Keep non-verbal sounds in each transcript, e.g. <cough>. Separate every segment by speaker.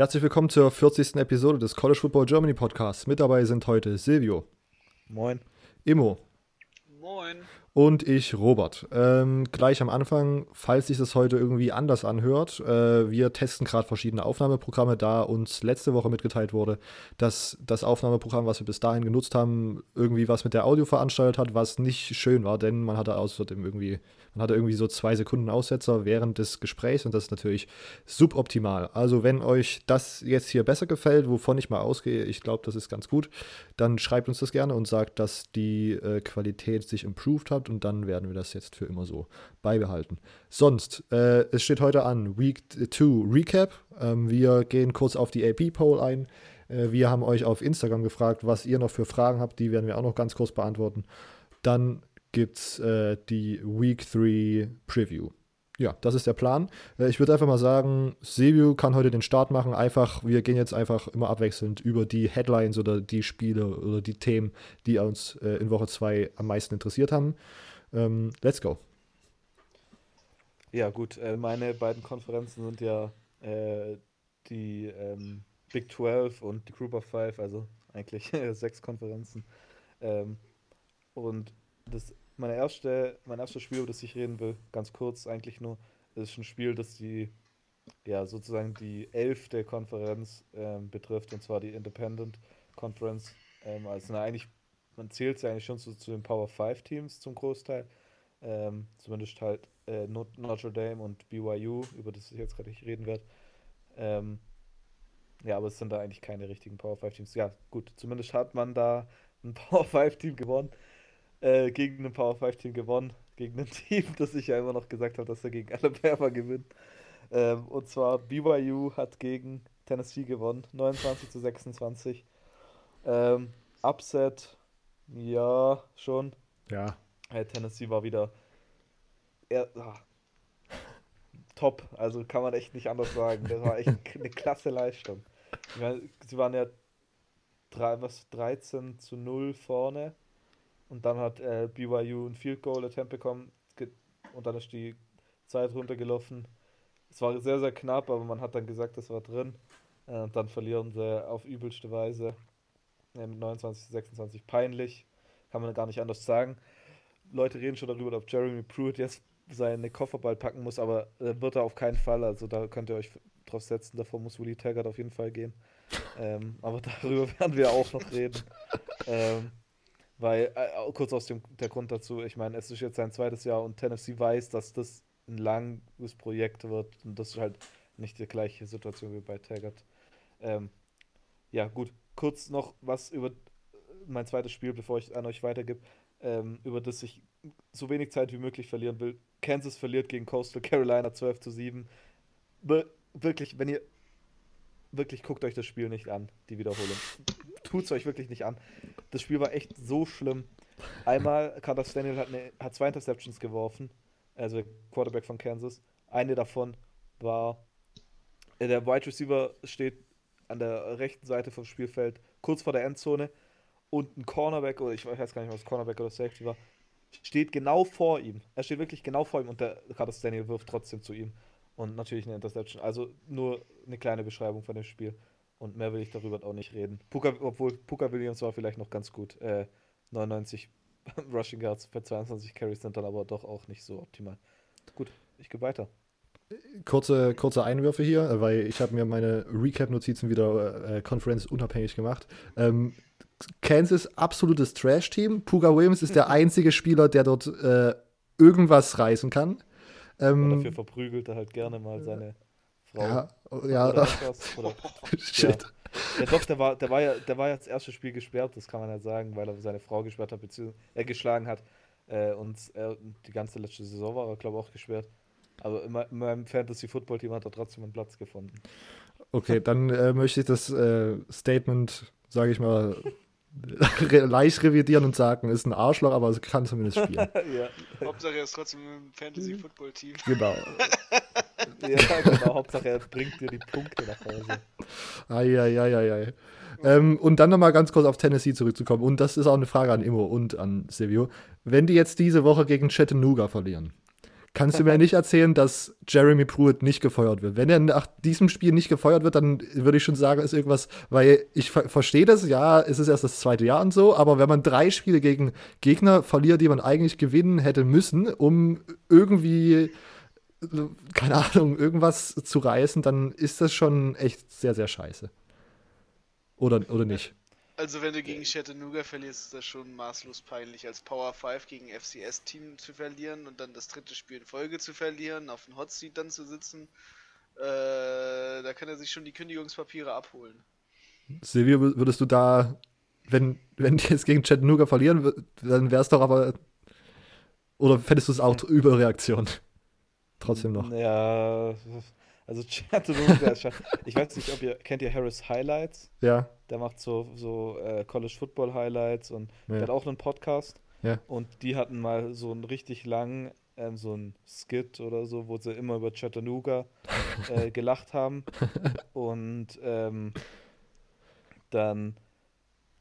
Speaker 1: Herzlich willkommen zur 40. Episode des College Football Germany Podcasts. Mit dabei sind heute Silvio.
Speaker 2: Moin.
Speaker 1: Immo.
Speaker 3: Moin.
Speaker 1: Und ich, Robert. Ähm, gleich am Anfang, falls sich das heute irgendwie anders anhört, äh, wir testen gerade verschiedene Aufnahmeprogramme, da uns letzte Woche mitgeteilt wurde, dass das Aufnahmeprogramm, was wir bis dahin genutzt haben, irgendwie was mit der Audio veranstaltet hat, was nicht schön war, denn man hatte außerdem irgendwie man hatte irgendwie so zwei Sekunden Aussetzer während des Gesprächs und das ist natürlich suboptimal. Also wenn euch das jetzt hier besser gefällt, wovon ich mal ausgehe, ich glaube, das ist ganz gut, dann schreibt uns das gerne und sagt, dass die äh, Qualität sich improved hat und dann werden wir das jetzt für immer so beibehalten. Sonst, äh, es steht heute an Week 2 Recap. Ähm, wir gehen kurz auf die AP-Poll ein. Äh, wir haben euch auf Instagram gefragt, was ihr noch für Fragen habt. Die werden wir auch noch ganz kurz beantworten. Dann gibt es äh, die Week 3 Preview. Ja, das ist der Plan. Äh, ich würde einfach mal sagen, Seview kann heute den Start machen. Einfach, wir gehen jetzt einfach immer abwechselnd über die Headlines oder die Spiele oder die Themen, die uns äh, in Woche 2 am meisten interessiert haben. Ähm, let's go.
Speaker 2: Ja, gut. Äh, meine beiden Konferenzen sind ja äh, die ähm, Big 12 und die Group of Five, also eigentlich <laughs> sechs Konferenzen. Ähm, und das meine erste, mein erstes Spiel, über das ich reden will, ganz kurz eigentlich nur, ist ein Spiel, das die, ja, sozusagen die elfte Konferenz ähm, betrifft, und zwar die Independent Conference. Ähm, also na, eigentlich, man zählt sie eigentlich schon zu, zu den Power 5 Teams zum Großteil. Ähm, zumindest halt äh, Notre Dame und BYU, über das ich jetzt gerade nicht reden werde. Ähm, ja, aber es sind da eigentlich keine richtigen Power 5 Teams. Ja, gut, zumindest hat man da ein <laughs> Power 5 Team gewonnen äh, gegen ein Power 5 Team gewonnen. Gegen ein <laughs> Team, das ich ja immer noch gesagt habe, dass er gegen Alabama gewinnt. Ähm, und zwar BYU hat gegen Tennessee gewonnen, 29 zu 26. Ähm, Upset, ja, schon.
Speaker 1: Ja.
Speaker 2: Hey, Tennessee war wieder er, ah, top, also kann man echt nicht anders sagen. Das war echt eine klasse Leistung. Meine, sie waren ja drei, was, 13 zu 0 vorne und dann hat äh, BYU ein Field Goal Attempt bekommen und dann ist die Zeit runtergelaufen. Es war sehr, sehr knapp, aber man hat dann gesagt, das war drin. Äh, und dann verlieren sie auf übelste Weise äh, mit 29, 26. Peinlich, kann man gar nicht anders sagen. Leute reden schon darüber, ob Jeremy Pruitt jetzt seine Koffer bald packen muss, aber äh, wird er auf keinen Fall. Also da könnt ihr euch drauf setzen. Davor muss Willie Taggart auf jeden Fall gehen. ähm, aber <laughs> darüber werden wir auch noch reden. ähm, weil, äh, kurz aus dem der Grund dazu, ich meine, es ist jetzt sein zweites Jahr und Tennessee weiß, dass das ein langes Projekt wird und das ist halt nicht die gleiche Situation wie bei Taggart. Ähm, ja, gut. Kurz noch was über mein zweites Spiel, bevor ich an euch weitergebe, ähm, über das ich so wenig Zeit wie möglich verlieren will. Kansas verliert gegen Coastal Carolina 12 zu 7. Be wirklich, wenn ihr wirklich guckt euch das Spiel nicht an, die Wiederholung. Tut es euch wirklich nicht an. Das Spiel war echt so schlimm. Einmal, Carlos Daniel hat, eine, hat zwei Interceptions geworfen, also Quarterback von Kansas. Eine davon war, äh, der Wide Receiver steht an der rechten Seite vom Spielfeld, kurz vor der Endzone, und ein Cornerback, oder ich weiß gar nicht, was Cornerback oder Safety war, steht genau vor ihm. Er steht wirklich genau vor ihm und der Carlos Daniel wirft trotzdem zu ihm. Und natürlich eine Interception. Also nur eine kleine Beschreibung von dem Spiel. Und mehr will ich darüber auch nicht reden. Puka, obwohl Puka Williams war vielleicht noch ganz gut. Äh, 99 <laughs> Rushing Yards für 22 Carries sind dann aber doch auch nicht so optimal. Gut, ich gehe weiter.
Speaker 1: Kurze, kurze Einwürfe hier, weil ich habe mir meine Recap-Notizen wieder äh, Conference unabhängig gemacht. Ähm, Kansas absolutes Trash-Team. Puka Williams ist der <laughs> einzige Spieler, der dort äh, irgendwas reißen kann.
Speaker 2: Ähm, dafür verprügelt er halt gerne mal seine Frau.
Speaker 1: Ja, ja.
Speaker 2: Oder oder, <laughs> Shit. Ja. Ja, doch, der war, der, war ja, der war ja das erste Spiel gesperrt, das kann man ja sagen, weil er seine Frau gesperrt hat, beziehungsweise er geschlagen hat. Äh, und er, die ganze letzte Saison war er, glaube ich, auch gesperrt. Aber in, in meinem Fantasy-Football-Team hat er trotzdem einen Platz gefunden.
Speaker 1: Okay, dann äh, möchte ich das äh, Statement, sage ich mal, <laughs> <laughs> leicht revidieren und sagen, ist ein Arschloch, aber es kann zumindest spielen. <laughs>
Speaker 3: ja. Hauptsache er ist trotzdem im Fantasy-Football-Team.
Speaker 1: Genau. <laughs>
Speaker 2: ja, genau. Hauptsache er bringt dir die Punkte nach Hause.
Speaker 1: Eieieiei. Ähm, und dann nochmal ganz kurz auf Tennessee zurückzukommen. Und das ist auch eine Frage an Immo und an Silvio. Wenn die jetzt diese Woche gegen Chattanooga verlieren, kannst du mir nicht erzählen, dass Jeremy Pruitt nicht gefeuert wird. Wenn er nach diesem Spiel nicht gefeuert wird, dann würde ich schon sagen, ist irgendwas, weil ich ver verstehe das, ja, es ist erst das zweite Jahr und so, aber wenn man drei Spiele gegen Gegner verliert, die man eigentlich gewinnen hätte müssen, um irgendwie, keine Ahnung, irgendwas zu reißen, dann ist das schon echt sehr, sehr scheiße. Oder, oder nicht?
Speaker 3: Also wenn du gegen Chattanooga verlierst, ist das schon maßlos peinlich, als Power 5 gegen FCS-Team zu verlieren und dann das dritte Spiel in Folge zu verlieren, auf dem Hotseat dann zu sitzen. Äh, da kann er sich schon die Kündigungspapiere abholen.
Speaker 1: Silvio, würdest du da, wenn, wenn die jetzt gegen Chattanooga verlieren, dann wäre es doch aber. Oder fändest du es auch Überreaktion? Trotzdem noch.
Speaker 2: Ja, also <laughs> Chattanooga ist. Ich weiß nicht, ob ihr. Kennt ihr Harris Highlights?
Speaker 1: Ja.
Speaker 2: Der macht so, so äh, College Football Highlights und
Speaker 1: Ja.
Speaker 2: der hat auch einen Podcast.
Speaker 1: Ja.
Speaker 2: Und die hatten mal so einen richtig langen, ähm, so einen Skit oder so, wo sie immer über Chattanooga äh, <laughs> gelacht haben. Und ähm, dann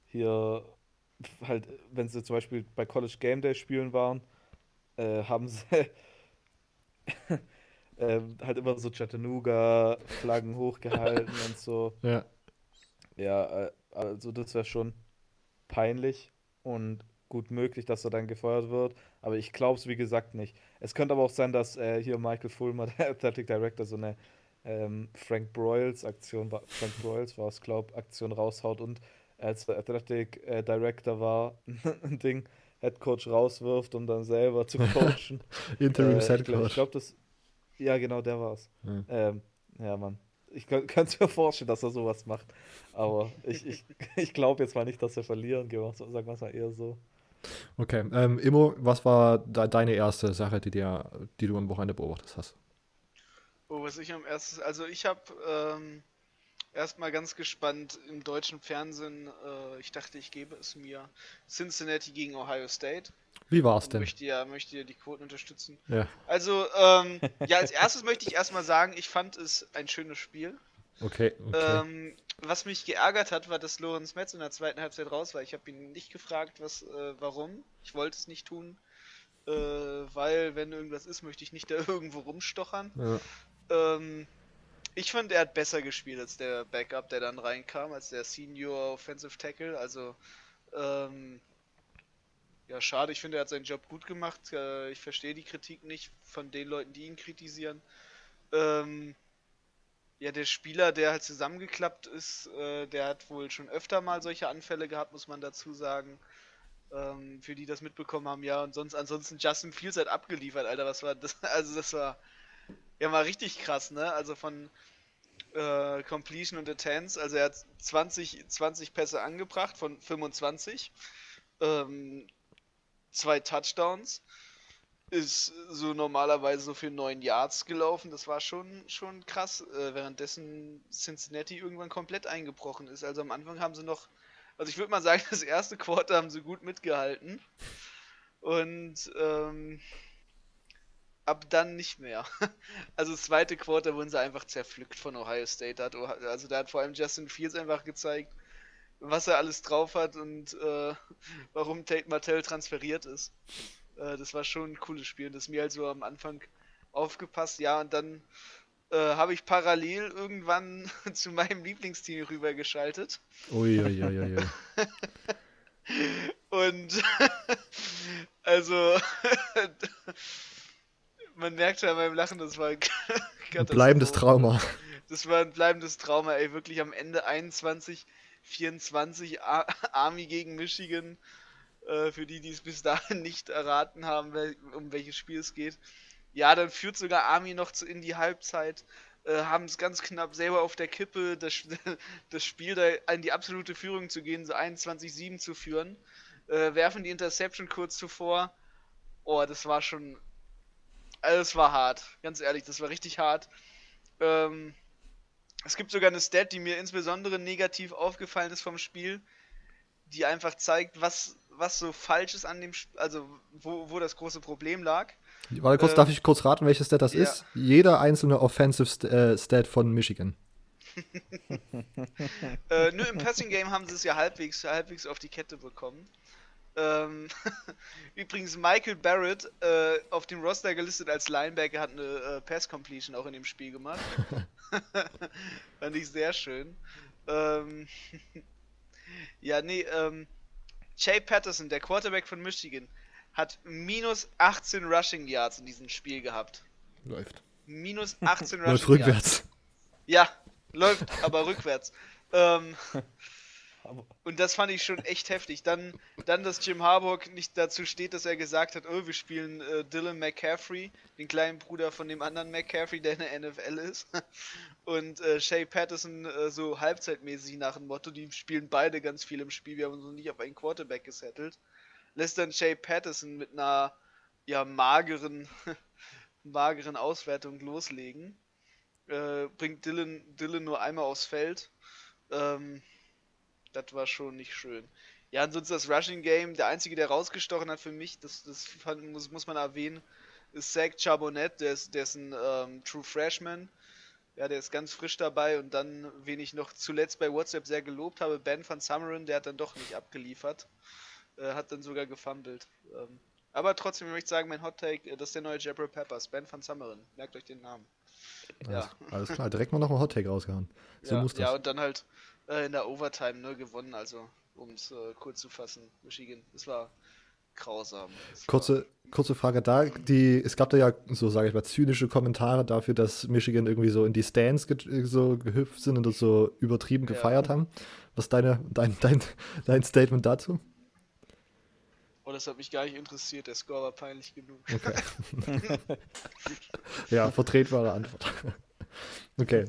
Speaker 2: hier halt, wenn sie zum Beispiel bei College Game Day spielen waren, äh, haben sie <laughs> ähm, halt immer so Chattanooga-Flaggen hochgehalten und so. <laughs>
Speaker 1: Ja.
Speaker 2: Ja, äh, also das wäre schon peinlich und gut möglich, dass er dann gefeuert wird. Aber ich glaube es, wie gesagt, nicht. Es könnte aber auch sein, dass äh, hier Michael Fulmer, <laughs> der Athletic Director, so eine ähm, Frank Broyles Aktion, war- Frank Broyles war es, glaube Aktion raushaut und als der Athletic äh, Director war, <laughs> ein Ding, Head Coach rauswirft, um dann selber zu coachen.
Speaker 1: Interim
Speaker 2: Äh,
Speaker 1: Set
Speaker 2: ich glaube,
Speaker 1: Coach.
Speaker 2: glaub, das. Ja, genau, der war's.
Speaker 1: Ja.
Speaker 2: Ähm, ja, Mann. Ich könnte <laughs> es mir vorstellen, dass er sowas macht. Aber ich, ich, <laughs> ich glaube jetzt mal nicht, dass wir verlieren. Sagen wir es mal eher so.
Speaker 1: Okay. Ähm, Immo, was war da deine erste Sache, die, dir, die du am Wochenende beobachtet hast?
Speaker 3: Oh, was ich am erstes, also ich habe ähm, erstmal ganz gespannt im deutschen Fernsehen, äh, ich dachte, ich gebe es mir, Cincinnati gegen Ohio State.
Speaker 1: Wie war's
Speaker 3: Und
Speaker 1: denn?
Speaker 3: möchte ja, möchte ja die Quoten unterstützen.
Speaker 1: Ja.
Speaker 3: Also, ähm, ja, als erstes möchte ich erstmal sagen, ich fand es ein schönes Spiel.
Speaker 1: Okay. okay.
Speaker 3: Ähm, was mich geärgert hat, war, dass Lorenz Metz in der zweiten Halbzeit raus war. Ich habe ihn nicht gefragt, was, äh, warum. Ich wollte es nicht tun, äh, weil wenn irgendwas ist, möchte ich nicht da <laughs> irgendwo rumstochern.
Speaker 1: ja.
Speaker 3: Ähm, ich fand, er hat besser gespielt als der Backup, der dann reinkam, als der Senior Offensive Tackle. Also, ähm, ja, schade. Ich finde, er hat seinen Job gut gemacht. Äh, ich verstehe die Kritik nicht von den Leuten, die ihn kritisieren. Ähm, ja, der Spieler, der halt zusammengeklappt ist, äh, der hat wohl schon öfter mal solche Anfälle gehabt, muss man dazu sagen. Ähm, für die das mitbekommen haben, ja, und sonst, ansonsten Justin Fields hat abgeliefert, Alter, was war das? <laughs> Also, das war ja mal richtig krass, ne? Also von äh, Completion und Attempts, also er hat 20, 20 Pässe angebracht von 25, ähm, zwei Touchdowns, ist so normalerweise so für 9 Yards gelaufen, das war schon, schon krass, äh, währenddessen Cincinnati irgendwann komplett eingebrochen ist. Also am Anfang haben sie noch, also ich würde mal sagen, <laughs> das erste Quarter haben sie gut mitgehalten. Und ähm, ab dann nicht mehr. <laughs> Also das zweite Quarter wurden sie einfach zerpflückt von Ohio State. Hat, also da hat vor allem Justin Fields einfach gezeigt, was er alles drauf hat und äh, <laughs> warum Tate Martell transferiert ist. Äh, das war schon ein cooles Spiel. und Das ist mir halt so am Anfang aufgepasst. Ja, und dann äh, habe ich parallel irgendwann <laughs> zu meinem Lieblingsteam rübergeschaltet.
Speaker 1: Uiuiuiui.
Speaker 3: Und also man merkt schon an meinem Lachen, das war <laughs>
Speaker 1: Ein bleibendes Trauma.
Speaker 3: Das war ein bleibendes Trauma, ey, wirklich am Ende 21, 24 Ar Army gegen Michigan. Äh, für die, die es bis dahin nicht erraten haben, wel um welches Spiel es geht. Ja, dann führt sogar Army noch zu, in die Halbzeit. Äh, haben es ganz knapp selber auf der Kippe, das, <laughs> das Spiel da in die absolute Führung zu gehen, so 21-7 zu führen. Äh, werfen die Interception kurz zuvor. Oh, das war schon. Also, das war hart. Ganz ehrlich, das war richtig hart. Ähm, es gibt sogar eine Stat, die mir insbesondere negativ aufgefallen ist vom Spiel, die einfach zeigt, was, was so falsch ist an dem, Sp- also wo, wo das große Problem lag.
Speaker 1: Warte kurz,
Speaker 3: Ähm,
Speaker 1: darf ich kurz raten, welches Stat das
Speaker 3: ja.
Speaker 1: ist? Jeder einzelne Offensive St äh, Stat von Michigan. <laughs>
Speaker 3: Äh, nur im Passing Game haben sie es ja halbwegs, halbwegs auf die Kette bekommen. Ähm, <laughs> übrigens, Michael Barrett äh, auf dem Roster gelistet als Linebacker hat eine äh, Pass Completion auch in dem Spiel gemacht. <laughs> <laughs> Fand ich sehr schön. Ähm, ja, nee, ähm, Jay Patterson, der Quarterback von Michigan, hat minus 18 Rushing Yards in diesem Spiel gehabt.
Speaker 1: Läuft.
Speaker 3: Minus 18 Rushing
Speaker 1: Läuft rückwärts.
Speaker 3: Ja, läuft, aber rückwärts. Ähm, und das fand ich schon echt heftig. Dann, dann, dass Jim Harbaugh nicht dazu steht, dass er gesagt hat, oh, wir spielen äh, Dylan McCaffrey, den kleinen Bruder von dem anderen McCaffrey, der in der NFL ist. <laughs> Und äh, Shay Patterson äh, so halbzeitmäßig nach dem Motto, die spielen beide ganz viel im Spiel, wir haben uns noch nicht auf einen Quarterback gesettelt. Lässt dann Shay Patterson mit einer ja mageren, <laughs> mageren Auswertung loslegen. Äh, bringt Dylan, Dylan nur einmal aufs Feld. Ähm, das war schon nicht schön. Ja, ansonsten das Rushing Game, der einzige, der rausgestochen hat für mich, das, das fand, muss, muss man erwähnen, ist Zach Charbonnet, der ist, der ist ein ähm, True Freshman. Ja, der ist ganz frisch dabei und dann, wen ich noch zuletzt bei WhatsApp sehr gelobt habe, Ben van Summeren, der hat dann doch nicht abgeliefert. Äh, hat dann sogar gefumbled. Ähm, aber trotzdem möchte ich sagen, mein Hot Take, äh, das ist der neue Jabril Peppers, Ben van Summeren. Merkt euch den Namen.
Speaker 1: Alles, ja. alles klar, direkt mal noch ein Hot Take rausgehauen. So
Speaker 3: ja,
Speaker 1: muss das.
Speaker 3: Ja, und dann halt äh, in der Overtime ne, gewonnen, also um es äh, kurz zu fassen, Michigan. Es war grausam. Es
Speaker 1: kurze,
Speaker 3: war...
Speaker 1: kurze Frage da. Die, es gab da ja, so sage ich mal, zynische Kommentare dafür, dass Michigan irgendwie so in die Stands ge so gehüpft sind und das so übertrieben ja. gefeiert haben. Was ist deine, dein, dein, dein Statement dazu?
Speaker 3: Oh, das hat mich gar nicht interessiert, der Score war peinlich genug.
Speaker 1: Okay. <laughs> <laughs> ja, vertretbare Antwort. <laughs> okay.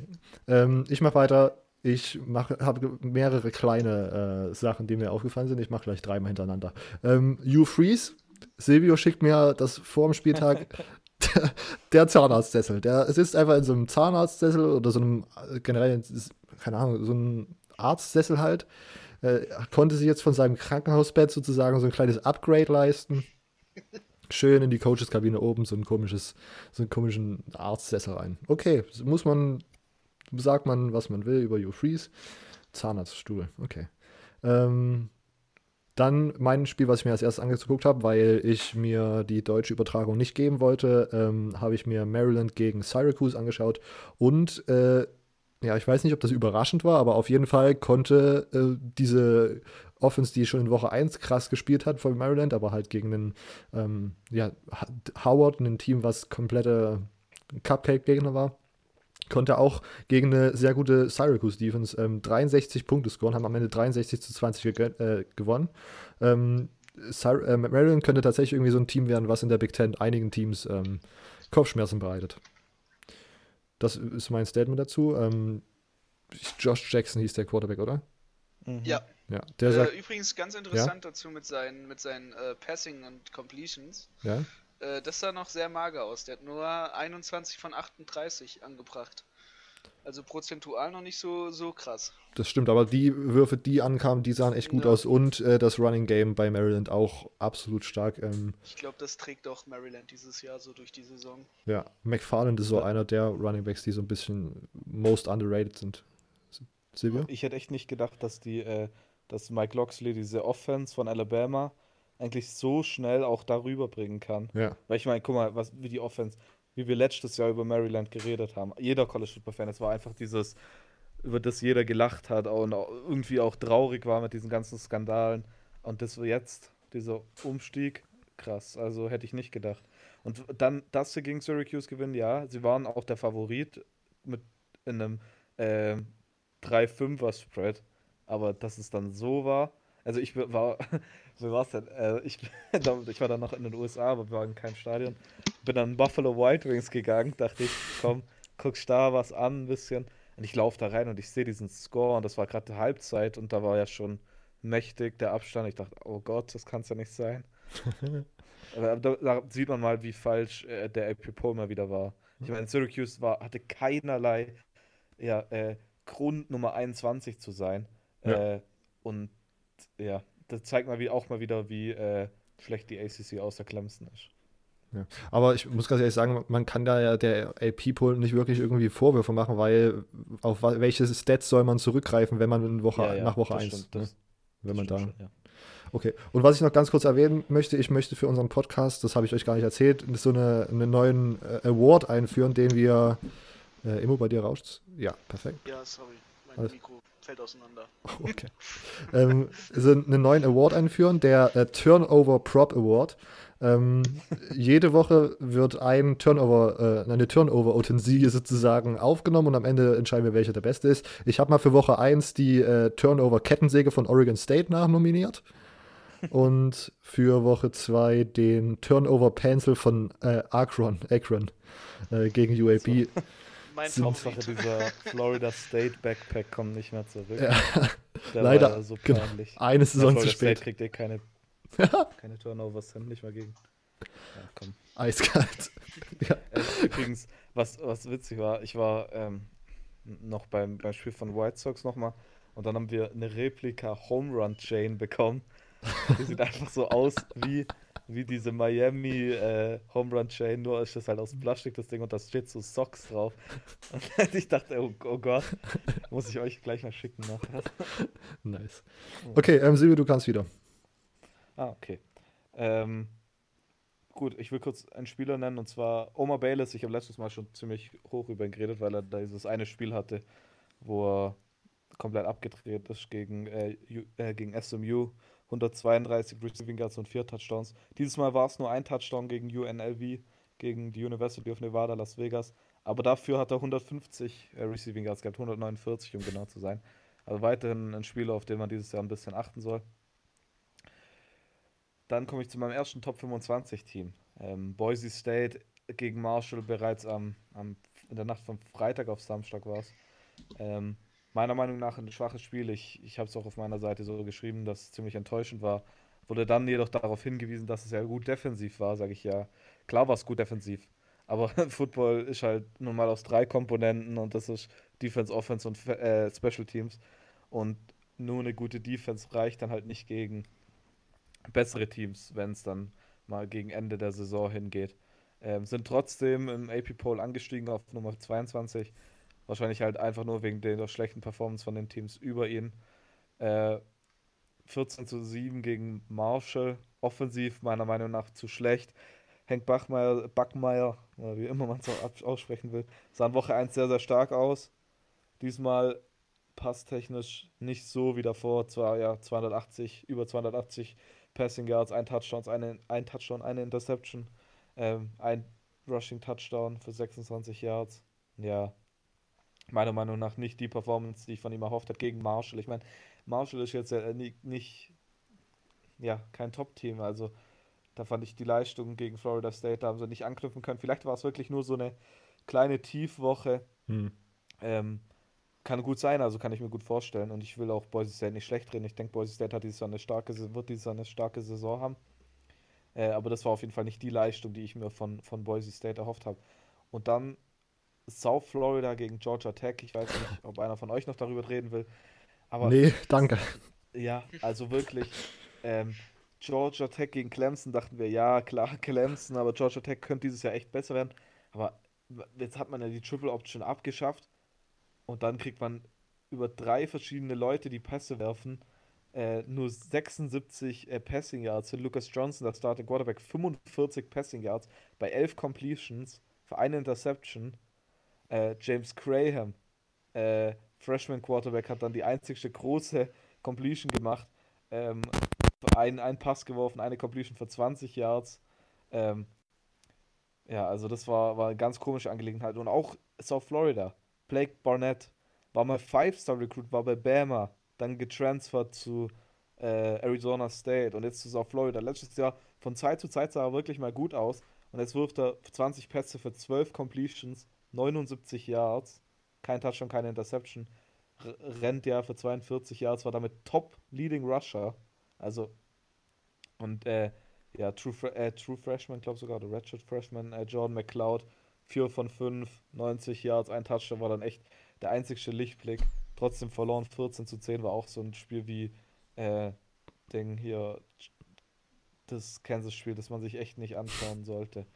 Speaker 1: Ähm, ich mache weiter. Ich habe mehrere kleine äh, Sachen, die mir aufgefallen sind. Ich mache gleich dreimal hintereinander. Ähm, you Freeze. Silvio schickt mir das vor dem Spieltag <laughs> der, der Zahnarztsessel. Der sitzt einfach in so einem Zahnarztsessel oder so einem äh, generell, keine Ahnung, so einem Arztsessel halt. Äh, konnte sich jetzt von seinem Krankenhausbett sozusagen so ein kleines Upgrade leisten. Schön in die Coaches-Kabine oben so ein komisches, so einen komischen Arztsessel rein. Okay, muss man sagt man, was man will über You Freeze. Zahnarztstuhl, okay. Ähm, dann mein Spiel, was ich mir als erstes angeguckt habe, weil ich mir die deutsche Übertragung nicht geben wollte, ähm, habe ich mir Maryland gegen Syracuse angeschaut. Und äh, ja, ich weiß nicht, ob das überraschend war, aber auf jeden Fall konnte äh, diese Offense, die schon in Woche 1 krass gespielt hat von Maryland, aber halt gegen einen ähm, ja, Howard, ein Team, was komplette Cupcake-Gegner war, konnte auch gegen eine sehr gute Syracuse Defense ähm, 63 Punkte scoren, haben am Ende 63 zu 20 äh, gewonnen. Ähm, äh, Maryland könnte tatsächlich irgendwie so ein Team werden, was in der Big Ten einigen Teams ähm, Kopfschmerzen bereitet. Das ist mein Statement dazu. Ähm, Josh Jackson hieß der Quarterback, oder?
Speaker 3: Mhm. Ja.
Speaker 1: ja der äh, sagt,
Speaker 3: übrigens ganz interessant ja? dazu mit seinen, mit seinen äh, Passing und Completions.
Speaker 1: Ja.
Speaker 3: Äh, das sah noch sehr mager aus. Der hat nur 21 von 38 angebracht. Also prozentual noch nicht so, so krass.
Speaker 1: Das stimmt, aber die Würfe, die ankamen, die sahen echt gut ja. aus und äh, das Running Game bei Maryland auch absolut stark. Ähm,
Speaker 3: ich glaube, das trägt auch Maryland dieses Jahr so durch die Saison.
Speaker 1: Ja, McFarland ist so ja. einer der Running Backs, die so ein bisschen most underrated sind.
Speaker 2: Silvio? Ich hätte echt nicht gedacht, dass die, äh, dass Mike Loxley diese Offense von Alabama eigentlich so schnell auch darüber bringen kann.
Speaker 1: Ja.
Speaker 2: Weil ich meine, guck mal, was, wie die Offense, wie wir letztes Jahr über Maryland geredet haben. Jeder College Football Fan, es war einfach dieses, über das jeder gelacht hat und irgendwie auch traurig war mit diesen ganzen Skandalen. Und das jetzt, dieser Umstieg, krass. Also hätte ich nicht gedacht. Und dann, dass sie gegen Syracuse gewinnen, ja, sie waren auch der Favorit mit in einem äh, 3-5er Spread. Aber dass es dann so war, also ich war, <laughs> wie war es denn? Äh, ich, <laughs> ich war dann noch in den USA, aber wir waren in keinem Stadion. Bin dann Buffalo White Wings gegangen, dachte ich, komm, guckst da was an ein bisschen. Und ich laufe da rein und ich sehe diesen Score und das war gerade Halbzeit und da war ja schon mächtig der Abstand. Ich dachte, oh Gott, das kann es ja nicht sein. <laughs> da, da, sieht man mal, wie falsch äh, der AP Poll mal wieder war. Ich meine, Syracuse war, hatte keinerlei ja, äh, Grund, Nummer 21 zu sein. Ja. Äh, und ja, das zeigt mal wie, auch mal wieder, wie äh, schlecht die ACC außer Clemson ist.
Speaker 1: Ja. Aber ich muss ganz ehrlich sagen, man kann da ja der AP-Pool nicht wirklich irgendwie Vorwürfe machen, weil auf welche Stats soll man zurückgreifen, wenn man Woche, ja, ja, nach Woche 1, ne? wenn man da. Schon, Okay, und was ich noch ganz kurz erwähnen möchte, ich möchte für unseren Podcast, das habe ich euch gar nicht erzählt, so eine, einen neuen äh, Award einführen, den wir. Äh, Immo, bei dir rauscht Ja, perfekt.
Speaker 3: Ja, sorry, mein
Speaker 1: Alles-
Speaker 3: Mikro fällt auseinander. <laughs>
Speaker 1: Okay. ähm, so einen neuen Award einführen, der äh, Turnover Prop Award. Ähm, jede Woche wird ein Turnover, äh, eine Turnover-Utensilie sozusagen aufgenommen und am Ende entscheiden wir, welcher der beste ist. Ich habe mal für Woche 1 die äh, Turnover-Kettensäge von Oregon State nachnominiert und für Woche 2 den Turnover-Pencil von äh, Akron, Akron äh, gegen UAB.
Speaker 3: Mein Favorit.
Speaker 2: dieser <laughs> Florida State Backpack kommt nicht mehr zurück.
Speaker 1: Ja,
Speaker 2: Der
Speaker 1: leider,
Speaker 2: so
Speaker 1: genau.
Speaker 2: peinlich.
Speaker 1: eine Saison zu spät.
Speaker 2: State kriegt eh keine, <laughs> keine Turnovers hin, nicht mal gegen. Ja, komm.
Speaker 1: Eiskalt. <laughs> ja.
Speaker 2: Übrigens, was, was witzig war, ich war ähm, noch beim, beim Spiel von White Sox nochmal und dann haben wir eine Replika Home Run Chain bekommen. Die sieht einfach so aus wie, wie diese Miami äh, Home Run Chain, nur ist das halt aus Plastik, das Ding, und da steht so Socks drauf. <laughs> Und ich dachte, oh, oh Gott, muss ich euch gleich mal schicken nachher.
Speaker 1: Nice. Okay, ähm, Silvio, du kannst wieder.
Speaker 2: Ah, okay. Ähm, gut, ich will kurz einen Spieler nennen und zwar Omar Bayless. Ich habe letztes Mal schon ziemlich hoch über ihn geredet, weil er da dieses eine Spiel hatte, wo er komplett abgedreht ist gegen, äh, äh, gegen SMU. 132 Receiving Yards und 4 Touchdowns. Dieses Mal war es nur ein Touchdown gegen UNLV, gegen die University of Nevada, Las Vegas. Aber dafür hat er 150 äh, Receiving Yards gehabt, 149 um genau zu sein. Also weiterhin ein Spieler, auf den man dieses Jahr ein bisschen achten soll. Dann komme ich zu meinem ersten Top 25 Team. Ähm, Boise State gegen Marshall bereits am, am, in der Nacht von Freitag auf Samstag war es. Ähm, meiner Meinung nach ein schwaches Spiel. Ich, ich habe es auch auf meiner Seite so geschrieben, dass es ziemlich enttäuschend war. Wurde dann jedoch darauf hingewiesen, dass es ja gut defensiv war, sage ich ja. Klar war es gut defensiv. Aber <laughs> Football ist halt nun mal aus drei Komponenten und das ist Defense, Offense und äh, Special Teams. Und nur eine gute Defense reicht dann halt nicht gegen bessere Teams, wenn es dann mal gegen Ende der Saison hingeht. Ähm, sind trotzdem im AP Poll angestiegen auf Nummer 22. Wahrscheinlich halt einfach nur wegen der schlechten Performance von den Teams über ihn. Äh, 14 zu 7 gegen Marshall. Offensiv meiner Meinung nach zu schlecht. Henk Bachmeier, Backmeier, oder wie immer man es aussprechen will, sah in Woche 1 sehr, sehr stark aus. Diesmal passtechnisch nicht so wie davor. Zwar ja 280, über 280 Passing Yards, ein Touchdown, eine, ein Touchdown, eine Interception, ähm, ein Rushing Touchdown für 26 Yards. Ja, meiner Meinung nach nicht die Performance, die ich von ihm erhofft habe gegen Marshall. Ich meine, Marshall ist jetzt ja nicht, nicht ja, kein Top-Team, also da fand ich die Leistung gegen Florida State, da haben sie nicht anknüpfen können. Vielleicht war es wirklich nur so eine kleine Tiefwoche.
Speaker 1: Hm.
Speaker 2: Ähm, kann gut sein, also kann ich mir gut vorstellen. Und ich will auch Boise State nicht schlecht reden. Ich denke, Boise State hat dieses Jahr eine starke, wird dieses Jahr eine starke Saison haben. Äh, aber das war auf jeden Fall nicht die Leistung, die ich mir von, von Boise State erhofft habe. Und dann South Florida gegen Georgia Tech. Ich weiß nicht, ob einer von euch noch darüber reden will. Aber
Speaker 1: Nee, danke.
Speaker 2: ja, also wirklich. Ähm, Georgia Tech gegen Clemson dachten wir, ja, klar, Clemson, aber Georgia Tech könnte dieses Jahr echt besser werden. Aber jetzt hat man ja die Triple Option abgeschafft und dann kriegt man über drei verschiedene Leute, die Pässe werfen, äh, nur 76 äh, Passing Yards. Lucas Johnson, der Starting Quarterback, 45 Passing Yards bei 11 Completions für eine Interception. Äh, James Graham, äh, Freshman Quarterback, hat dann die einzigste große Completion gemacht. Ähm, ein, ein Pass geworfen, eine Completion für 20 Yards. Ähm, ja, also das war, war eine ganz komische Angelegenheit. Und auch South Florida. Blake Barnett war mal Five-Star-Recruit, war bei Bama, dann getransfert zu äh, Arizona State und jetzt zu South Florida. Letztes Jahr von Zeit zu Zeit sah er wirklich mal gut aus. Und jetzt wirft er 20 Pässe für 12 Completions, 79 Yards, kein Touchdown, keine Interception. R rennt ja für 42 Yards, war damit Top Leading Rusher. Also, und äh, ja, True, äh, True Freshman, glaube sogar, der Redshirt Freshman, äh, Jordan McLeod, 4 von 5, 90 Yards, ein Touchdown war dann echt der einzigste Lichtblick. Trotzdem verloren, 14 zu 10 war auch so ein Spiel wie äh, Ding hier, das Kansas-Spiel, das man sich echt nicht anschauen sollte.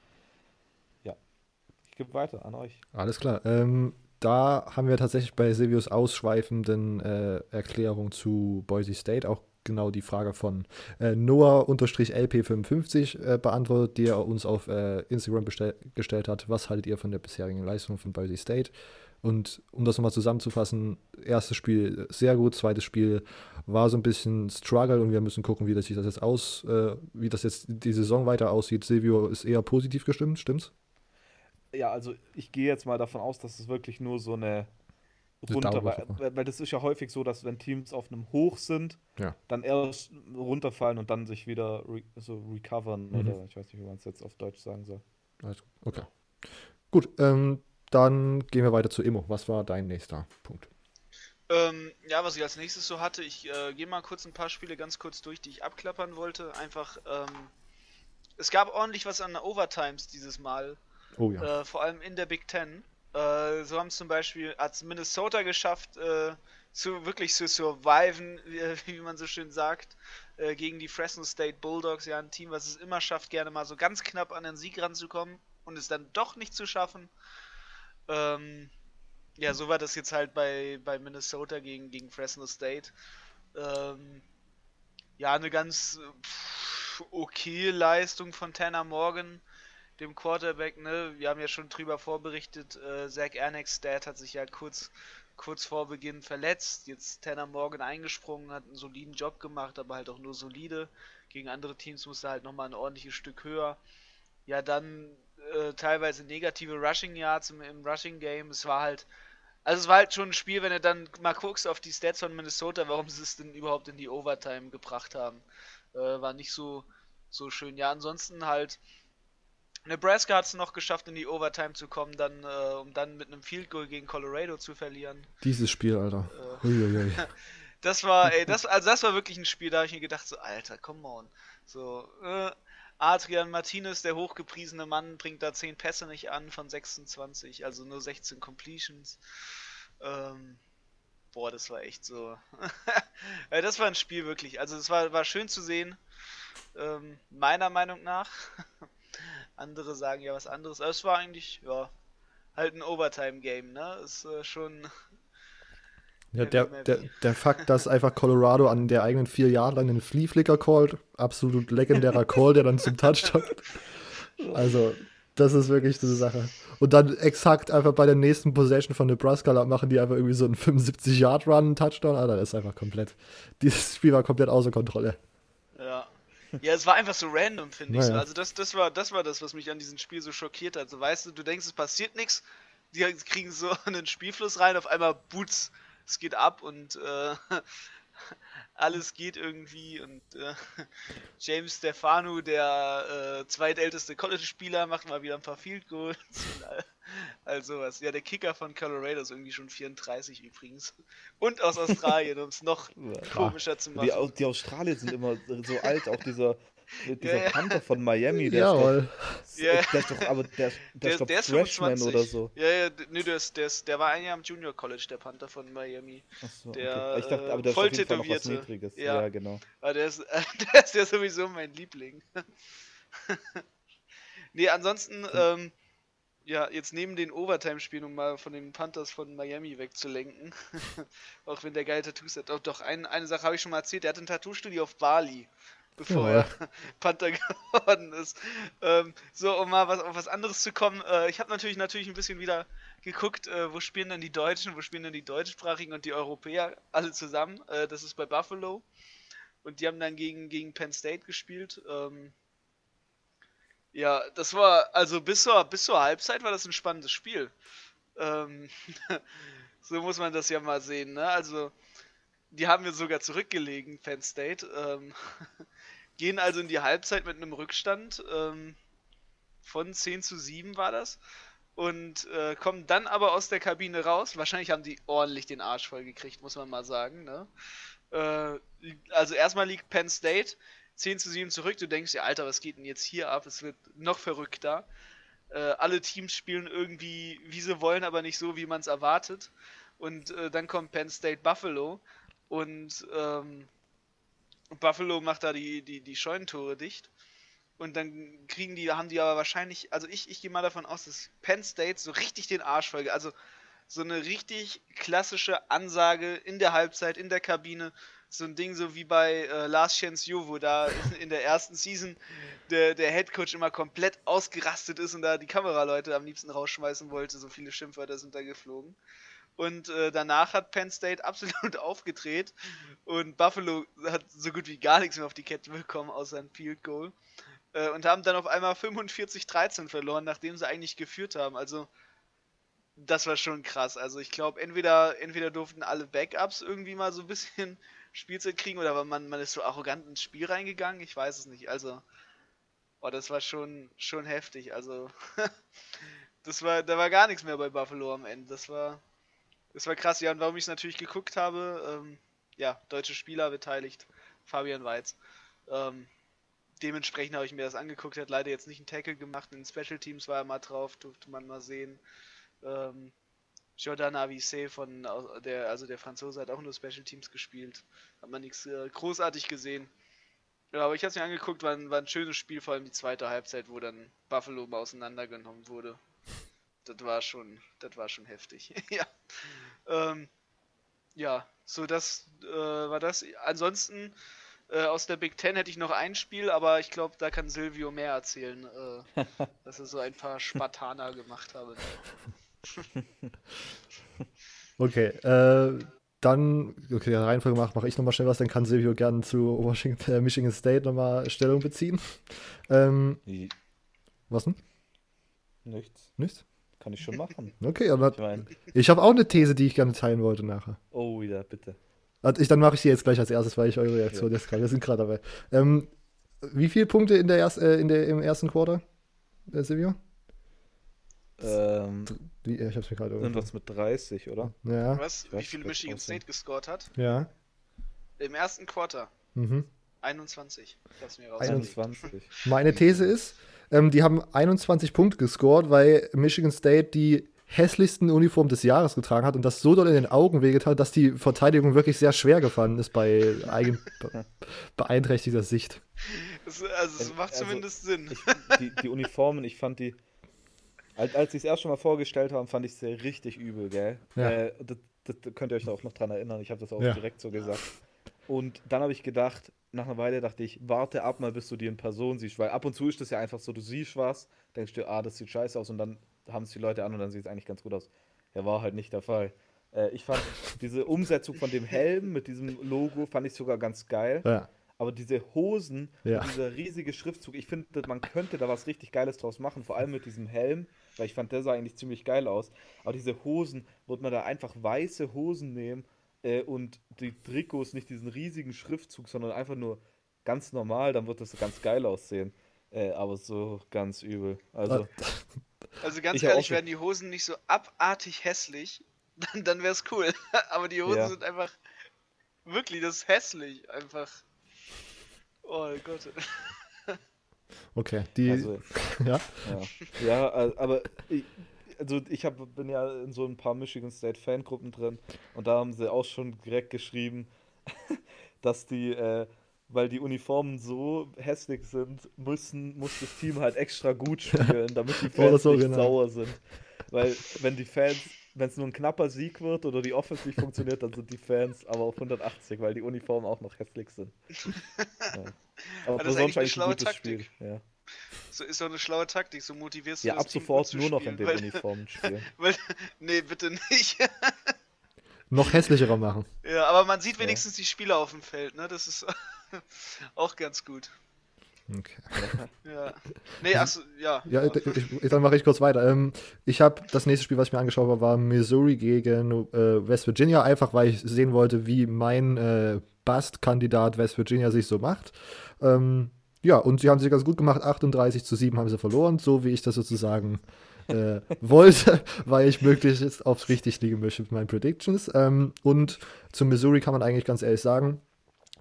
Speaker 2: Gebe weiter an euch.
Speaker 1: Alles klar. Ähm, da haben wir tatsächlich bei Silvius ausschweifenden äh, Erklärung zu Boise State auch genau die Frage von äh, Noah-LP55 äh, beantwortet, die er uns auf äh, Instagram gestellt hat. Was haltet ihr von der bisherigen Leistung von Boise State? Und um das nochmal zusammenzufassen, erstes Spiel sehr gut, zweites Spiel war so ein bisschen Struggle und wir müssen gucken, wie das sich das jetzt aus, äh, wie das jetzt die Saison weiter aussieht. Silvio ist eher positiv gestimmt, stimmt's?
Speaker 2: Ja, also ich gehe jetzt mal davon aus, dass es wirklich nur so eine runter, weil, weil, das ist ja häufig so, dass wenn Teams auf einem Hoch sind, ja. dann erst runterfallen und dann sich wieder re so recovern mhm. oder ich weiß nicht, wie man es jetzt auf Deutsch sagen soll.
Speaker 1: Also, okay. Gut, ähm, dann gehen wir weiter zu Immo. Was war dein nächster Punkt?
Speaker 3: Ähm, ja, was ich als nächstes so hatte, ich äh, gehe mal kurz ein paar Spiele ganz kurz durch, die ich abklappern wollte. Einfach, ähm, es gab ordentlich was an Overtimes dieses Mal. Oh ja. Äh, vor allem in der Big Ten. Äh, so haben zum Beispiel, hat Minnesota geschafft, äh, zu wirklich zu surviven, <laughs> wie, wie man so schön sagt, äh, gegen die Fresno State Bulldogs. Ja, ein Team, was es immer schafft, gerne mal so ganz knapp an den Sieg ranzukommen und es dann doch nicht zu schaffen. Ähm, ja, so war das jetzt halt bei, bei Minnesota gegen, gegen Fresno State. Ähm, ja, eine ganz okay Leistung von Tanner Morgan, dem Quarterback. Ne? Wir haben ja schon drüber vorberichtet, äh, Zach Ernex, Dad hat sich ja kurz, kurz vor Beginn verletzt. Jetzt Tanner Morgan eingesprungen, hat einen soliden Job gemacht, aber halt auch nur solide. Gegen andere Teams musste halt nochmal ein ordentliches Stück höher. Ja, dann äh, teilweise negative Rushing Yards im, im Rushing Game. Es war halt, also es war halt schon ein Spiel, wenn du dann mal guckst auf die Stats von Minnesota, warum sie es denn überhaupt in die Overtime gebracht haben. Äh, war nicht so, so schön. Ja, ansonsten halt. Nebraska hat es noch geschafft, in die Overtime zu kommen, dann, äh, um dann mit einem Field Goal gegen Colorado zu verlieren.
Speaker 1: Dieses Spiel, Alter.
Speaker 3: Äh, <laughs> das war, ey, das, also das war wirklich ein Spiel, da habe ich mir gedacht, so, Alter, come on. So, äh, Adrian Martinez, der hochgepriesene Mann, bringt da 10 Pässe nicht an von 26, also nur 16 Completions. Ähm, boah, das war echt so. <laughs> das war ein Spiel wirklich. Also es war, war schön zu sehen. Ähm, meiner Meinung nach. <laughs> Andere sagen ja was anderes. Aber es war eigentlich, ja, halt ein Overtime-Game, ne? Ist äh, schon
Speaker 1: ja, der, der, der Fakt, dass <laughs> einfach Colorado an der eigenen vier Jahre lang einen Flea Flicker callt, absolut legendärer Call, der dann zum Touchdown. <laughs> Also, das ist wirklich diese Sache. Und dann exakt einfach bei der nächsten Possession von Nebraska machen die einfach irgendwie so einen 75-Yard-Run, Touchdown. Alter, das ist einfach komplett. Dieses Spiel war komplett außer Kontrolle.
Speaker 3: Ja. Ja, es war einfach so random, finde ich. Naja. Also das, das, war, das war das, was mich an diesem Spiel so schockiert hat. So, weißt du, du denkst, es passiert nichts, die kriegen so <laughs> einen Spielfluss rein, auf einmal Boots es geht ab und äh, <laughs> alles geht irgendwie und äh, <laughs> James Stefano, der äh, zweitälteste College-Spieler, macht mal wieder ein paar Field Goals und all, <laughs> all sowas. Ja, der Kicker von Colorado ist irgendwie schon 34 übrigens. Und aus Australien, um es noch ja, komischer zu machen.
Speaker 2: Die, die Australier sind immer so alt, auch dieser dieser ja, Panther von Miami, der Jawohl. ist, doch, ja. der ist doch, aber der, der, ist doch der Freshman oder so.
Speaker 3: Ja, ja, nee, der, ist, der, ist, der war ein Jahr am Junior College, der Panther von Miami.
Speaker 2: Achso, der, okay. ich dachte, aber der voll ist auf jeden Fall noch was Niedriges.
Speaker 3: Ja, ja genau. Aber der ist, <laughs> der ist ja sowieso mein Liebling. <laughs> nee, ansonsten, hm. ähm, ja, jetzt neben den Overtime-Spielen, um mal von den Panthers von Miami wegzulenken, <laughs> auch wenn der geile Tattoos hat. Doch, doch ein, eine Sache habe ich schon mal erzählt, der hat ein Tattoo-Studio auf Bali bevor ja. er <laughs> Panther geworden ist. Ähm, so, um mal was, auf was anderes zu kommen. Äh, ich habe natürlich natürlich ein bisschen wieder geguckt, äh, wo spielen denn die Deutschen, wo spielen denn die Deutschsprachigen und die Europäer alle zusammen. Äh, das ist bei Buffalo. Und die haben dann gegen, gegen Penn State gespielt. Ähm, ja, das war, also bis zur, bis zur Halbzeit war das ein spannendes Spiel. Ähm, <laughs> so muss man das ja mal sehen, ne? Also, die haben wir sogar zurückgelegen, Penn State. Ähm, <laughs> gehen also in die Halbzeit mit einem Rückstand ähm, von 10 zu 7 war das. Und äh, kommen dann aber aus der Kabine raus. Wahrscheinlich haben die ordentlich den Arsch voll gekriegt, muss man mal sagen. Ne? Äh, also erstmal liegt Penn State 10 zu 7 zurück. Du denkst dir, Alter, was geht denn jetzt hier ab? Es wird noch verrückter. Äh, alle Teams spielen irgendwie, wie sie wollen, aber nicht so, wie man es erwartet. Und äh, dann kommt Penn State Buffalo und ähm, Buffalo macht da die, die, die Scheunentore dicht. Und dann kriegen die, haben die aber wahrscheinlich, also ich, ich gehe mal davon aus, dass Penn State so richtig den Arsch folge. Also so eine richtig klassische Ansage in der Halbzeit, in der Kabine. So ein Ding so wie bei äh, Last Chance You, wo da in der ersten Season der, der Headcoach immer komplett ausgerastet ist und da die Kameraleute am liebsten rausschmeißen wollte. So viele Schimpfwörter sind da geflogen. Und äh, danach hat Penn State <laughs> absolut aufgedreht und Buffalo hat so gut wie gar nichts mehr auf die Kette bekommen, außer ein Field Goal. Äh, und haben dann auf einmal 45-13 verloren, nachdem sie eigentlich geführt haben. Also, das war schon krass. Also, ich glaube, entweder, entweder durften alle Backups irgendwie mal so ein bisschen <laughs> Spielzeit kriegen oder man, man ist so arrogant ins Spiel reingegangen. Ich weiß es nicht. Also, oh, das war schon, schon heftig. Also, <laughs> das war, da war gar nichts mehr bei Buffalo am Ende. Das war, das war krass. Ja, und warum ich es natürlich geguckt habe, ähm, ja, deutsche Spieler beteiligt, Fabian Weiz. Ähm, dementsprechend habe ich mir das angeguckt. Er hat leider jetzt nicht einen Tackle gemacht. In den Special Teams war er mal drauf, durfte man mal sehen. Ähm, Jordan Avisse von der, also der Franzose hat auch nur Special Teams gespielt. Hat man nichts äh, großartig gesehen. Ja, aber ich habe es mir angeguckt, war ein, war ein schönes Spiel, vor allem die zweite Halbzeit, wo dann Buffalo mal auseinandergenommen wurde. Das war schon, das war schon heftig. <laughs> ja. Ähm, ja, so das äh, war das. Ansonsten äh, aus der Big Ten hätte ich noch ein Spiel, aber ich glaube, da kann Silvio mehr erzählen, äh, <laughs> dass er so ein paar Spartaner gemacht habe. <laughs>
Speaker 1: okay, äh, dann, okay, der Reihenfolge mache mach ich nochmal schnell was, dann kann Silvio gerne zu Washington, äh, Michigan State nochmal Stellung beziehen. Ähm, was denn?
Speaker 2: Nichts.
Speaker 1: Nichts?
Speaker 2: Kann ich schon machen. <laughs>
Speaker 1: Okay, aber ich, mein... ich habe auch eine These, die ich gerne teilen wollte nachher.
Speaker 2: Oh, ja, bitte.
Speaker 1: Also ich, dann mache ich sie jetzt gleich als erstes, weil ich eure Reaktion ja. jetzt gerade. Wir sind gerade dabei. Ähm, wie viele Punkte in der erst, äh, in der, im ersten Quarter, äh, Silvio?
Speaker 2: Ähm,
Speaker 1: wie, ich hab's mir gerade
Speaker 2: Irgendwas mit 30, oder?
Speaker 3: Ja. Was? Wie viel Michigan State gescored hat?
Speaker 1: Ja.
Speaker 3: Im ersten Quarter?
Speaker 1: Mhm.
Speaker 3: 21. Ich hab's mir
Speaker 2: 21.
Speaker 1: Meine These ist, ähm, die haben 21 Punkte gescored, weil Michigan State die hässlichsten Uniform des Jahres getragen hat und das so doll in den Augen wehgetan, dass die Verteidigung wirklich sehr schwer gefallen ist bei eigen <laughs> beeinträchtigter Sicht.
Speaker 3: Das, also es macht also, zumindest Sinn.
Speaker 2: Ich, die, die, Uniformen, ich fand die, als, als sie es erst schon mal vorgestellt haben, fand ich sie richtig übel, gell? Ja. Äh, das, das, könnt ihr euch da auch noch dran erinnern, ich habe das auch ja. direkt so gesagt. Und dann habe ich gedacht, nach einer Weile dachte ich, warte ab mal, bis du die in Person siehst, weil ab und zu ist das ja einfach so, du siehst was, denkst dir, ah, das sieht scheiße aus und dann haben es die Leute an und dann sieht es eigentlich ganz gut aus. Ja, war halt nicht der Fall. Äh, ich fand diese Umsetzung von dem Helm mit diesem Logo fand ich sogar ganz geil.
Speaker 1: Ja.
Speaker 2: Aber diese Hosen,
Speaker 1: ja.
Speaker 2: dieser riesige Schriftzug, ich finde, man könnte da was richtig Geiles draus machen, vor allem mit diesem Helm, weil ich fand, der sah eigentlich ziemlich geil aus. Aber diese Hosen, würde man da einfach weiße Hosen nehmen äh, und die Trikots nicht diesen riesigen Schriftzug, sondern einfach nur ganz normal, dann wird das ganz geil aussehen. Äh, aber so ganz übel. Also,
Speaker 3: also <laughs> ganz ehrlich, werden die Hosen nicht so abartig hässlich, <laughs> dann, dann wäre es cool. <laughs> aber die Hosen ja. sind einfach wirklich, das ist hässlich. Einfach. Oh Gott.
Speaker 1: Okay, die.
Speaker 2: Also, ja? ja? Ja, aber ich, also ich hab, bin ja in so ein paar Michigan State Fangruppen drin und da haben sie auch schon direkt geschrieben, <laughs> dass die, äh, weil die Uniformen so hässlich sind, müssen, muss das Team halt extra gut spielen, damit die <laughs> Fans so, nicht genau. sauer sind. Weil wenn die Fans, wenn es nur ein knapper Sieg wird oder die Offense nicht funktioniert, dann sind die Fans aber auf 180, weil die Uniformen auch noch hässlich sind. <laughs> Ja.
Speaker 3: Aber, aber das ist eigentlich ein gutes Taktik. Spiel. Ja. So ist doch eine schlaue Taktik, so motivierst du
Speaker 2: Ja, ab sofort nur noch in den weil, Uniformen <laughs> spielen.
Speaker 3: Weil, nee, bitte nicht. <laughs>
Speaker 1: noch hässlicherer machen.
Speaker 3: Ja, aber man sieht wenigstens ja. die Spieler auf dem Feld, ne? Das ist <laughs> auch ganz gut.
Speaker 1: Okay.
Speaker 3: Ja. Nee, achso, ja.
Speaker 1: Ja, ich, ich, dann mache ich kurz weiter. Ähm, ich habe das nächste Spiel, was ich mir angeschaut habe, war Missouri gegen äh, West Virginia, einfach weil ich sehen wollte, wie mein äh, Bust-Kandidat West Virginia sich so macht. Ähm, ja, und sie haben sich ganz gut gemacht. 38 zu 7 haben sie verloren, so wie ich das sozusagen äh, <laughs> wollte, weil ich möglichst aufs richtig liegen möchte mit meinen Predictions. Ähm, und zu Missouri kann man eigentlich ganz ehrlich sagen,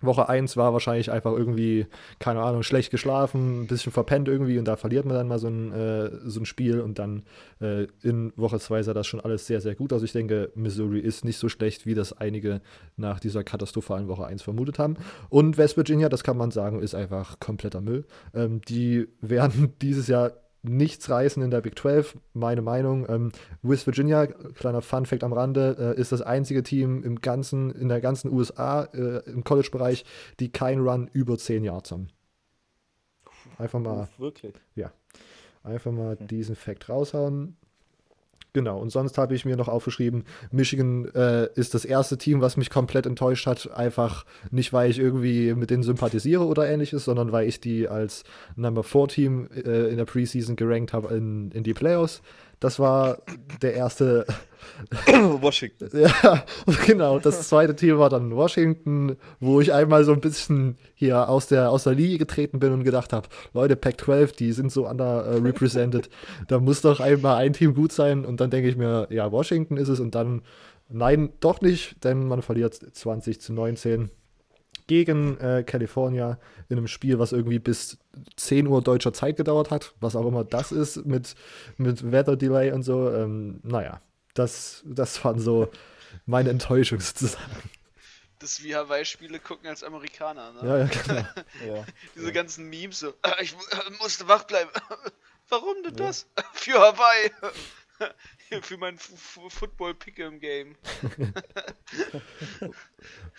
Speaker 1: Woche 1 war wahrscheinlich einfach irgendwie, keine Ahnung, schlecht geschlafen, ein bisschen verpennt irgendwie und da verliert man dann mal so ein, äh, so ein Spiel und dann äh, in Woche 2 sah das schon alles sehr, sehr gut aus. Ich denke, Missouri ist nicht so schlecht, wie das einige nach dieser katastrophalen Woche 1 vermutet haben. Und West Virginia, das kann man sagen, ist einfach kompletter Müll. Ähm, die <laughs> werden dieses Jahr nichts reißen in der Big 12, meine Meinung. Ähm, West Virginia, kleiner Fun Fact am Rande, äh, ist das einzige Team im ganzen, in der ganzen USA äh, im College-Bereich, die keinen Run über 10 Yards haben. Einfach mal.
Speaker 2: Wirklich.
Speaker 1: Ja. Einfach mal diesen Fact raushauen. Genau, und sonst habe ich mir noch aufgeschrieben, Michigan äh, ist das erste Team, was mich komplett enttäuscht hat. Einfach nicht, weil ich irgendwie mit denen sympathisiere oder ähnliches, sondern weil ich die als Number 4 Team äh, in der Preseason gerankt habe in, in die Playoffs. Das war der erste. <coughs>
Speaker 2: Washington.
Speaker 1: ja, genau. Das zweite Team war dann Washington, wo ich einmal so ein bisschen hier aus der, aus der Linie getreten bin und gedacht habe: Leute, Pac-12, die sind so underrepresented. da muss doch einmal ein Team gut sein. Und dann denke ich mir: Ja, Washington ist es. Und dann, nein, doch nicht, denn man verliert 20 zu 19 gegen äh, California in einem Spiel, was irgendwie bis 10 Uhr deutscher Zeit gedauert hat, was auch immer das ist, mit, mit Weather-Delay und so. Ähm, naja, das, das waren so meine Enttäuschung sozusagen.
Speaker 3: Das ist wie Hawaii-Spiele gucken als Amerikaner, ne?
Speaker 1: Ja, ja, genau. <laughs>
Speaker 2: Ja.
Speaker 3: Diese ganzen Memes so, "Ah, ich mu- musste wach bleiben. <laughs> Warum denn das? <laughs> Für Hawaii. <laughs> Für mein F F Football Pick'em Game. <laughs>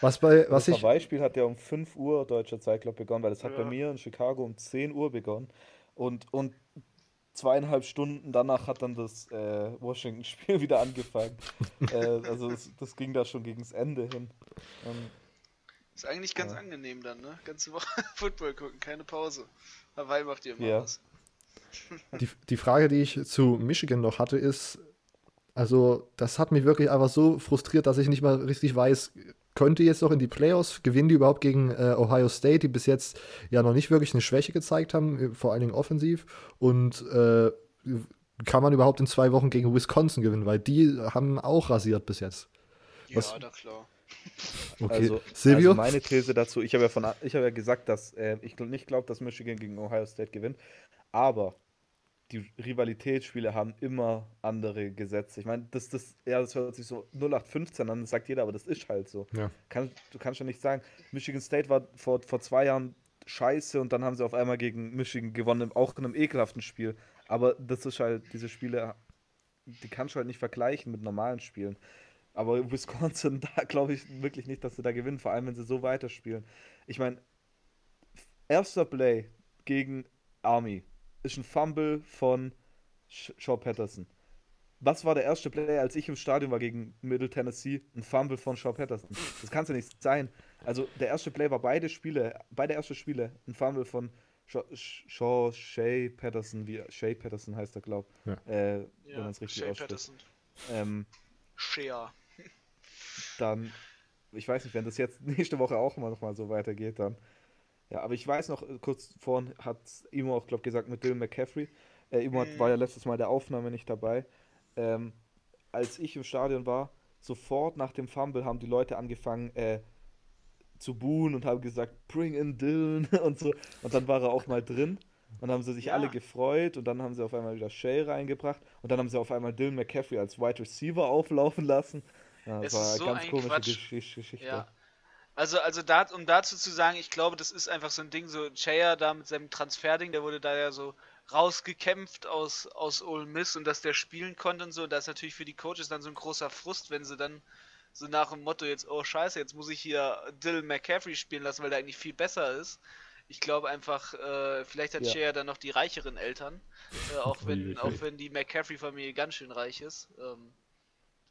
Speaker 1: Was bei, was
Speaker 2: das
Speaker 1: ich,
Speaker 2: Hawaii-Spiel hat ja um 5 Uhr deutscher Zeit, glaube begonnen, weil das hat bei
Speaker 3: Ja.
Speaker 2: mir in Chicago um 10 Uhr begonnen. Und, und zweieinhalb Stunden danach hat dann das äh, Washington-Spiel <laughs> wieder angefangen. äh, also das, das ging da schon gegen das Ende hin. Ähm,
Speaker 3: Ist eigentlich ganz
Speaker 2: Ja.
Speaker 3: angenehm dann, ne? Ganze Woche Football gucken, keine Pause. Hawaii macht ihr immer
Speaker 2: Ja.
Speaker 3: was.
Speaker 1: Die, die Frage, die ich zu Michigan noch hatte, ist, also das hat mich wirklich einfach so frustriert, dass ich nicht mal richtig weiß, könnte jetzt noch in die Playoffs, gewinnen die überhaupt gegen äh, Ohio State, die bis jetzt ja noch nicht wirklich eine Schwäche gezeigt haben, äh, vor allen Dingen offensiv. Und äh, kann man überhaupt in zwei Wochen gegen Wisconsin gewinnen, weil die haben auch rasiert bis jetzt.
Speaker 3: Ja,
Speaker 1: Was-
Speaker 3: na klar.
Speaker 1: Okay,
Speaker 2: Also,
Speaker 1: Silvio?
Speaker 2: also meine These dazu, ich habe ja, von, ich habe ja gesagt, dass äh, ich nicht glaube, dass Michigan gegen Ohio State gewinnt, aber die Rivalitätsspiele haben immer andere Gesetze. Ich meine, das, das, ja, das hört sich so 0815 an, das sagt jeder, aber das ist halt so.
Speaker 1: Ja.
Speaker 2: Kann, du kannst ja nicht sagen, Michigan State war vor, vor zwei Jahren scheiße und dann haben sie auf einmal gegen Michigan gewonnen, auch in einem ekelhaften Spiel. Aber das ist halt, diese Spiele, die kannst du halt nicht vergleichen mit normalen Spielen. Aber Wisconsin, <laughs> da glaube ich wirklich nicht, dass sie da gewinnen, vor allem wenn sie so weiterspielen. Ich meine, erster Play gegen Army ist ein Fumble von Sh- Shaw Patterson. Was war der erste Play, als ich im Stadion war gegen Middle Tennessee? Ein Fumble von Shaw Patterson. Das kann es ja nicht sein. Also der erste Play war beide Spiele, beide erste Spiele, ein Fumble von Shaw, Shaw Shay Patterson, wie Shay Patterson heißt er, glaube
Speaker 1: Ja.
Speaker 2: äh, wenn
Speaker 3: Ja,
Speaker 2: man es richtig ausspricht.
Speaker 3: Patterson.
Speaker 2: Ähm,
Speaker 3: Shea.
Speaker 2: dann, ich weiß nicht, wenn das jetzt <laughs> nächste Woche auch mal so weitergeht, dann. Ja, aber ich weiß noch, äh, kurz vorhin hat Imo auch, glaube gesagt, mit Dylan McCaffrey. Äh, Imo
Speaker 3: Mhm.
Speaker 2: war ja letztes Mal der Aufnahme nicht dabei. Ähm, als ich im Stadion war, sofort nach dem Fumble haben die Leute angefangen äh, zu buhen und haben gesagt, bring in Dylan <laughs> und so. Und dann war er auch mal drin. Und dann haben sie sich
Speaker 3: Ja.
Speaker 2: alle gefreut und dann haben sie auf einmal wieder Shay reingebracht und dann haben sie auf einmal Dylan McCaffrey als Wide Receiver auflaufen lassen. Ja,
Speaker 3: Es
Speaker 2: das war
Speaker 3: ist so
Speaker 2: eine ganz komische
Speaker 3: Quatsch.
Speaker 2: Gesch Geschichte.
Speaker 3: Ja. Also, also da, um dazu zu sagen, ich glaube, das ist einfach so ein Ding, so Chaya da mit seinem Transferding, der wurde da ja so rausgekämpft aus, aus Ole Miss und dass der spielen konnte und so, das ist natürlich für die Coaches dann so ein großer Frust, wenn sie dann so nach dem Motto jetzt, oh scheiße, jetzt muss ich hier Dylan McCaffrey spielen lassen, weil der eigentlich viel besser ist. Ich glaube einfach, äh, vielleicht hat
Speaker 2: Ja.
Speaker 3: Chaya dann noch die reicheren Eltern, äh, auch, <laughs> wenn, auch wenn die McCaffrey-Familie ganz schön reich ist. Ähm,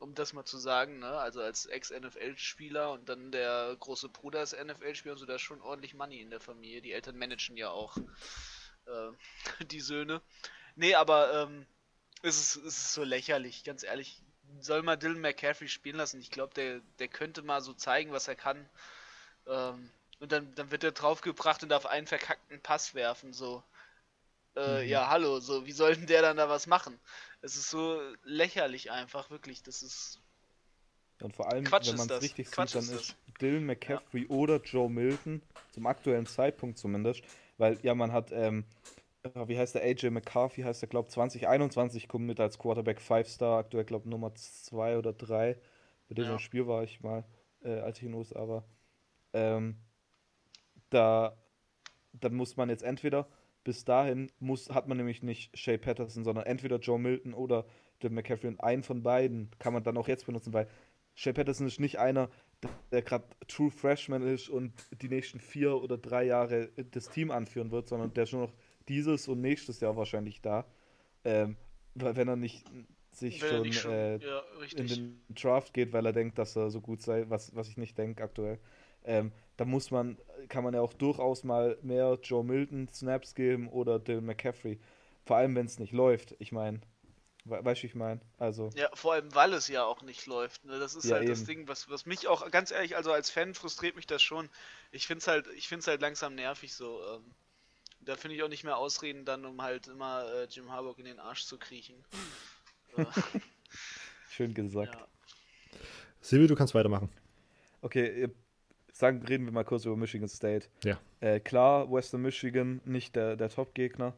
Speaker 3: um das mal zu sagen, ne? Also als Ex-NFL-Spieler und dann der große Bruder ist NFL-Spieler und so, da ist schon ordentlich Money in der Familie. Die Eltern managen ja auch äh, <laughs> die Söhne. Nee, aber ähm, es, ist, es ist so lächerlich, ganz ehrlich. Soll mal Dylan McCaffrey spielen lassen. Ich glaube, der, der könnte mal so zeigen, was er kann. Ähm, und dann, dann wird er draufgebracht und darf einen verkackten Pass werfen, so. Äh,
Speaker 2: Mhm.
Speaker 3: Ja, hallo, so, wie soll denn der dann da was machen? Es ist so lächerlich einfach, wirklich. Das ist.
Speaker 2: Und vor allem,
Speaker 3: Quatsch
Speaker 2: wenn man es
Speaker 3: das.
Speaker 2: richtig
Speaker 3: Quatsch
Speaker 2: sieht, dann
Speaker 3: ist
Speaker 2: ist Dylan McCaffrey oder Joe Milton zum aktuellen Zeitpunkt zumindest, weil ja, man hat, ähm, äh, wie heißt der, AJ McCarthy heißt der, glaube 2021 kommt mit als Quarterback 5-Star, aktuell, glaube Nummer 2 oder 3. Bei diesem
Speaker 3: Ja.
Speaker 2: Spiel war ich mal, äh, als ich in den USA war. Ähm, da, da muss man jetzt entweder bis dahin muss, hat man nämlich nicht Shea Patterson, sondern entweder Joe Milton oder Dylan McCaffrey. Und einen von beiden kann man dann auch jetzt benutzen, weil Shea Patterson ist nicht einer, der gerade True Freshman ist und die nächsten vier oder drei Jahre das Team anführen wird, sondern der ist nur noch dieses und nächstes Jahr wahrscheinlich da. Ähm, weil wenn er nicht sich
Speaker 3: Wenn
Speaker 2: schon,
Speaker 3: nicht schon-
Speaker 2: äh,
Speaker 3: ja,
Speaker 2: in den Draft geht, weil er denkt, dass er so gut sei, was, was ich nicht denke aktuell. Ähm, da muss man, kann man ja auch durchaus mal mehr Joe Milton Snaps geben oder Dylan McCaffrey. Vor allem, wenn es nicht läuft. Ich meine, we weißt du, wie ich meine? Also,
Speaker 3: Ja, vor allem, weil es ja auch nicht läuft. Ne? Das ist
Speaker 2: Ja,
Speaker 3: halt das
Speaker 2: eben.
Speaker 3: Ding, was, was mich auch, ganz ehrlich, also als Fan frustriert mich das schon. Ich finde es halt, ich find's halt langsam nervig so. Ähm, da finde ich auch nicht mehr Ausreden dann, um halt immer äh, Jim Harbaugh in den Arsch zu kriechen. <laughs> äh,
Speaker 2: schön gesagt.
Speaker 3: ja.
Speaker 1: Silvi, du kannst weitermachen.
Speaker 2: Okay, sagen, reden wir mal kurz über Michigan State.
Speaker 1: Ja.
Speaker 2: Äh, klar, Western Michigan nicht der, der Top-Gegner.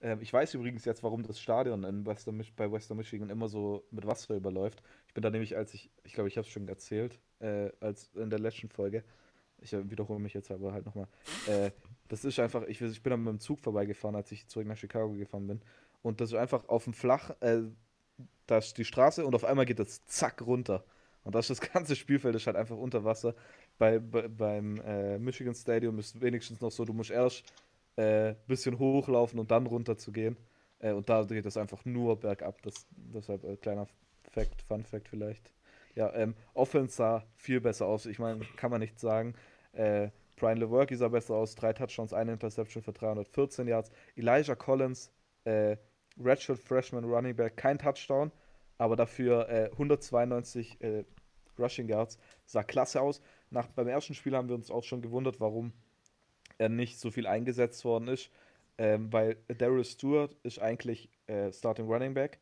Speaker 2: Ähm, ich weiß übrigens jetzt, warum das Stadion in Western, bei Western Michigan immer so mit Wasser überläuft. Ich bin da nämlich, als ich, ich glaube, ich habe es schon erzählt, äh, als in der letzten Folge. Ich äh, wiederhole mich jetzt aber halt nochmal. Äh, das ist einfach, ich, ich bin dann mit dem Zug vorbeigefahren, als ich zurück nach Chicago gefahren bin. Und das ist einfach auf dem Flach, äh, da ist die Straße und auf einmal geht das zack runter. Und das, ist das ganze Spielfeld ist halt einfach unter Wasser. Bei, bei, beim äh, Michigan Stadium ist wenigstens noch so, du musst erst ein äh, bisschen hochlaufen und dann runter zu gehen. Äh, und da geht es einfach nur bergab. Das, deshalb äh, kleiner Fact, Fun Fact vielleicht. Ja, ähm, Offense sah viel besser aus. Ich meine, kann man nicht sagen. Äh, Brian Lewerke sah besser aus. Drei Touchdowns, eine Interception für 314 Yards. Elijah Collins, äh, Redshirt Freshman Running Back, kein Touchdown, aber dafür äh, 192 äh, Rushing Yards. Sah klasse aus. Nach, beim ersten Spiel haben wir uns auch schon gewundert, warum er nicht so viel eingesetzt worden ist. Ähm, weil Daryl Stewart ist eigentlich äh, Starting Running Back.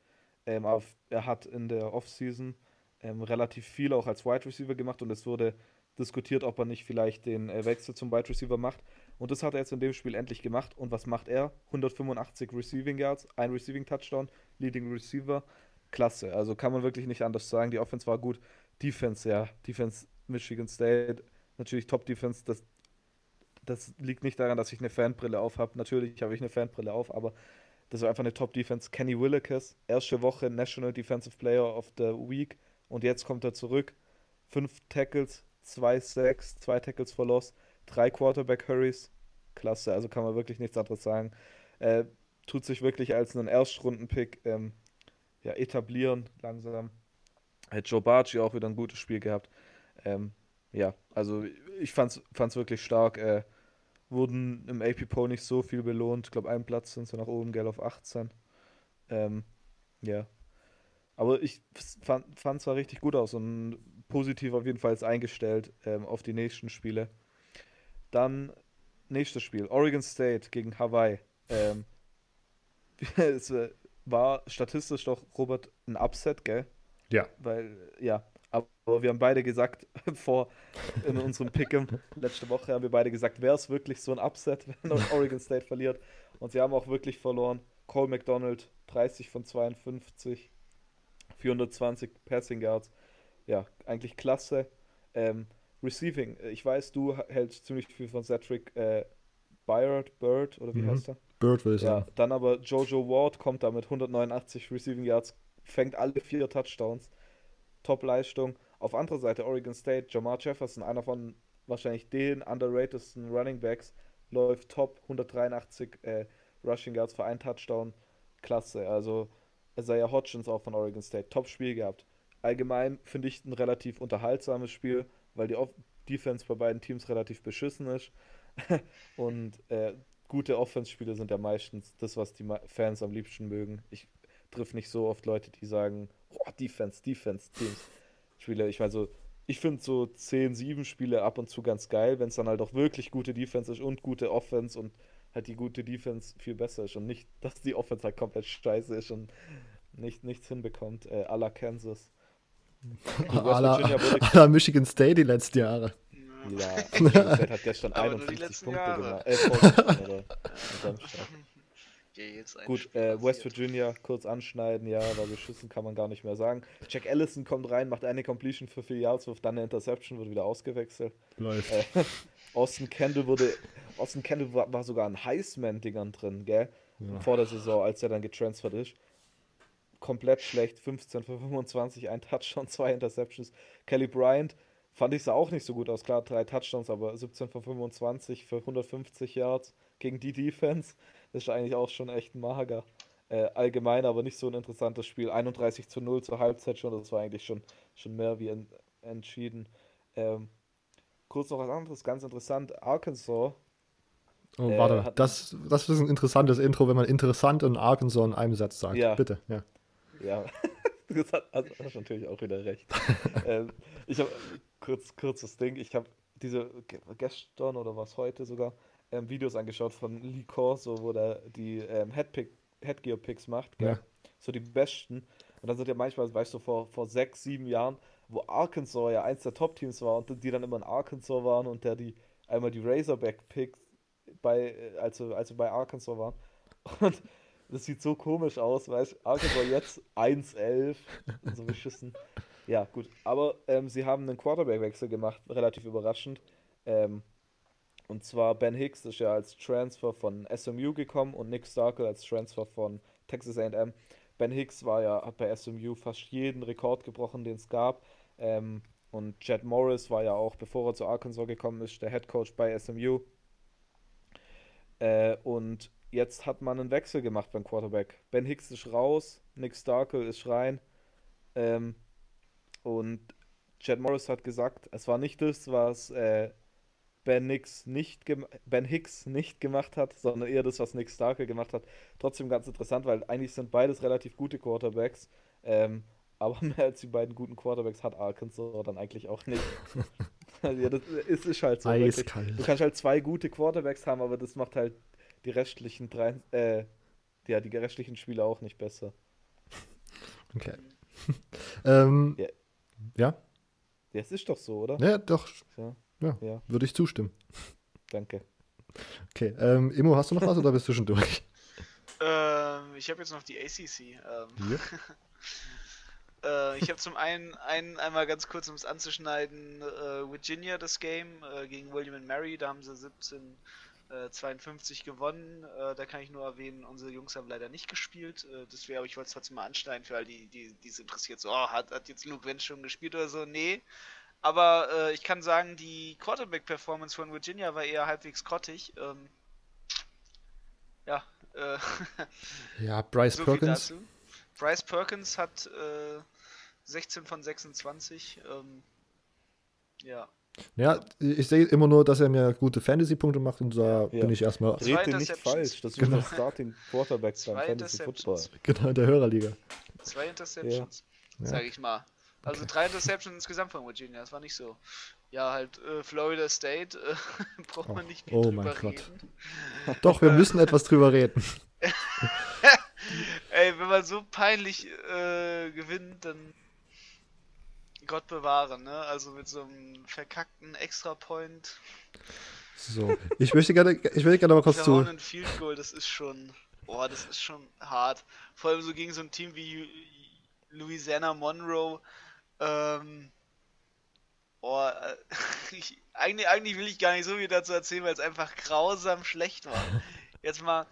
Speaker 2: Ähm, aber er hat in der Offseason ähm, relativ viel auch als Wide Receiver gemacht und es wurde diskutiert, ob er nicht vielleicht den äh, Wechsel zum Wide Receiver macht. Und das hat er jetzt in dem Spiel endlich gemacht. Und was macht er? 185 Receiving Yards, ein Receiving Touchdown, Leading Receiver. Klasse. Also kann man wirklich nicht anders sagen. Die Offense war gut. Defense, ja. Defense Michigan State. Natürlich Top Defense. Das, das liegt nicht daran, dass ich eine Fanbrille auf habe. Natürlich habe ich eine Fanbrille auf, aber das war einfach eine Top Defense. Kenny Willekes, erste Woche National Defensive Player of the Week. Und jetzt kommt er zurück. Fünf Tackles, zwei Sacks, zwei Tackles for Loss, drei Quarterback Hurries. Klasse, also kann man wirklich nichts anderes sagen. Äh, tut sich wirklich als einen Erstrunden-Pick ähm, ja, etablieren, langsam. Hat Joe Barci auch wieder ein gutes Spiel gehabt. Ähm, ja, also ich fand's, fand's wirklich stark. Äh, wurden im AP Poll nicht so viel belohnt. Ich glaube, einen Platz sind sie nach oben, gell, auf 18. Ähm, ja. Aber ich fand, fand zwar richtig gut aus und positiv auf jeden Fall eingestellt ähm, auf die nächsten Spiele. Dann nächstes Spiel, Oregon State gegen Hawaii. Ähm, <laughs> es äh, war statistisch doch, Robert, ein Upset, gell?
Speaker 1: Ja.
Speaker 2: Weil, ja, aber wir haben beide gesagt, <laughs> vor in unserem Pick'em letzte Woche haben wir beide gesagt, wäre es wirklich so ein Upset, <laughs> wenn Oregon State verliert. Und sie haben auch wirklich verloren. Cole McDonald, 30 von 52, 420 Passing Yards. Ja, eigentlich klasse. Ähm, Receiving, ich weiß, du hältst ziemlich viel von Cedric äh, Byard, Bird, oder wie
Speaker 1: Mhm.
Speaker 2: heißt er?
Speaker 1: Bird will ich
Speaker 2: Ja,
Speaker 1: sagen.
Speaker 2: dann aber Jojo Ward kommt da mit 189 Receiving Yards, fängt alle vier Touchdowns. Top-Leistung. Auf anderer Seite Oregon State, Jamar Jefferson, einer von wahrscheinlich den underratedsten Running Backs, läuft top, 183 äh, Rushing Yards für einen Touchdown. Klasse. Also Isaiah Hodgins auch von Oregon State, Top-Spiel gehabt. Allgemein finde ich ein relativ unterhaltsames Spiel, weil die Off Defense bei beiden Teams relativ beschissen ist. <laughs> Und äh, gute Offense-Spiele sind ja meistens das, was die Fans am liebsten mögen. Ich triff nicht so oft Leute, die sagen, oh, Defense, Defense, Teams. Spiele, ich meine so, ich finde so 10-7 Spiele ab und zu ganz geil, wenn es dann halt auch wirklich gute Defense ist und gute Offense und halt die gute Defense viel besser ist und nicht, <laughs> dass die Offense halt komplett scheiße ist und nicht, nichts hinbekommt, äh, à la Kansas. <laughs>
Speaker 1: À la, à <laughs> la Michigan State die letzten Jahre.
Speaker 2: Ja, Michigan State hat gestern
Speaker 3: Aber nur die
Speaker 2: 51
Speaker 3: letzten
Speaker 2: Punkte
Speaker 3: Jahre.
Speaker 2: gemacht. Äh,
Speaker 3: Okay, jetzt ein
Speaker 2: Gut, äh, West. Virginia kurz anschneiden, ja, war beschissen, kann man gar nicht mehr sagen. Jack Allison kommt rein, macht eine Completion für vier Yards, wirft dann eine Interception, wird wieder ausgewechselt.
Speaker 1: Läuft.
Speaker 2: Äh, <laughs> Austin Kendall wurde, Austin Kendall war, war sogar in Heisman-Dingern drin, gell? Vor der Saison, als er dann getransfert ist. Komplett schlecht, 15 für 25, ein Touchdown, zwei Interceptions. Kelly Bryant fand ich sah auch nicht so gut aus, klar, drei Touchdowns, aber 17 für 25 für 150 Yards gegen die Defense. Das ist eigentlich auch schon echt mager. Äh, allgemein aber nicht so ein interessantes Spiel. 31 zu 0 zur Halbzeit schon, das war eigentlich schon, schon mehr wie en entschieden. Ähm, kurz noch was anderes, ganz interessant. Arkansas.
Speaker 1: Oh,
Speaker 2: Äh,
Speaker 1: warte, das, das ist ein interessantes Intro, wenn man interessant und Arkansas in einem Satz sagt.
Speaker 2: Ja.
Speaker 1: Bitte, ja.
Speaker 2: Ja, <laughs> das hat, also, hast natürlich auch wieder recht. <laughs> ähm, ich habe kurz, kurzes Ding. Ich habe diese ge- gestern oder was heute sogar ähm, Videos angeschaut von Lee Corso, wo der die ähm, Headpick, Headgear-Picks macht. Gell?
Speaker 1: Ja.
Speaker 2: So die besten. Und dann sind ja manchmal, weißt du, vor, vor sechs, sieben Jahren, wo Arkansas ja eins der Top-Teams war und die dann immer in Arkansas waren und der die einmal die Razorback-Picks bei, äh, also, also bei Arkansas waren. Und das sieht so komisch aus, weißt du, Arkansas jetzt <laughs> 1-11 und so beschissen. Ja, gut. Aber ähm, sie haben einen Quarterback-Wechsel gemacht, relativ überraschend. Ähm, und zwar Ben Hicks ist ja als Transfer von SMU gekommen und Nick Starkel als Transfer von Texas A&M. Ben Hicks war ja, hat bei SMU fast jeden Rekord gebrochen, den es gab. Ähm, und Chad Morris war ja auch, bevor er zu Arkansas gekommen ist, der Head Coach bei SMU. Äh, und jetzt hat man einen Wechsel gemacht beim Quarterback. Ben Hicks ist raus, Nick Starkel ist rein. Ähm, und Chad Morris hat gesagt, es war nicht das, was äh, Ben, Nix nicht ben Hicks nicht gemacht hat, sondern eher das, was Nick Starkel gemacht hat. Trotzdem ganz interessant, weil eigentlich sind beides relativ gute Quarterbacks. Ähm, aber <laughs> mehr als die beiden guten Quarterbacks hat Arkansas dann eigentlich auch nicht. <laughs> Also, ja, das ist, ist halt so.
Speaker 1: Eiskalt.
Speaker 2: Du kannst halt zwei gute Quarterbacks haben, aber das macht halt die restlichen drei, äh, ja, die restlichen Spiele auch nicht besser. <laughs>
Speaker 1: Okay. ähm,
Speaker 2: Ja.
Speaker 1: ja.
Speaker 2: Ja, es ist doch so, oder?
Speaker 1: Ja, doch,
Speaker 2: Ja,
Speaker 1: ja,
Speaker 2: Ja.
Speaker 1: würde ich zustimmen.
Speaker 2: danke.
Speaker 1: Okay, ähm, Immo, hast du noch was oder bist du schon durch? <laughs>
Speaker 3: Ähm, ich habe jetzt noch die ACC. Ähm, <laughs> äh, ich habe zum einen, einen einmal ganz kurz, um es anzuschneiden, äh, Virginia das Game äh, gegen William and Mary. Da haben sie 17 äh, 52 gewonnen. Da kann ich nur erwähnen, unsere Jungs haben leider nicht gespielt. Äh, deswegen, aber ich wollte es trotzdem mal anschneiden für all die, die die es interessiert. So, oh, hat, hat jetzt Luke Wendt schon gespielt oder so? Nee. Aber äh, ich kann sagen, die Quarterback-Performance von Virginia war eher halbwegs grottig. Ähm, ja, äh, <laughs>
Speaker 1: Ja, Bryce
Speaker 3: so
Speaker 1: Perkins.
Speaker 3: Bryce Perkins hat äh, 16 von 26. Ähm, ja.
Speaker 1: Ja, ich sehe immer nur, dass er mir gute Fantasy-Punkte macht und da
Speaker 2: Ja.
Speaker 1: bin ich erstmal
Speaker 3: Zwei
Speaker 2: Red dir nicht falsch. Das ist
Speaker 1: Genau.
Speaker 2: Starting Quarterback beim Fantasy Football.
Speaker 1: Genau in der Hörerliga.
Speaker 3: Zwei Interceptions,
Speaker 1: Ja.
Speaker 3: sage ich mal. Also drei Interceptions insgesamt von Virginia, das war nicht so. Ja, halt äh, Florida State, äh, <laughs> braucht man
Speaker 1: Oh,
Speaker 3: nicht
Speaker 1: oh
Speaker 3: drüber
Speaker 1: mein Gott.
Speaker 3: reden.
Speaker 1: Doch, wir müssen etwas drüber reden. <laughs>
Speaker 3: Ey, wenn man so peinlich äh, gewinnt, dann Gott bewahre, ne? Also mit so einem verkackten Extra-Point,
Speaker 1: So, ich möchte gerne, ich möchte gerne mal kurz zu.
Speaker 3: verhauenen Field Goal, das ist schon, oh, das ist schon hart. Vor allem so gegen so ein Team wie Louisiana Monroe, ähm, oh, äh, <laughs> ich, eigentlich, eigentlich will ich gar nicht so viel dazu erzählen, weil es einfach grausam schlecht war. <laughs> Jetzt mal,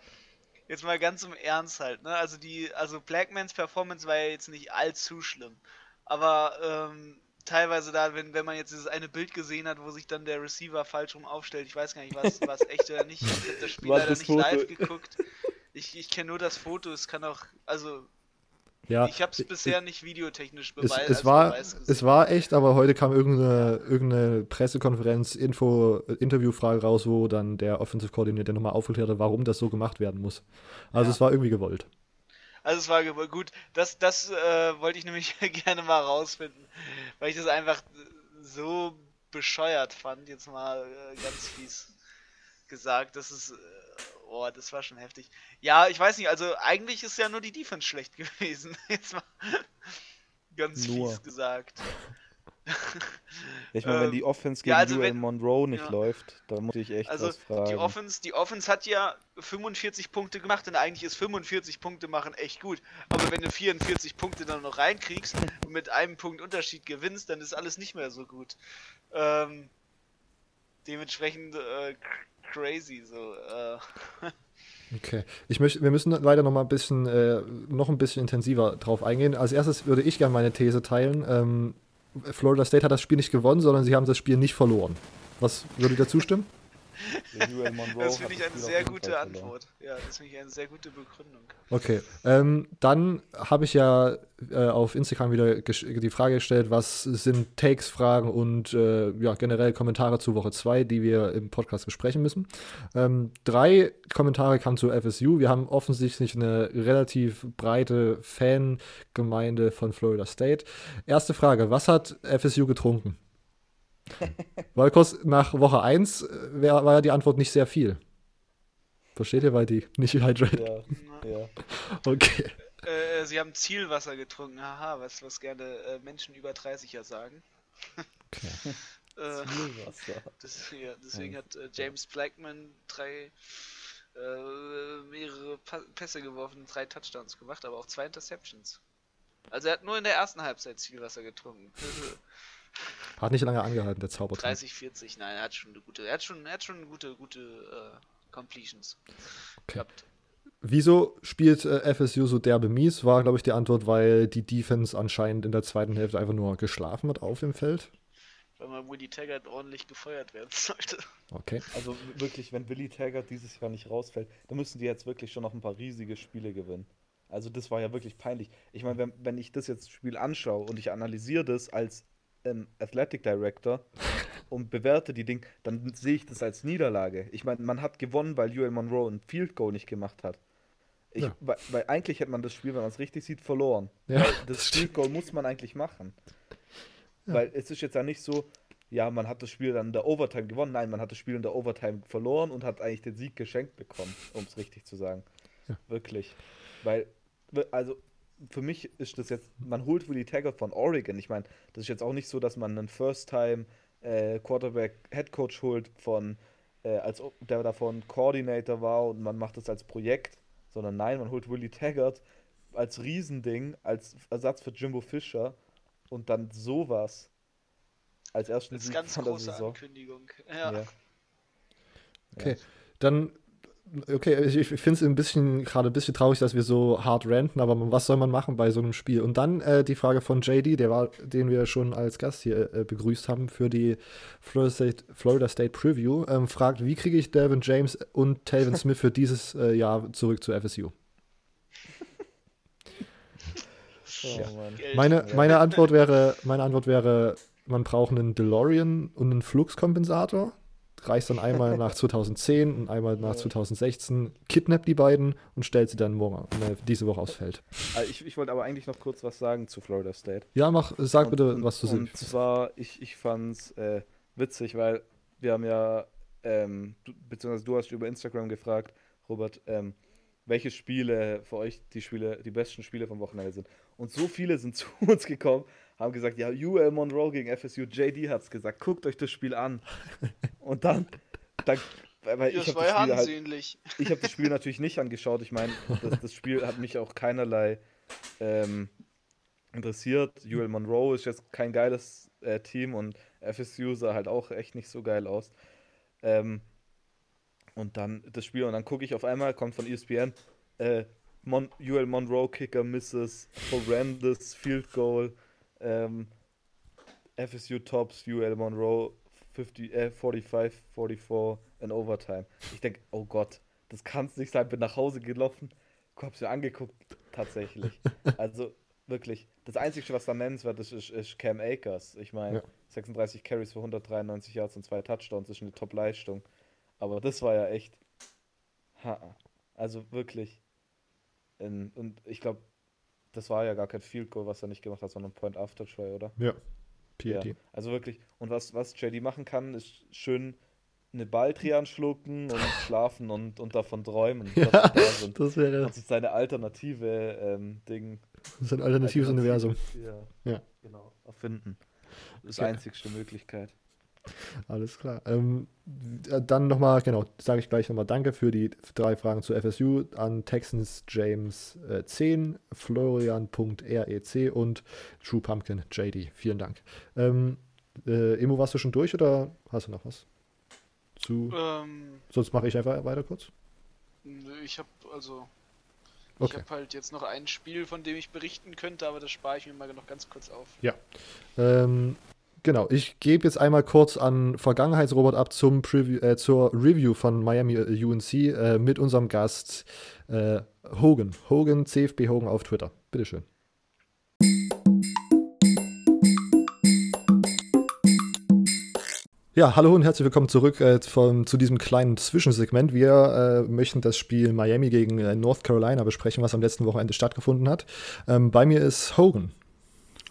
Speaker 3: jetzt mal ganz im Ernst halt, ne? Also die, also Blackmans Performance war ja jetzt nicht allzu schlimm. Aber ähm, teilweise da, wenn, wenn man jetzt dieses eine Bild gesehen hat, wo sich dann der Receiver falsch rum aufstellt, ich weiß gar nicht, was, <laughs> was echt oder nicht. Ich habe das Spiel leider nicht
Speaker 2: Foto?
Speaker 3: live geguckt. Ich, ich kenne nur das Foto, es kann auch, also
Speaker 1: Ja,
Speaker 3: ich habe es bisher nicht videotechnisch
Speaker 1: es,
Speaker 3: beweist.
Speaker 1: es, war, es war echt, aber heute kam irgendeine, irgendeine Pressekonferenz, Info, Interviewfrage raus, wo dann der Offensive Coordinator nochmal aufgeklärt hat, warum das so gemacht werden muss. Also
Speaker 3: Ja.
Speaker 1: es war irgendwie gewollt.
Speaker 3: Also es war ge- gut. Das, das äh, wollte ich nämlich <laughs> gerne mal rausfinden, weil ich das einfach so bescheuert fand, jetzt mal äh, ganz fies gesagt. Das ist, äh, oh, das war schon heftig. Ja, ich weiß nicht, also eigentlich ist ja nur die Defense schlecht <laughs> gewesen. Jetzt mal ganz
Speaker 2: Nur.
Speaker 3: fies gesagt.
Speaker 2: Ja, ich meine, wenn
Speaker 3: Ähm,
Speaker 2: die Offense
Speaker 3: ja,
Speaker 2: gegen
Speaker 3: also
Speaker 2: UL
Speaker 3: wenn-
Speaker 2: Monroe nicht
Speaker 3: ja.
Speaker 2: läuft, dann muss ich echt
Speaker 3: Also
Speaker 2: was fragen.
Speaker 3: die Offense, die Offense hat ja 45 Punkte gemacht und eigentlich ist 45 Punkte machen echt gut. Aber wenn du 44 Punkte dann noch reinkriegst und mit einem Punkt Unterschied gewinnst, dann ist alles nicht mehr so gut. Ähm, dementsprechend äh, crazy. So, äh. <laughs>
Speaker 1: Okay, ich möchte, wir müssen leider noch mal ein bisschen, äh, noch ein bisschen intensiver drauf eingehen. Als erstes würde ich gerne meine These teilen. Ähm, Florida State hat das Spiel nicht gewonnen, sondern sie haben das Spiel nicht verloren. Was würde dir zustimmen?
Speaker 3: Das finde ich eine sehr gute Antwort. Ja, das finde ich eine sehr gute Begründung.
Speaker 1: Okay, ähm, dann habe ich ja äh, auf Instagram wieder die Frage gestellt, was sind Takes, Fragen und äh, ja, generell Kommentare zu Woche 2, die wir im Podcast besprechen müssen. Ähm, drei Kommentare kamen zu FSU. Wir haben offensichtlich eine relativ breite Fangemeinde von Florida State. Erste Frage, was hat FSU getrunken? <laughs> Volkos, nach Woche 1 äh, wär, war ja die Antwort nicht sehr viel. Versteht ihr, weil die nicht hydrated? Ja, <laughs> ja. Okay.
Speaker 3: Äh, sie haben Zielwasser getrunken, haha, was, was gerne äh, Menschen über 30 ja sagen. <laughs> Okay. Äh, Zielwasser. Das, ja, deswegen ja. hat äh, James Blackman drei äh, mehrere pa Pässe geworfen, drei Touchdowns gemacht, aber auch zwei Interceptions. Also er hat nur in der ersten Halbzeit Zielwasser getrunken.
Speaker 1: Hat nicht lange angehalten, der Zauber.
Speaker 3: 30, 40, nein, er hat schon eine gute, er hat schon, er hat schon gute, gute äh, Completions
Speaker 1: okay. gehabt. Wieso spielt äh, FSU so derbe mies? War, glaube ich, die Antwort, weil die Defense anscheinend in der zweiten Hälfte einfach nur geschlafen hat auf dem Feld.
Speaker 3: Weil man Willy Taggart ordentlich gefeuert werden <laughs> sollte.
Speaker 2: Okay. Also wirklich, wenn Willy Taggart dieses Jahr nicht rausfällt, dann müssen die jetzt wirklich schon noch ein paar riesige Spiele gewinnen. Also das war ja wirklich peinlich. Ich meine, wenn, wenn ich das jetzt Spiel anschaue und ich analysiere das als ähm, Athletic Director und bewerte die Dinge, dann sehe ich das als Niederlage. Ich meine, man hat gewonnen, weil UL Monroe ein Field Goal nicht gemacht hat. Ich, ja. weil, weil, eigentlich hätte man das Spiel, wenn man es richtig sieht, verloren. Ja, das, das Field Goal muss man eigentlich machen. Ja. Weil es ist jetzt ja nicht so, ja, man hat das Spiel dann in der Overtime gewonnen. Nein, man hat das Spiel in der Overtime verloren und hat eigentlich den Sieg geschenkt bekommen, um es richtig zu sagen. Wirklich. Weil, also für mich ist das jetzt, man holt Willie Taggart von Oregon. Ich meine, das ist jetzt auch nicht so, dass man einen First-Time äh, Quarterback Head Coach holt von, äh, als der davon Coordinator war und man macht das als Projekt, sondern nein, man holt Willie Taggart als Riesending, als Ersatz für Jimbo Fischer und dann sowas als ersten
Speaker 3: das ist Sieg ganz von der große Saison. Ankündigung. Ja. ja.
Speaker 1: Okay, dann okay, ich, ich finde es ein bisschen gerade ein bisschen traurig, dass wir so hart ranten, aber was soll man machen bei so einem Spiel? Und dann äh, die Frage von JD, der war, den wir schon als Gast hier äh, begrüßt haben für die Florida State, Florida State Preview, ähm, fragt, wie kriege ich Devin James und Talvin <laughs> Smith für dieses äh, Jahr zurück zu FSU? Oh, ja. meine, meine Antwort wäre, meine Antwort wäre, man braucht einen DeLorean und einen Fluxkompensator reist dann einmal nach 2010 und einmal nach 2016, kidnappt die beiden und stellt sie dann morgen, äh, diese Woche aufs Feld.
Speaker 2: Also ich, ich wollte aber eigentlich noch kurz was sagen zu Florida State.
Speaker 1: Ja, mach, sag und, bitte, was du
Speaker 2: siehst. Und zwar, ich, ich fand's äh, witzig, weil wir haben ja, ähm, du, beziehungsweise du hast über Instagram gefragt, Robert, ähm, welche Spiele für euch die Spiele, die besten Spiele vom Wochenende sind. Und so viele sind <laughs> zu uns gekommen, haben gesagt, ja, UL Monroe gegen FSU, JD hat's gesagt, guckt euch das Spiel an. <laughs> Und dann, dann weil ich habe das, Spiel halt, ich hab das Spiel natürlich nicht angeschaut. Ich meine, das, das, Spiel hat mich auch keinerlei ähm, interessiert. UL Monroe ist jetzt kein geiles äh, Team und FSU sah halt auch echt nicht so geil aus. Ähm, und dann das Spiel und dann gucke ich auf einmal, kommt von ESPN, äh, Mon UL Monroe Kicker misses, horrendous Field Goal, ähm, FSU Tops, UL Monroe 50, äh, 45, 44 in Overtime. Ich denke, oh Gott, das kann es nicht sein. Bin nach Hause gelaufen, hab's mir angeguckt, tatsächlich. <laughs> Also wirklich, das Einzige, was da nennenswert ist, ist, ist Cam Akers. Ich meine, ja. 36 Carries für 193 Yards und zwei Touchdowns ist eine Top-Leistung. Aber das war ja echt. Ha, also wirklich. In, und ich glaube, das war ja gar kein Field Goal, was er nicht gemacht hat, sondern Point After Try, oder?
Speaker 1: Ja. PAT.
Speaker 2: Ja, also wirklich. Und was, was JD machen kann, ist schön eine Balltrian schlucken und <laughs> schlafen und, und davon träumen. Ja, da
Speaker 1: das wäre.
Speaker 2: Das ist seine alternative ähm, Ding.
Speaker 1: Das ist ein alternatives Universum.
Speaker 2: Ja, ja, genau. Erfinden. Das ist die einzigste Möglichkeit. <laughs>
Speaker 1: Alles klar. Ähm, dann nochmal, genau, sage ich gleich nochmal Danke für die drei Fragen zu FSU an Texans James äh, 10, Florian.rec und True Pumpkin JD. Vielen Dank. Ähm, äh, Emo, warst du schon durch oder hast du noch was? Du,
Speaker 3: Ähm,
Speaker 1: sonst mache ich einfach weiter kurz.
Speaker 3: nö, ich habe also.
Speaker 1: Okay.
Speaker 3: Ich habe halt jetzt noch ein Spiel, von dem ich berichten könnte, aber das spare ich mir mal noch ganz kurz auf.
Speaker 1: Ähm, genau, ich gebe jetzt einmal kurz an Vergangenheitsrobot ab zum Preview, äh, zur Review von Miami äh, UNC äh, mit unserem Gast äh, Hogan. Hogan, CFB Hogan auf Twitter. Bitteschön. Ja, hallo und herzlich willkommen zurück äh, vom, zu diesem kleinen Zwischensegment. Wir äh, möchten das Spiel Miami gegen äh, North Carolina besprechen, was am letzten Wochenende stattgefunden hat. Ähm, bei mir ist Hogan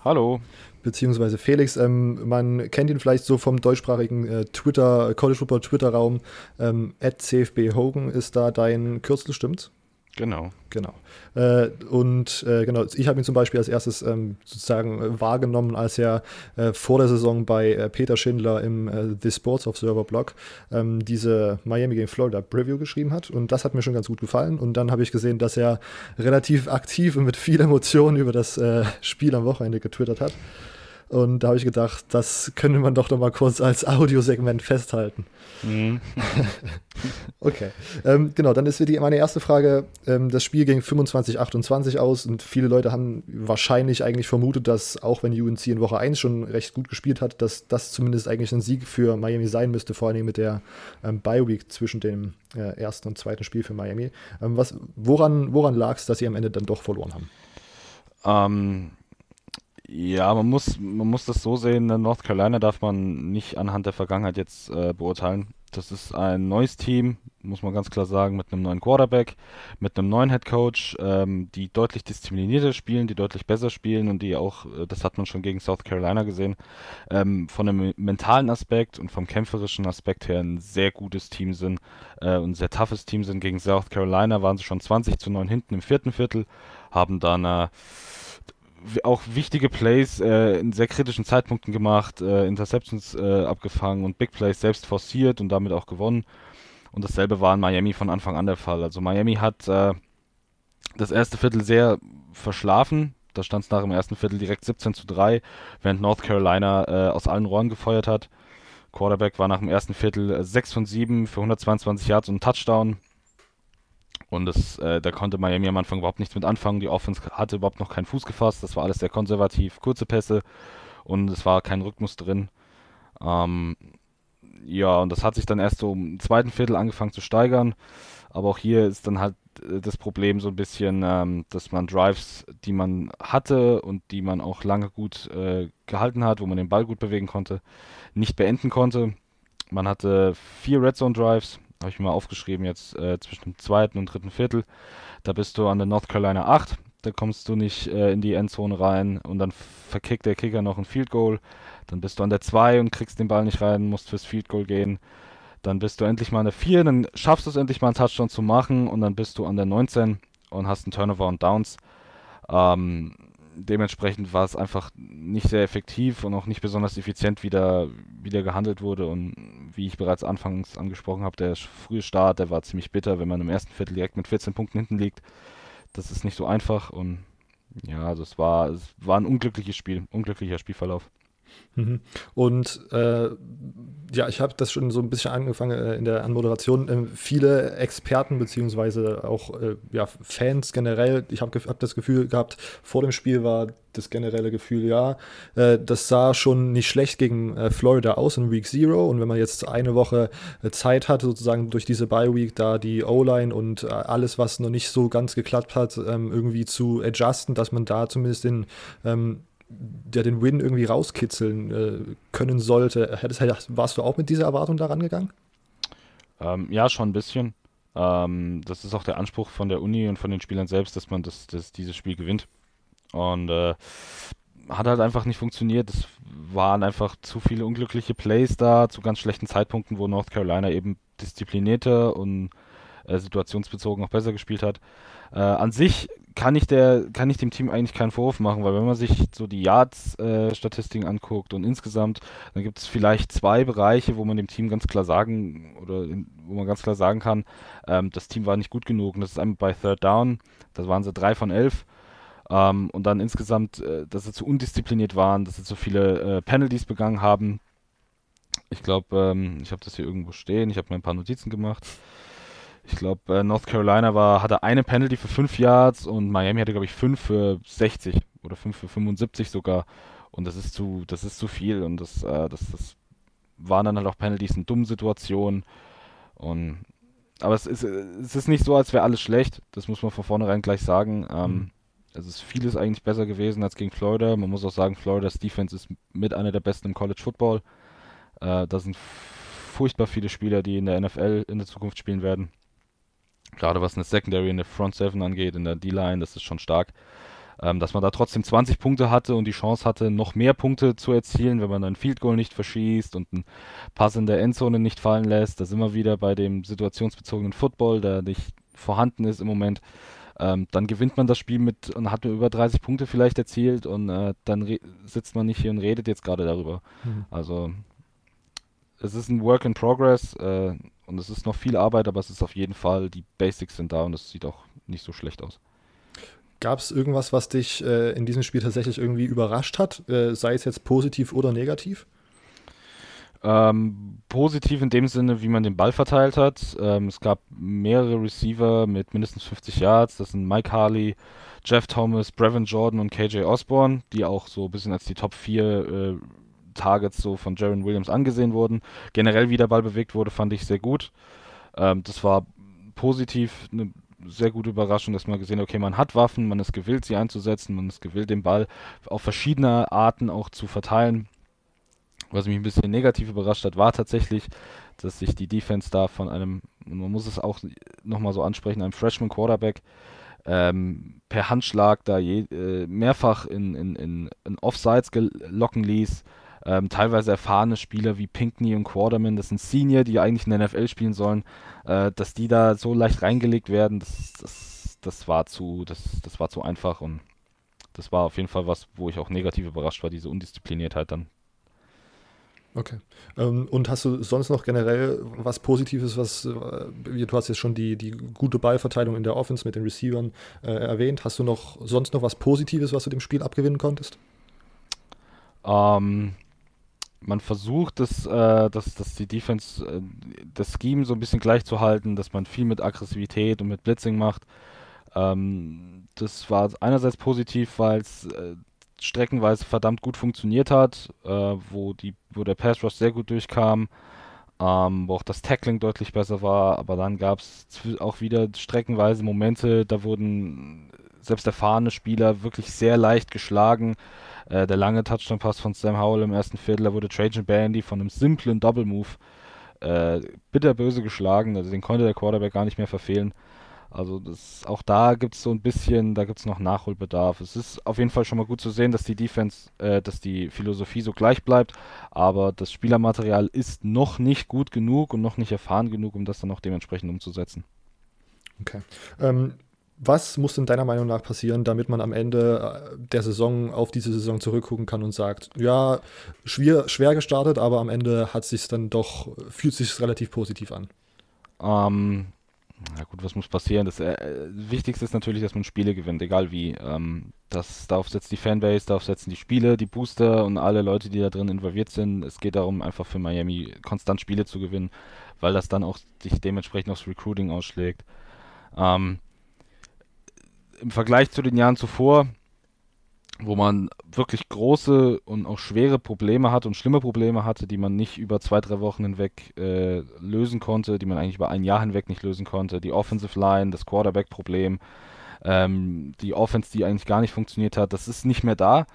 Speaker 4: Hallo.
Speaker 1: Beziehungsweise Felix. Ähm, man kennt ihn vielleicht so vom deutschsprachigen äh, Twitter, College Football Twitter-Raum. Ähm, CFB Hogan ist da dein Kürzel, stimmt's?
Speaker 4: Genau.
Speaker 1: Genau. Äh, und äh, genau, ich habe ihn zum Beispiel als erstes ähm, sozusagen äh, wahrgenommen, als er äh, vor der Saison bei äh, Peter Schindler im äh, The Sports Observer Blog ähm, diese Miami gegen Florida Preview geschrieben hat. Und das hat mir schon ganz gut gefallen. Und dann habe ich gesehen, dass er relativ aktiv und mit viel Emotion über das Spiel am Wochenende getwittert hat. Und da habe ich gedacht, das könnte man doch noch mal kurz als Audiosegment festhalten.
Speaker 4: Mhm. <laughs>
Speaker 1: Okay, ähm, genau, dann ist die, meine erste Frage, ähm, das Spiel ging 25-28 aus und viele Leute haben wahrscheinlich eigentlich vermutet, dass auch wenn UNC in Woche 1 schon recht gut gespielt hat, dass das zumindest eigentlich ein Sieg für Miami sein müsste, vor allem mit der ähm, Bye-Week zwischen dem äh, ersten und zweiten Spiel für Miami. Ähm, was, woran woran lag es, dass sie am Ende dann doch verloren haben?
Speaker 4: Ähm, ja, man muss, man muss das so sehen, in North Carolina darf man nicht anhand der Vergangenheit jetzt äh, beurteilen. Das ist ein neues Team, muss man ganz klar sagen, mit einem neuen Quarterback, mit einem neuen Head Coach, ähm, die deutlich disziplinierter spielen, die deutlich besser spielen und die auch, äh, das hat man schon gegen South Carolina gesehen, ähm, von dem mentalen Aspekt und vom kämpferischen Aspekt her ein sehr gutes Team sind äh, und ein sehr toughes Team sind. Gegen South Carolina waren sie schon 20 zu 9 hinten im vierten Viertel, haben äh, w- auch wichtige Plays äh, in sehr kritischen Zeitpunkten gemacht, äh, Interceptions äh, abgefangen und Big Plays selbst forciert und damit auch gewonnen. Und dasselbe war in Miami von Anfang an der Fall. Also Miami hat äh, das erste Viertel sehr verschlafen. Da stand es nach dem ersten Viertel direkt 17 zu 3, während North Carolina äh, aus allen Rohren gefeuert hat. Quarterback war nach dem ersten Viertel äh, 6 von 7 für 122 Yards und einen Touchdown. Und das, äh, da konnte Miami am Anfang überhaupt nichts mit anfangen. Die Offense hatte überhaupt noch keinen Fuß gefasst. Das war alles sehr konservativ. Kurze Pässe und es war kein Rhythmus drin. Ähm, ja, und das hat sich dann erst so im zweiten Viertel angefangen zu steigern. Aber auch hier ist dann halt äh, das Problem so ein bisschen, ähm, dass man Drives, die man hatte und die man auch lange gut äh, gehalten hat, wo man den Ball gut bewegen konnte, nicht beenden konnte. Man hatte vier Red Zone Drives, habe ich mir mal aufgeschrieben jetzt äh, zwischen dem zweiten und dritten Viertel. Da bist du an der North Carolina 8, da kommst du nicht äh, in die Endzone rein und dann verkickt der Kicker noch ein Field Goal. Dann bist du an der 2 und kriegst den Ball nicht rein, musst fürs Field Goal gehen. Dann bist du endlich mal an der 4, dann schaffst du es endlich mal einen Touchdown zu machen und dann bist du an der 19 und hast einen Turnover und Downs. Ähm, dementsprechend war es einfach nicht sehr effektiv und auch nicht besonders effizient, wie da, wie da gehandelt wurde. Und wie ich bereits anfangs angesprochen habe, der frühe Start, der war ziemlich bitter, wenn man im ersten Viertel direkt mit 14 Punkten hinten liegt. Das ist nicht so einfach und ja, also es war, es war ein unglückliches Spiel, unglücklicher Spielverlauf.
Speaker 1: Mhm. Und äh, ja, ich habe das schon so ein bisschen angefangen äh, in der Anmoderation. Ähm, viele Experten beziehungsweise auch äh, ja, Fans generell, ich habe hab das Gefühl gehabt, vor dem Spiel war das generelle Gefühl, ja, äh, das sah schon nicht schlecht gegen äh, Florida aus in Week Zero. Und wenn man jetzt eine Woche äh, Zeit hat, sozusagen durch diese Bye Week, da die O-Line und äh, alles, was noch nicht so ganz geklappt hat, ähm, irgendwie zu adjusten, dass man da zumindest den ähm, der den Win irgendwie rauskitzeln äh, können sollte. Hättest, warst du auch mit dieser Erwartung daran gegangen?
Speaker 4: Ähm, ja, schon ein bisschen. Ähm, das ist auch der Anspruch von der Uni und von den Spielern selbst, dass man das, das dieses Spiel gewinnt. Und äh, hat halt einfach nicht funktioniert. Es waren einfach zu viele unglückliche Plays da, zu ganz schlechten Zeitpunkten, wo North Carolina eben disziplinierter und äh, situationsbezogen auch besser gespielt hat. Äh, an sich kann ich der, kann ich dem Team eigentlich keinen Vorwurf machen, weil wenn man sich so die Yards-Statistiken anguckt und insgesamt, dann gibt es vielleicht zwei Bereiche, wo man dem Team ganz klar sagen oder in, wo man ganz klar sagen kann, ähm, das Team war nicht gut genug. Und das ist einmal bei Third Down, da waren sie drei von elf. Ähm, und dann insgesamt, äh, dass sie zu undiszipliniert waren, dass sie zu viele äh, Penalties begangen haben. ich glaube, ähm, ich habe das hier irgendwo stehen, ich habe mir ein paar Notizen gemacht. Ich glaube, äh, North Carolina war, hatte eine Penalty für 5 Yards und Miami hatte, glaube ich, 5 für 60 oder 5 für 75 sogar. Und das ist zu, das ist zu viel und das, äh, das, das waren dann halt auch Penalties in dummen Situationen. Und aber es ist, es ist nicht so, als wäre alles schlecht. Das muss man von vornherein gleich sagen. Ähm, mhm. Es ist vieles eigentlich besser gewesen als gegen Florida. Man muss auch sagen, Floridas Defense ist mit einer der besten im College Football. Äh, da sind furchtbar viele Spieler, die in der NFL in der Zukunft spielen werden. Gerade was eine Secondary in der Front Seven angeht, in der D-Line, das ist schon stark ähm, dass man da trotzdem 20 Punkte hatte und die Chance hatte, noch mehr Punkte zu erzielen, wenn man ein Field Goal nicht verschießt und einen Pass in der Endzone nicht fallen lässt. Da sind wir wieder bei dem situationsbezogenen Football, der nicht vorhanden ist im Moment. Ähm, dann gewinnt man das Spiel mit und hat nur über 30 Punkte vielleicht erzielt und äh, dann sitzt man nicht hier und redet jetzt gerade darüber. Mhm. Also es ist ein Work in Progress äh, und es ist noch viel Arbeit, aber es ist auf jeden Fall, die Basics sind da und es sieht auch nicht so schlecht aus.
Speaker 1: Gab es irgendwas, was dich äh, in diesem Spiel tatsächlich irgendwie überrascht hat, äh, sei es jetzt positiv oder negativ?
Speaker 4: Ähm, positiv in dem Sinne, wie man den Ball verteilt hat. Ähm, es gab mehrere Receiver mit mindestens 50 Yards. Das sind Mike Harley, Jeff Thomas, Brevin Jordan und KJ Osborne, die auch so ein bisschen als die Top 4 äh, Targets so von Jaron Williams angesehen wurden. Generell, wie der Ball bewegt wurde, fand ich sehr gut. Ähm, das war positiv eine sehr gute Überraschung, dass man gesehen hat, okay, man hat Waffen, man ist gewillt, sie einzusetzen, man ist gewillt, den Ball auf verschiedene Arten auch zu verteilen. Was mich ein bisschen negativ überrascht hat, war tatsächlich, dass sich die Defense da von einem, man muss es auch nochmal so ansprechen, einem Freshman Quarterback ähm, per Handschlag da je, äh, mehrfach in, in, in, in Offsides locken ließ ähm, teilweise erfahrene Spieler wie Pinkney und Quarterman, das sind Senior, die eigentlich in der NFL spielen sollen, äh, dass die da so leicht reingelegt werden, das, das, das, war zu, das, das war zu einfach und das war auf jeden Fall was, wo ich auch negativ überrascht war, diese Undiszipliniertheit dann.
Speaker 1: Okay. Ähm, und hast du sonst noch generell was Positives, was, äh, du hast jetzt schon die, die gute Ballverteilung in der Offense mit den Receivern äh, erwähnt. Hast du noch sonst noch was Positives, was du dem Spiel abgewinnen konntest?
Speaker 4: Ähm, man versucht, das, äh, dass, dass die Defense äh, das Scheme so ein bisschen gleich zu halten, dass man viel mit Aggressivität und mit Blitzing macht. Ähm, das war einerseits positiv, weil es äh, streckenweise verdammt gut funktioniert hat, äh, wo, die, wo der Pass Rush sehr gut durchkam, ähm, wo auch das Tackling deutlich besser war, aber dann gab es auch wieder streckenweise Momente, da wurden selbst erfahrene Spieler wirklich sehr leicht geschlagen. Äh, der lange Touchdown-Pass von Sam Howell im ersten Viertel, da wurde Trajan Bandy von einem simplen Double-Move äh, bitterböse geschlagen. Also den konnte der Quarterback gar nicht mehr verfehlen. Also das, auch da gibt es so ein bisschen, da gibt es noch Nachholbedarf. Es ist auf jeden Fall schon mal gut zu sehen, dass die Defense, äh, dass die Philosophie so gleich bleibt, aber das Spielermaterial ist noch nicht gut genug und noch nicht erfahren genug, um das dann auch dementsprechend umzusetzen.
Speaker 1: Okay. Ähm, was muss denn deiner Meinung nach passieren, damit man am Ende äh, der Saison auf diese Saison zurückgucken kann und sagt, ja, schwer, schwer gestartet, aber am Ende hat sich dann doch, fühlt sich relativ positiv an?
Speaker 4: Ähm, na gut, was muss passieren? Das äh, Wichtigste ist natürlich, dass man Spiele gewinnt, egal wie. Ähm, das, darauf setzt die Fanbase, darauf setzen die Spiele, die Booster und alle Leute, die da drin involviert sind. Es geht darum, einfach für Miami konstant Spiele zu gewinnen, weil das dann auch sich dementsprechend aufs Recruiting ausschlägt. Ähm, im Vergleich zu den Jahren zuvor, wo man wirklich große und auch schwere Probleme hatte und schlimme Probleme hatte, die man nicht über zwei, drei Wochen hinweg äh, lösen konnte, die man eigentlich über ein Jahr hinweg nicht lösen konnte. Die Offensive Line, das Quarterback-Problem, ähm, die Offense, die eigentlich gar nicht funktioniert hat, das ist nicht mehr da.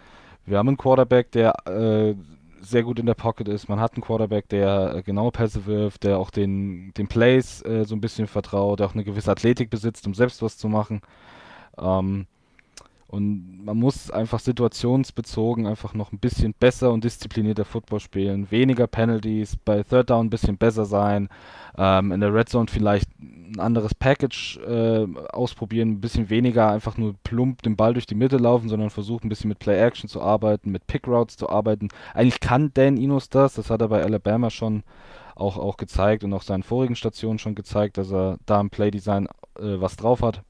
Speaker 4: Wir haben einen Quarterback, der äh, sehr gut in der Pocket ist. Man hat einen Quarterback, der äh, genaue Pässe wirft, der auch den, den Plays äh, so ein bisschen vertraut, der auch eine gewisse Athletik besitzt, um selbst was zu machen. Ähm, und man muss einfach situationsbezogen einfach noch ein bisschen besser und disziplinierter Football spielen. Weniger Penalties, bei Third Down ein bisschen besser sein. Ähm, in der Red Zone vielleicht ein anderes Package äh, ausprobieren. Ein bisschen weniger einfach nur plump den Ball durch die Mitte laufen, sondern versuchen ein bisschen mit Play Action zu arbeiten, mit Pick Routes zu arbeiten. Eigentlich kann Dan Inos das. Das hat er bei Alabama schon auch, auch gezeigt und auch seinen vorigen Stationen schon gezeigt, dass er da im Play Design äh, was drauf hat.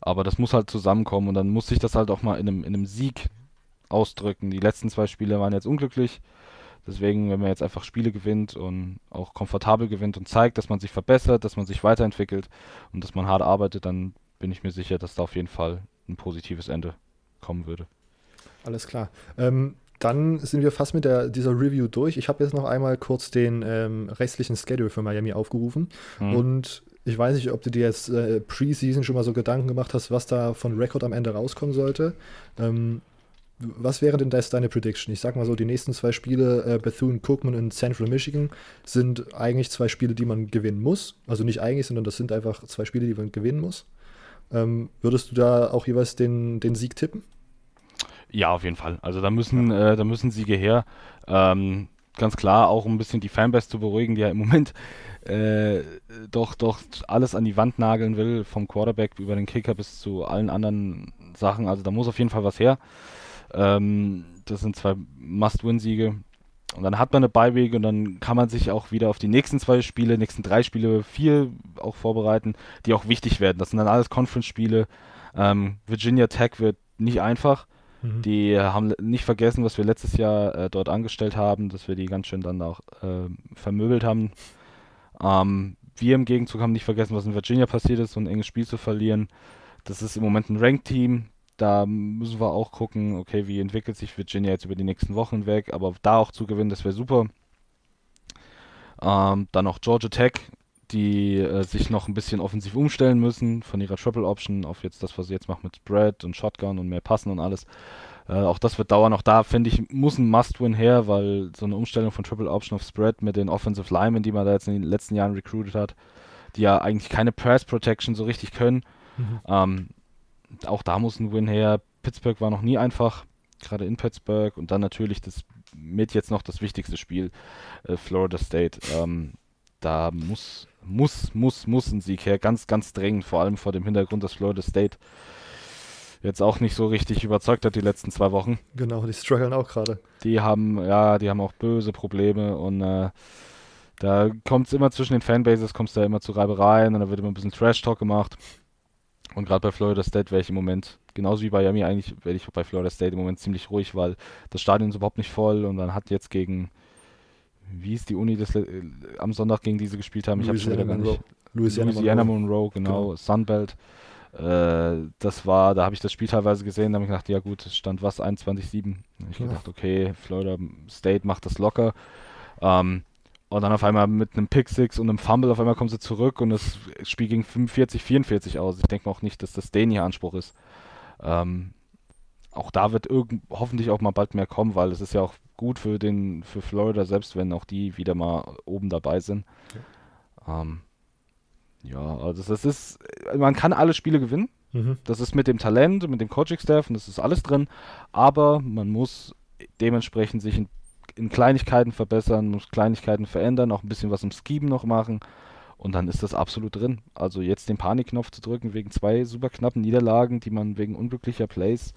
Speaker 4: Aber das muss halt zusammenkommen und dann muss sich das halt auch mal in einem, in einem Sieg ausdrücken. Die letzten zwei Spiele waren jetzt unglücklich. Deswegen, wenn man jetzt einfach Spiele gewinnt und auch komfortabel gewinnt und zeigt, dass man sich verbessert, dass man sich weiterentwickelt und dass man hart arbeitet, dann bin ich mir sicher, dass da auf jeden Fall ein positives Ende kommen würde.
Speaker 1: Alles klar. Ähm, dann sind wir fast mit der, dieser Review durch. Ich habe jetzt noch einmal kurz den ähm, restlichen Schedule für Miami aufgerufen. Mhm. Und ich weiß nicht, ob du dir jetzt äh, Preseason schon mal so Gedanken gemacht hast, was da von Record am Ende rauskommen sollte. Ähm, was wäre denn deine Prediction? Ich sag mal so, die nächsten zwei Spiele, äh, Bethune Cookman in Central Michigan, sind eigentlich zwei Spiele, die man gewinnen muss. Also nicht eigentlich, sondern das sind einfach zwei Spiele, die man gewinnen muss. Ähm, würdest du da auch jeweils den, den Sieg tippen?
Speaker 4: Ja, auf jeden Fall. Also da müssen, äh, da müssen Siege her. Ähm, ganz klar, auch um ein bisschen die Fanbase zu beruhigen, die ja im Moment äh, doch, doch alles an die Wand nageln will, vom Quarterback über den Kicker bis zu allen anderen Sachen. Also da muss auf jeden Fall was her. Ähm, das sind zwei Must-Win-Siege. Und dann hat man eine Beiwege und dann kann man sich auch wieder auf die nächsten zwei Spiele, nächsten drei Spiele, vier auch vorbereiten, die auch wichtig werden. Das sind dann alles Conference-Spiele. Ähm, Virginia Tech wird nicht einfach. Mhm. Die haben nicht vergessen, was wir letztes Jahr äh, dort angestellt haben, dass wir die ganz schön dann auch äh, vermöbelt haben. Ähm, wir im Gegenzug haben nicht vergessen, was in Virginia passiert ist, so ein enges Spiel zu verlieren. Das ist im Moment ein Ranked-Team. Da müssen wir auch gucken, okay, wie entwickelt sich Virginia jetzt über die nächsten Wochen hinweg. Aber da auch zu gewinnen, das wäre super. Ähm, dann noch Georgia Tech, die äh, sich noch ein bisschen offensiv umstellen müssen von ihrer Triple Option auf jetzt das, was sie jetzt machen mit Spread und Shotgun und mehr Passen und alles. Äh, auch das wird dauern. Auch da finde ich, muss ein Must-Win her, weil so eine Umstellung von Triple Option auf Spread mit den Offensive Linemen, die man da jetzt in den letzten Jahren recruited hat, die ja eigentlich keine Press Protection so richtig können. Mhm. Ähm, auch da muss ein Win her. Pittsburgh war noch nie einfach, gerade in Pittsburgh und dann natürlich das mit jetzt noch das wichtigste Spiel, äh, Florida State. Ähm, da muss muss, muss, muss ein Sieg her. Ganz, ganz dringend, vor allem vor dem Hintergrund, dass Florida State jetzt auch nicht so richtig überzeugt hat die letzten zwei Wochen.
Speaker 1: Genau, die strugglen auch gerade.
Speaker 4: Die haben, ja, die haben auch böse Probleme und äh, da kommt es immer zwischen den Fanbases, kommst da immer zu Reibereien und da wird immer ein bisschen Trash-Talk gemacht. Und gerade bei Florida State wäre ich im Moment, genauso wie bei Miami eigentlich, werde ich bei Florida State im Moment ziemlich ruhig, weil das Stadion ist überhaupt nicht voll und man hat jetzt gegen wie ist die Uni das äh, am Sonntag gegen diese gespielt haben? Ich habe schon wieder gar nicht. Louisiana, Louisiana Monroe, Monroe genau, genau. Sunbelt. Äh, das war, da habe ich das Spiel teilweise gesehen, da habe ich gedacht, ja gut, es stand was, 21-7. Ich ja. gedacht, okay, Florida State macht das locker. Ähm, und dann auf einmal mit einem Pick Six und einem Fumble, auf einmal kommen sie zurück und das Spiel ging 45, 44 aus. Ich denke auch nicht, dass das denen ihr Anspruch ist. Ähm, auch da wird irgend, hoffentlich auch mal bald mehr kommen, weil es ist ja auch gut für den für Florida selbst, wenn auch die wieder mal oben dabei sind. Ja, ähm, ja also das ist, man kann alle Spiele gewinnen. Mhm. Das ist mit dem Talent, mit dem Coaching-Staff und das ist alles drin. Aber man muss dementsprechend sich in, in Kleinigkeiten verbessern, muss Kleinigkeiten verändern, auch ein bisschen was im Scheme noch machen. Und dann ist das absolut drin. Also jetzt den Panikknopf zu drücken wegen zwei super knappen Niederlagen, die man wegen unglücklicher Plays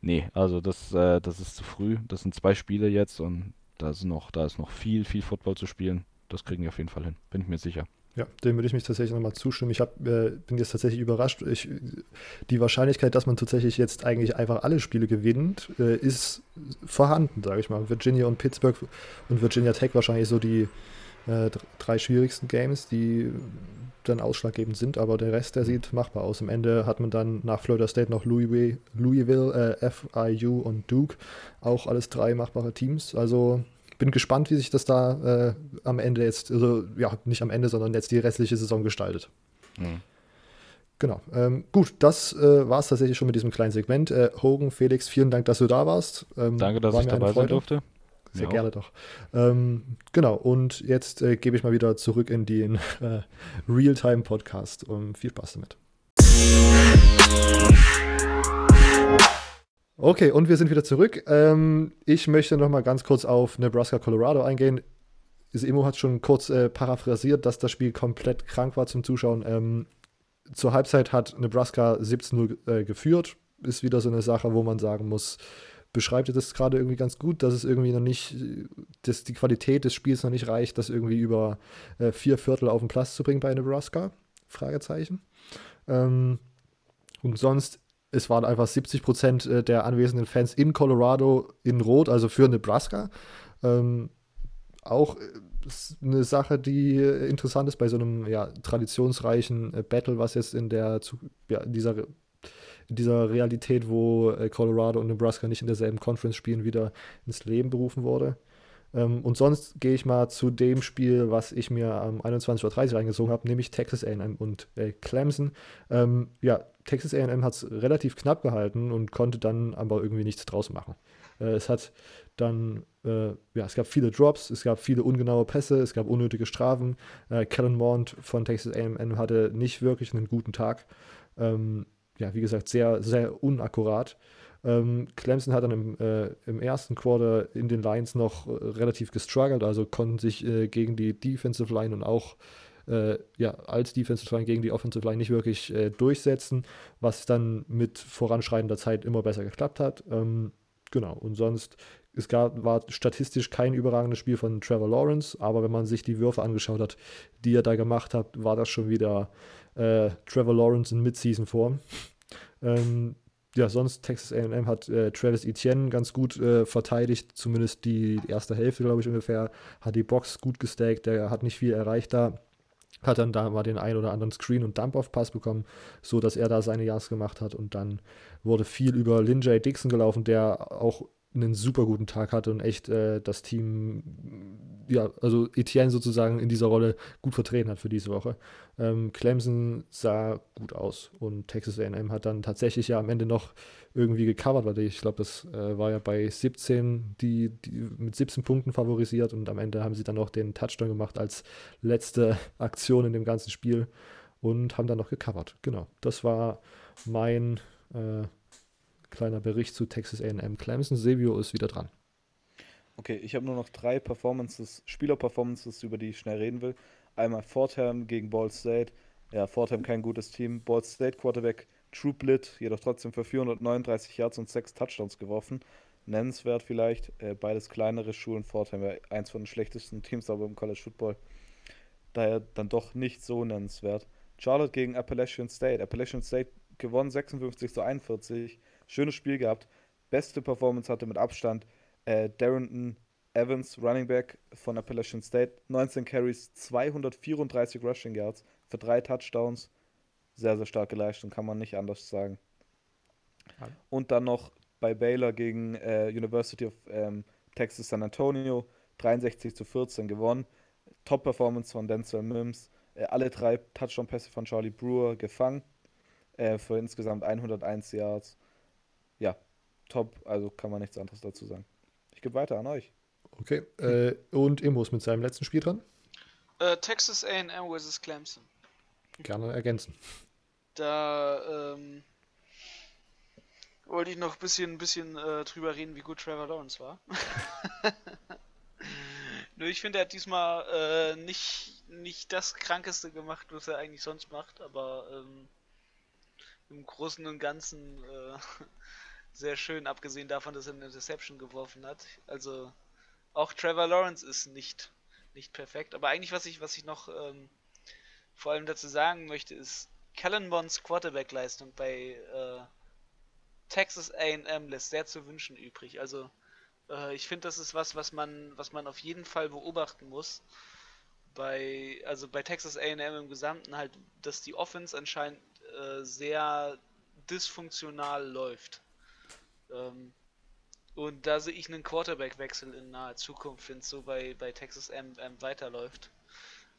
Speaker 4: Nee, also das, äh, das ist zu früh. Das sind zwei Spiele jetzt und da ist noch, da ist noch viel, viel Football zu spielen. Das kriegen wir auf jeden Fall hin, bin ich mir sicher.
Speaker 1: Ja, dem würde ich mich tatsächlich nochmal zustimmen. Ich hab, äh, bin jetzt tatsächlich überrascht. Ich, die Wahrscheinlichkeit, dass man tatsächlich jetzt eigentlich einfach alle Spiele gewinnt, äh, ist vorhanden, sage ich mal. Virginia und Pittsburgh und Virginia Tech wahrscheinlich so die äh, drei schwierigsten Games, die dann ausschlaggebend sind, aber der Rest, der sieht machbar aus. Am Ende hat man dann nach Florida State noch Louisville, Louisville äh, FIU und Duke, auch alles drei machbare Teams. Also bin gespannt, wie sich das da äh, am Ende jetzt, also ja, nicht am Ende, sondern jetzt die restliche Saison gestaltet. Mhm. Genau. Ähm, gut, das äh, war es tatsächlich schon mit diesem kleinen Segment. Äh, Hogan, Felix, vielen Dank, dass du da warst.
Speaker 4: Ähm, Danke, dass ich dabei sein durfte.
Speaker 1: Sehr ja. gerne doch. Ähm, genau, und jetzt äh, gebe ich mal wieder zurück in den äh, Realtime-Podcast. Um, viel Spaß damit. Okay, und wir sind wieder zurück. Ähm, ich möchte noch mal ganz kurz auf Nebraska, Colorado eingehen. Imo hat schon kurz äh, paraphrasiert, dass das Spiel komplett krank war zum Zuschauen. Ähm, zur Halbzeit hat Nebraska 17-0 äh, geführt. Ist wieder so eine Sache, wo man sagen muss, beschreibt das gerade irgendwie ganz gut, dass es irgendwie noch nicht, dass die Qualität des Spiels noch nicht reicht, das irgendwie über äh, vier Viertel auf den Platz zu bringen bei Nebraska? Fragezeichen. Ähm, und sonst, es waren einfach 70 Prozent äh, der anwesenden Fans in Colorado in Rot, also für Nebraska. Ähm, auch äh, eine Sache, die äh, interessant ist bei so einem ja, traditionsreichen Battle, was jetzt in der ja, in dieser in dieser Realität, wo Colorado und Nebraska nicht in derselben Conference spielen, wieder ins Leben berufen wurde. Ähm, und sonst gehe ich mal zu dem Spiel, was ich mir am 21.30 Uhr reingezogen habe, nämlich Texas AM und äh, Clemson. Ähm, ja, Texas AM hat es relativ knapp gehalten und konnte dann aber irgendwie nichts draus machen. Äh, es hat dann, äh, ja, es gab viele Drops, es gab viele ungenaue Pässe, es gab unnötige Strafen. Äh, Kellen Mond von Texas AM hatte nicht wirklich einen guten Tag. Ähm, ja, wie gesagt, sehr, sehr unakkurat. Ähm, Clemson hat dann im, äh, im, ersten Quarter in den Lines noch äh, relativ gestruggelt, also konnten sich äh, gegen die Defensive Line und auch äh, ja, als Defensive Line gegen die Offensive Line nicht wirklich äh, durchsetzen, was dann mit voranschreitender Zeit immer besser geklappt hat. Ähm, genau, und sonst es gab, war statistisch kein überragendes Spiel von Trevor Lawrence, aber wenn man sich die Würfe angeschaut hat, die er da gemacht hat, war das schon wieder äh, Trevor Lawrence in Mid-Season-Form. Ähm, ja, sonst Texas AM hat äh, Travis Etienne ganz gut äh, verteidigt, zumindest die erste Hälfte, glaube ich, ungefähr. Hat die Box gut gestackt, der hat nicht viel erreicht da. Hat dann da mal den ein oder anderen Screen- und Dump-Off-Pass bekommen, so dass er da seine Yards gemacht hat. Und dann wurde viel über Lin J. Dixon gelaufen, der auch einen super guten Tag hatte und echt äh, das Team, ja, also Etienne sozusagen in dieser Rolle gut vertreten hat für diese Woche. Ähm, Clemson sah gut aus und Texas AM hat dann tatsächlich ja am Ende noch irgendwie gecovert, weil ich glaube, das äh, war ja bei 17, die, die, mit 17 Punkten favorisiert und am Ende haben sie dann noch den Touchdown gemacht als letzte Aktion in dem ganzen Spiel und haben dann noch gecovert. Genau, das war mein äh, kleiner Bericht zu Texas AM Clemson. Sevio ist wieder dran.
Speaker 2: Okay, ich habe nur noch drei Performances, Spieler-Performances, über die ich schnell reden will. Einmal Fordham gegen Ball State. Ja, Fordham kein gutes Team. Ball State Quarterback True jedoch trotzdem für 439 Yards und 6 Touchdowns geworfen. Nennenswert vielleicht. Äh, beides kleinere Schulen. Fordham wäre eins von den schlechtesten Teams aber im College Football. Daher dann doch nicht so nennenswert. Charlotte gegen Appalachian State. Appalachian State gewonnen 56 zu 41. Schönes Spiel gehabt. Beste Performance hatte mit Abstand äh, Darrington Evans, Running Back von Appalachian State. 19 Carries, 234 Rushing Yards für drei Touchdowns. Sehr, sehr starke Leistung, kann man nicht anders sagen. Ja. Und dann noch bei Baylor gegen äh, University of ähm, Texas San Antonio. 63 zu 14 gewonnen. Top-Performance von Denzel Mims. Äh, alle drei Touchdown-Pässe von Charlie Brewer gefangen. Äh, für insgesamt 101 Yards top, also kann man nichts anderes dazu sagen. Ich gebe weiter an euch.
Speaker 1: Okay, äh, und Imbus mit seinem letzten Spiel dran?
Speaker 3: Äh, Texas AM vs. Clemson.
Speaker 1: Gerne ergänzen.
Speaker 3: Da ähm, wollte ich noch ein bisschen, bisschen äh, drüber reden, wie gut Trevor Lawrence war. <laughs> Nur ich finde, er hat diesmal äh, nicht, nicht das Krankeste gemacht, was er eigentlich sonst macht, aber ähm, im Großen und Ganzen äh, sehr schön, abgesehen davon, dass er eine Interception geworfen hat. Also auch Trevor Lawrence ist nicht, nicht perfekt. Aber eigentlich, was ich, was ich noch ähm, vor allem dazu sagen möchte, ist, Kellen Bonds Quarterback-Leistung bei äh, Texas AM lässt sehr zu wünschen übrig. Also äh, ich finde, das ist was, was man, was man auf jeden Fall beobachten muss. Bei, also bei Texas AM im Gesamten halt, dass die Offense anscheinend äh, sehr dysfunktional läuft. Ähm, und da sehe ich einen Quarterback-Wechsel in naher Zukunft, wenn es so bei, bei Texas M, M weiterläuft.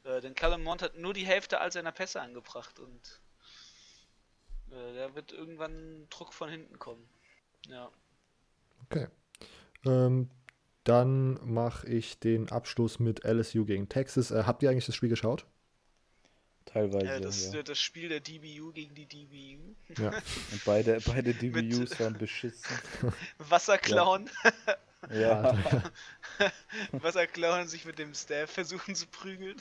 Speaker 3: Äh, denn Callum Mont hat nur die Hälfte all seiner Pässe angebracht und äh, da wird irgendwann Druck von hinten kommen. Ja.
Speaker 1: Okay. Ähm, dann mache ich den Abschluss mit LSU gegen Texas. Äh, habt ihr eigentlich das Spiel geschaut?
Speaker 2: Teilweise.
Speaker 3: Ja, das,
Speaker 2: ja.
Speaker 3: das Spiel der DBU gegen die DBU.
Speaker 1: Ja. <laughs>
Speaker 2: Und beide, beide DBUs waren beschissen. <laughs>
Speaker 3: Wasserklauen.
Speaker 2: Ja.
Speaker 3: ja. <laughs> Wasserklauen sich mit dem Staff versuchen zu prügeln.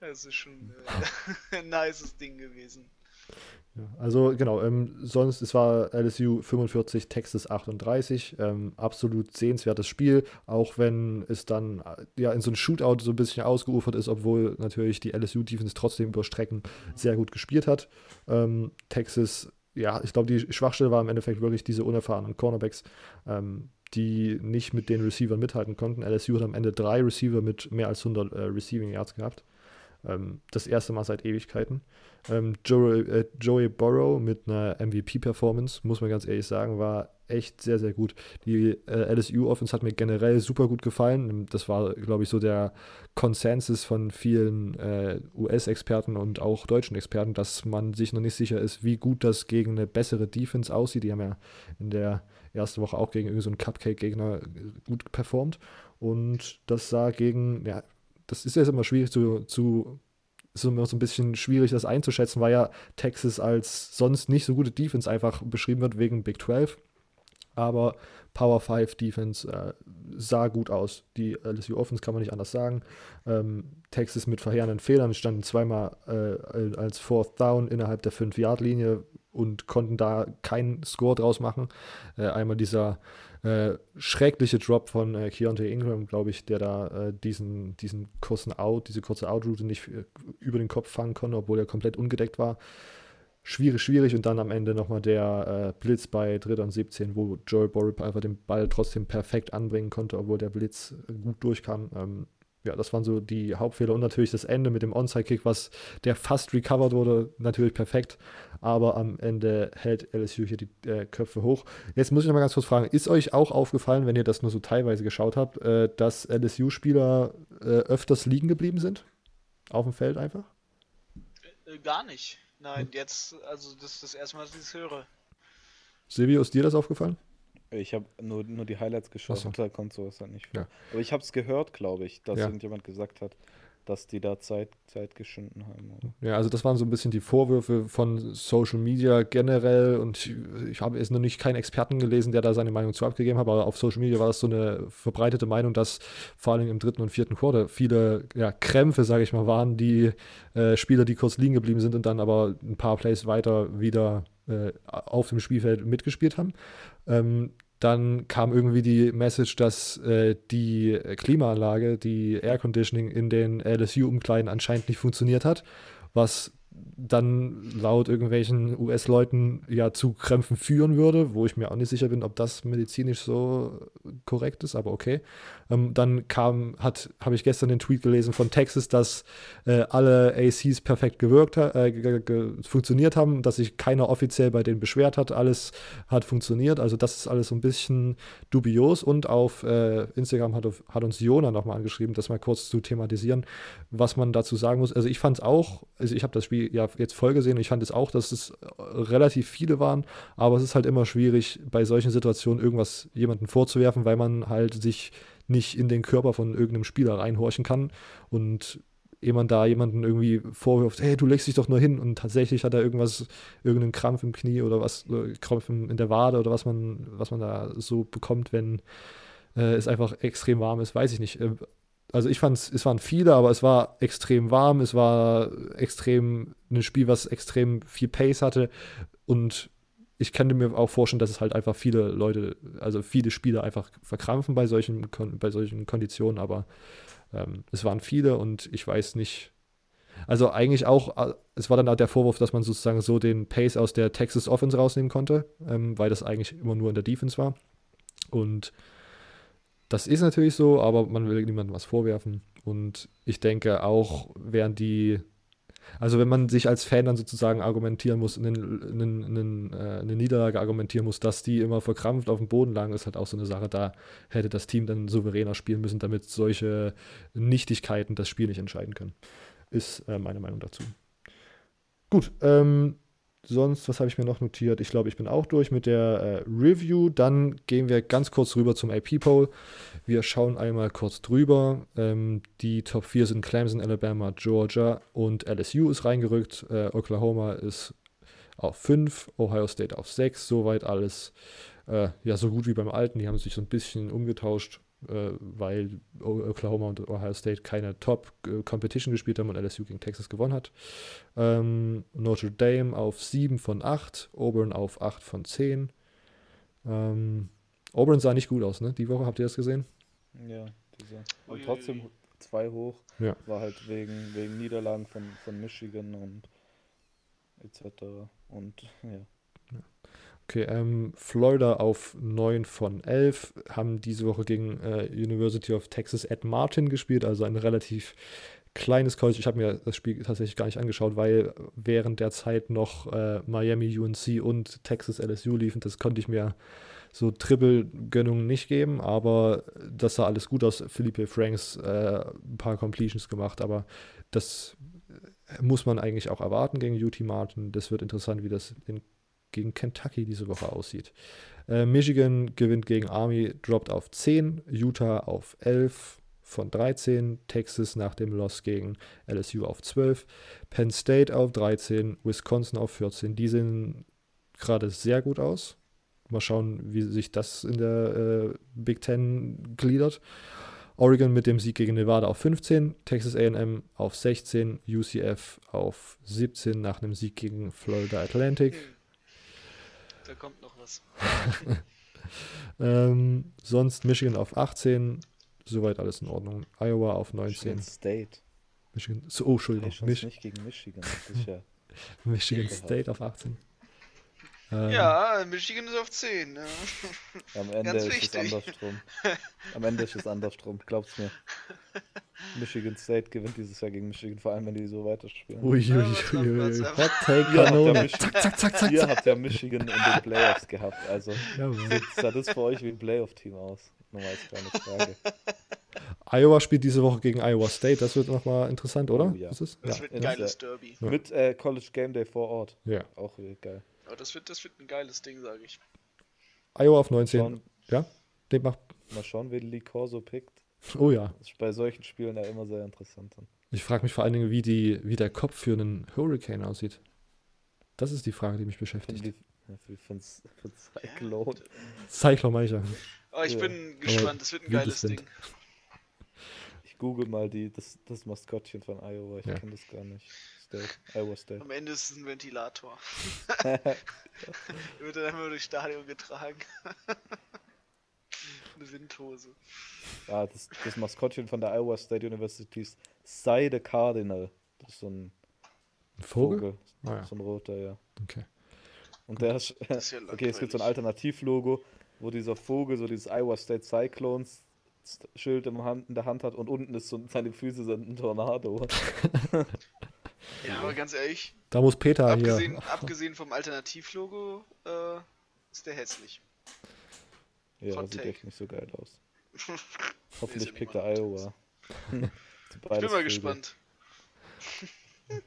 Speaker 3: Das ist schon äh, ein nices Ding gewesen.
Speaker 1: Ja, also genau, ähm, sonst, es war LSU 45, Texas 38. Ähm, absolut sehenswertes Spiel, auch wenn es dann ja in so ein Shootout so ein bisschen ausgeufert ist, obwohl natürlich die LSU-Defense trotzdem über Strecken sehr gut gespielt hat. Ähm, Texas, ja, ich glaube, die Schwachstelle war im Endeffekt wirklich diese unerfahrenen Cornerbacks. Ähm, die nicht mit den Receivern mithalten konnten. LSU hat am Ende drei Receiver mit mehr als 100 äh, Receiving Yards gehabt. Ähm, das erste Mal seit Ewigkeiten. Ähm, Joey, äh, Joey Burrow mit einer MVP-Performance, muss man ganz ehrlich sagen, war echt sehr, sehr gut. Die äh, LSU-Offense hat mir generell super gut gefallen. Das war, glaube ich, so der Konsensus von vielen äh, US-Experten und auch deutschen Experten, dass man sich noch nicht sicher ist, wie gut das gegen eine bessere Defense aussieht. Die haben ja in der ersten Woche auch gegen irgendeinen so Cupcake-Gegner gut performt. Und das sah gegen, ja, das ist jetzt immer schwierig zu, zu ist immer so ein bisschen schwierig, das einzuschätzen, weil ja Texas als sonst nicht so gute Defense einfach beschrieben wird wegen Big 12. Aber Power 5 Defense äh, sah gut aus. Die LSU Offense kann man nicht anders sagen. Ähm, Texas mit verheerenden Fehlern standen zweimal äh, als Fourth Down innerhalb der 5-Yard-Linie und konnten da keinen Score draus machen. Äh, einmal dieser äh, schreckliche Drop von äh, Keontae Ingram, glaube ich, der da äh, diesen, diesen kurzen Out, diese kurze Outroute nicht äh, über den Kopf fangen konnte, obwohl er komplett ungedeckt war. Schwierig, schwierig und dann am Ende nochmal der äh, Blitz bei 3. und 17, wo Joel Borup einfach den Ball trotzdem perfekt anbringen konnte, obwohl der Blitz gut durchkam. Ähm, ja, das waren so die Hauptfehler und natürlich das Ende mit dem Onside-Kick, was der fast recovered wurde, natürlich perfekt, aber am Ende hält LSU hier die äh, Köpfe hoch. Jetzt muss ich noch mal ganz kurz fragen, ist euch auch aufgefallen, wenn ihr das nur so teilweise geschaut habt, äh, dass LSU-Spieler äh, öfters liegen geblieben sind? Auf dem Feld einfach?
Speaker 3: Äh, gar nicht. Nein, hm. jetzt, also das ist das erste Mal, dass ich das höre.
Speaker 1: Silvio, ist dir das aufgefallen?
Speaker 2: Ich habe nur, nur die Highlights geschaut,
Speaker 1: so.
Speaker 2: da kommt sowas halt nicht
Speaker 1: vor. Ja.
Speaker 2: Aber ich habe es gehört, glaube ich, dass
Speaker 1: Ja.
Speaker 2: irgendjemand gesagt hat, dass die da Zeit, Zeit geschunden haben. Oder?
Speaker 1: Ja, also das waren so ein bisschen die Vorwürfe von Social Media generell und ich, ich habe jetzt noch nicht keinen Experten gelesen, der da seine Meinung zu abgegeben hat, aber auf Social Media war das so eine verbreitete Meinung, dass vor allem im dritten und vierten Quarter viele ja, Krämpfe, sage ich mal, waren, die äh, Spieler, die kurz liegen geblieben sind und dann aber ein paar Plays weiter wieder äh, auf dem Spielfeld mitgespielt haben. Ähm, dann kam irgendwie die Message, dass äh, die Klimaanlage, die Air Conditioning in den LSU-Umkleiden anscheinend nicht funktioniert hat, was dann laut irgendwelchen US-Leuten ja zu Krämpfen führen würde, wo ich mir auch nicht sicher bin, ob das medizinisch so korrekt ist, aber okay. Ähm, dann kam, hat, habe ich gestern den Tweet gelesen von Texas, dass äh, alle ACs perfekt gewirkt, äh, funktioniert haben, dass sich keiner offiziell bei denen beschwert hat, alles hat funktioniert, also das ist alles so ein bisschen dubios und auf äh, Instagram hat, hat uns Jona nochmal angeschrieben, das mal kurz zu thematisieren, was man dazu sagen muss. Also ich fand es auch, also ich habe das Spiel ja jetzt voll gesehen ich fand es auch, dass es relativ viele waren, aber es ist halt immer schwierig, bei solchen Situationen irgendwas jemandem vorzuwerfen, weil man halt sich nicht in den Körper von irgendeinem Spieler reinhorchen kann und jemand da jemanden irgendwie vorwirft, hey, du legst dich doch nur hin und tatsächlich hat er irgendwas, irgendeinen Krampf im Knie oder was, Krampf in der Wade oder was man, was man da so bekommt, wenn äh, es einfach extrem warm ist, weiß ich nicht. Äh, also ich fand es waren viele, aber es war extrem warm, es war extrem ein Spiel, was extrem viel Pace hatte und ich könnte mir auch vorstellen, dass es halt einfach viele Leute, also viele Spieler einfach verkrampfen bei solchen, bei solchen Konditionen, aber ähm, es waren viele und ich weiß nicht. Also eigentlich auch, äh, es war dann auch der Vorwurf, dass man sozusagen so den Pace aus der Texas Offense rausnehmen konnte, ähm, weil das eigentlich immer nur in der Defense war. Und das ist natürlich so, aber man will niemandem was vorwerfen. Und ich denke auch, während die, also wenn man sich als Fan dann sozusagen argumentieren muss, eine, eine, eine, eine Niederlage argumentieren muss, dass die immer verkrampft auf dem Boden lagen, ist halt auch so eine Sache. Da hätte das Team dann souveräner spielen müssen, damit solche Nichtigkeiten das Spiel nicht entscheiden können. Ist äh, meine Meinung dazu. Gut, ähm, Sonst, was habe ich mir noch notiert? Ich glaube, ich bin auch durch mit der äh, Review. Dann gehen wir ganz kurz rüber zum AP-Poll. Wir schauen einmal kurz drüber. Ähm, die Top 4 sind Clemson, Alabama, Georgia und LSU ist reingerückt. Äh, Oklahoma ist auf 5, Ohio State auf 6. Soweit alles äh, ja so gut wie beim alten. Die haben sich so ein bisschen umgetauscht weil Oklahoma und Ohio State keine Top-Competition gespielt haben und LSU gegen Texas gewonnen hat. Ähm, Notre Dame auf 7 von 8, Auburn auf 8 von 10. Ähm, Auburn sah nicht gut aus, ne? Die Woche habt ihr das gesehen?
Speaker 2: Ja, diese. Und trotzdem zwei hoch.
Speaker 1: Ja.
Speaker 2: War halt wegen, wegen Niederlagen von, von Michigan und etc. Und ja.
Speaker 1: Okay, ähm, Florida auf 9 von 11, haben diese Woche gegen äh, University of Texas at Martin gespielt, also ein relativ kleines College. Ich habe mir das Spiel tatsächlich gar nicht angeschaut, weil während der Zeit noch äh, Miami UNC und Texas LSU liefen. Das konnte ich mir so Triple-Gönnungen nicht geben, aber das sah alles gut aus. Philippe Franks äh, ein paar Completions gemacht, aber das muss man eigentlich auch erwarten gegen UT Martin. Das wird interessant, wie das in, gegen Kentucky diese Woche aussieht. Äh, Michigan gewinnt gegen Army, droppt auf 10, Utah auf 11 von 13, Texas nach dem Loss gegen LSU auf 12, Penn State auf 13, Wisconsin auf 14. Die sehen gerade sehr gut aus. Mal schauen, wie sich das in der äh, Big Ten gliedert. Oregon mit dem Sieg gegen Nevada auf 15, Texas AM auf 16, UCF auf 17 nach einem Sieg gegen Florida Atlantic.
Speaker 3: Da kommt noch was. <laughs>
Speaker 1: ähm, sonst Michigan auf 18, soweit alles in Ordnung. Iowa auf 19.
Speaker 2: Michigan State.
Speaker 1: Michigan, so, oh, Entschuldigung.
Speaker 2: Ich
Speaker 1: Mich,
Speaker 2: nicht gegen Michigan. Das ist ja <laughs>
Speaker 1: Michigan State auf 18. Ähm,
Speaker 3: Ja, Michigan ist auf 10. Ne?
Speaker 2: Am Ende
Speaker 3: Ganz
Speaker 2: ist
Speaker 3: wichtig.
Speaker 2: es andersrum. Am Ende ist es andersrum, glaub's mir. Michigan State gewinnt dieses Jahr gegen Michigan, vor allem wenn die so weiterspielen.
Speaker 1: Ui, ui,
Speaker 3: Ja,
Speaker 1: ui,
Speaker 3: was
Speaker 1: ui,
Speaker 3: was-
Speaker 1: ui.
Speaker 3: was-
Speaker 1: Hot Take Kanone. Zack, zack, zack, zack,
Speaker 2: Ihr habt ja Michigan in den Playoffs gehabt, also <laughs> sah das für euch wie ein Playoff-Team aus? Nur mal als kleine Frage.
Speaker 1: Iowa spielt diese Woche gegen Iowa State. Das wird nochmal interessant, oder?
Speaker 2: Oh, ja.
Speaker 1: Ist es?
Speaker 3: Das
Speaker 1: Ja.
Speaker 3: wird ein geiles Derby.
Speaker 1: Ja.
Speaker 2: Mit äh, College Game Day vor Ort.
Speaker 1: ja.
Speaker 2: Auch geil.
Speaker 3: Aber das wird, das wird ein geiles Ding, sage ich.
Speaker 1: Iowa auf 19.
Speaker 2: Schauen,
Speaker 1: Ja? Den macht.
Speaker 2: mal schauen, wen Lee Corso pickt.
Speaker 1: Oh ja.
Speaker 2: Das ist bei solchen Spielen ja immer sehr interessant. Dann.
Speaker 1: Ich frage mich vor allen Dingen, wie, die, wie der Kopf für einen Hurricane aussieht. Das ist die Frage, die mich
Speaker 2: Für,
Speaker 1: beschäftigt.
Speaker 2: die, für, für, Cyclone.
Speaker 1: Cyclone meine ich ja.
Speaker 3: Aber ich
Speaker 2: Ja.
Speaker 3: bin gespannt, das wird ein geiles. Ding.
Speaker 2: Ich google mal die, das, das Maskottchen von Iowa. Ich
Speaker 1: Ja.
Speaker 2: kenne das gar nicht. State. Iowa State.
Speaker 3: Am Ende ist es ein Ventilator. <laughs> Wird dann immer durchs Stadion getragen. <laughs> Eine Windhose.
Speaker 2: ah, das, das Maskottchen von der Iowa State University ist the Cardinal. Das ist so ein
Speaker 1: Ein Vogel?
Speaker 2: Vogel.
Speaker 1: Ah, ja.
Speaker 2: So ein roter, ja.
Speaker 1: Okay.
Speaker 2: Und der ist,
Speaker 3: Das ist ja <laughs>
Speaker 2: okay, es gibt so ein. Alternativlogo, wo dieser Vogel so dieses Iowa State Cyclones Schild in der Hand hat und unten ist so seine Füße sind ein Tornado.
Speaker 3: Ja, aber ganz ehrlich,
Speaker 1: Da muss Peter
Speaker 3: abgesehen,
Speaker 1: hier.
Speaker 3: abgesehen vom Alternativlogo äh, ist der hässlich.
Speaker 2: Ja,
Speaker 3: Hot
Speaker 2: sieht
Speaker 3: take.
Speaker 2: echt nicht so geil aus. <laughs> Hoffentlich pickt
Speaker 3: niemand.
Speaker 2: er Iowa. <laughs>
Speaker 3: Ich bin mal gespannt. <laughs>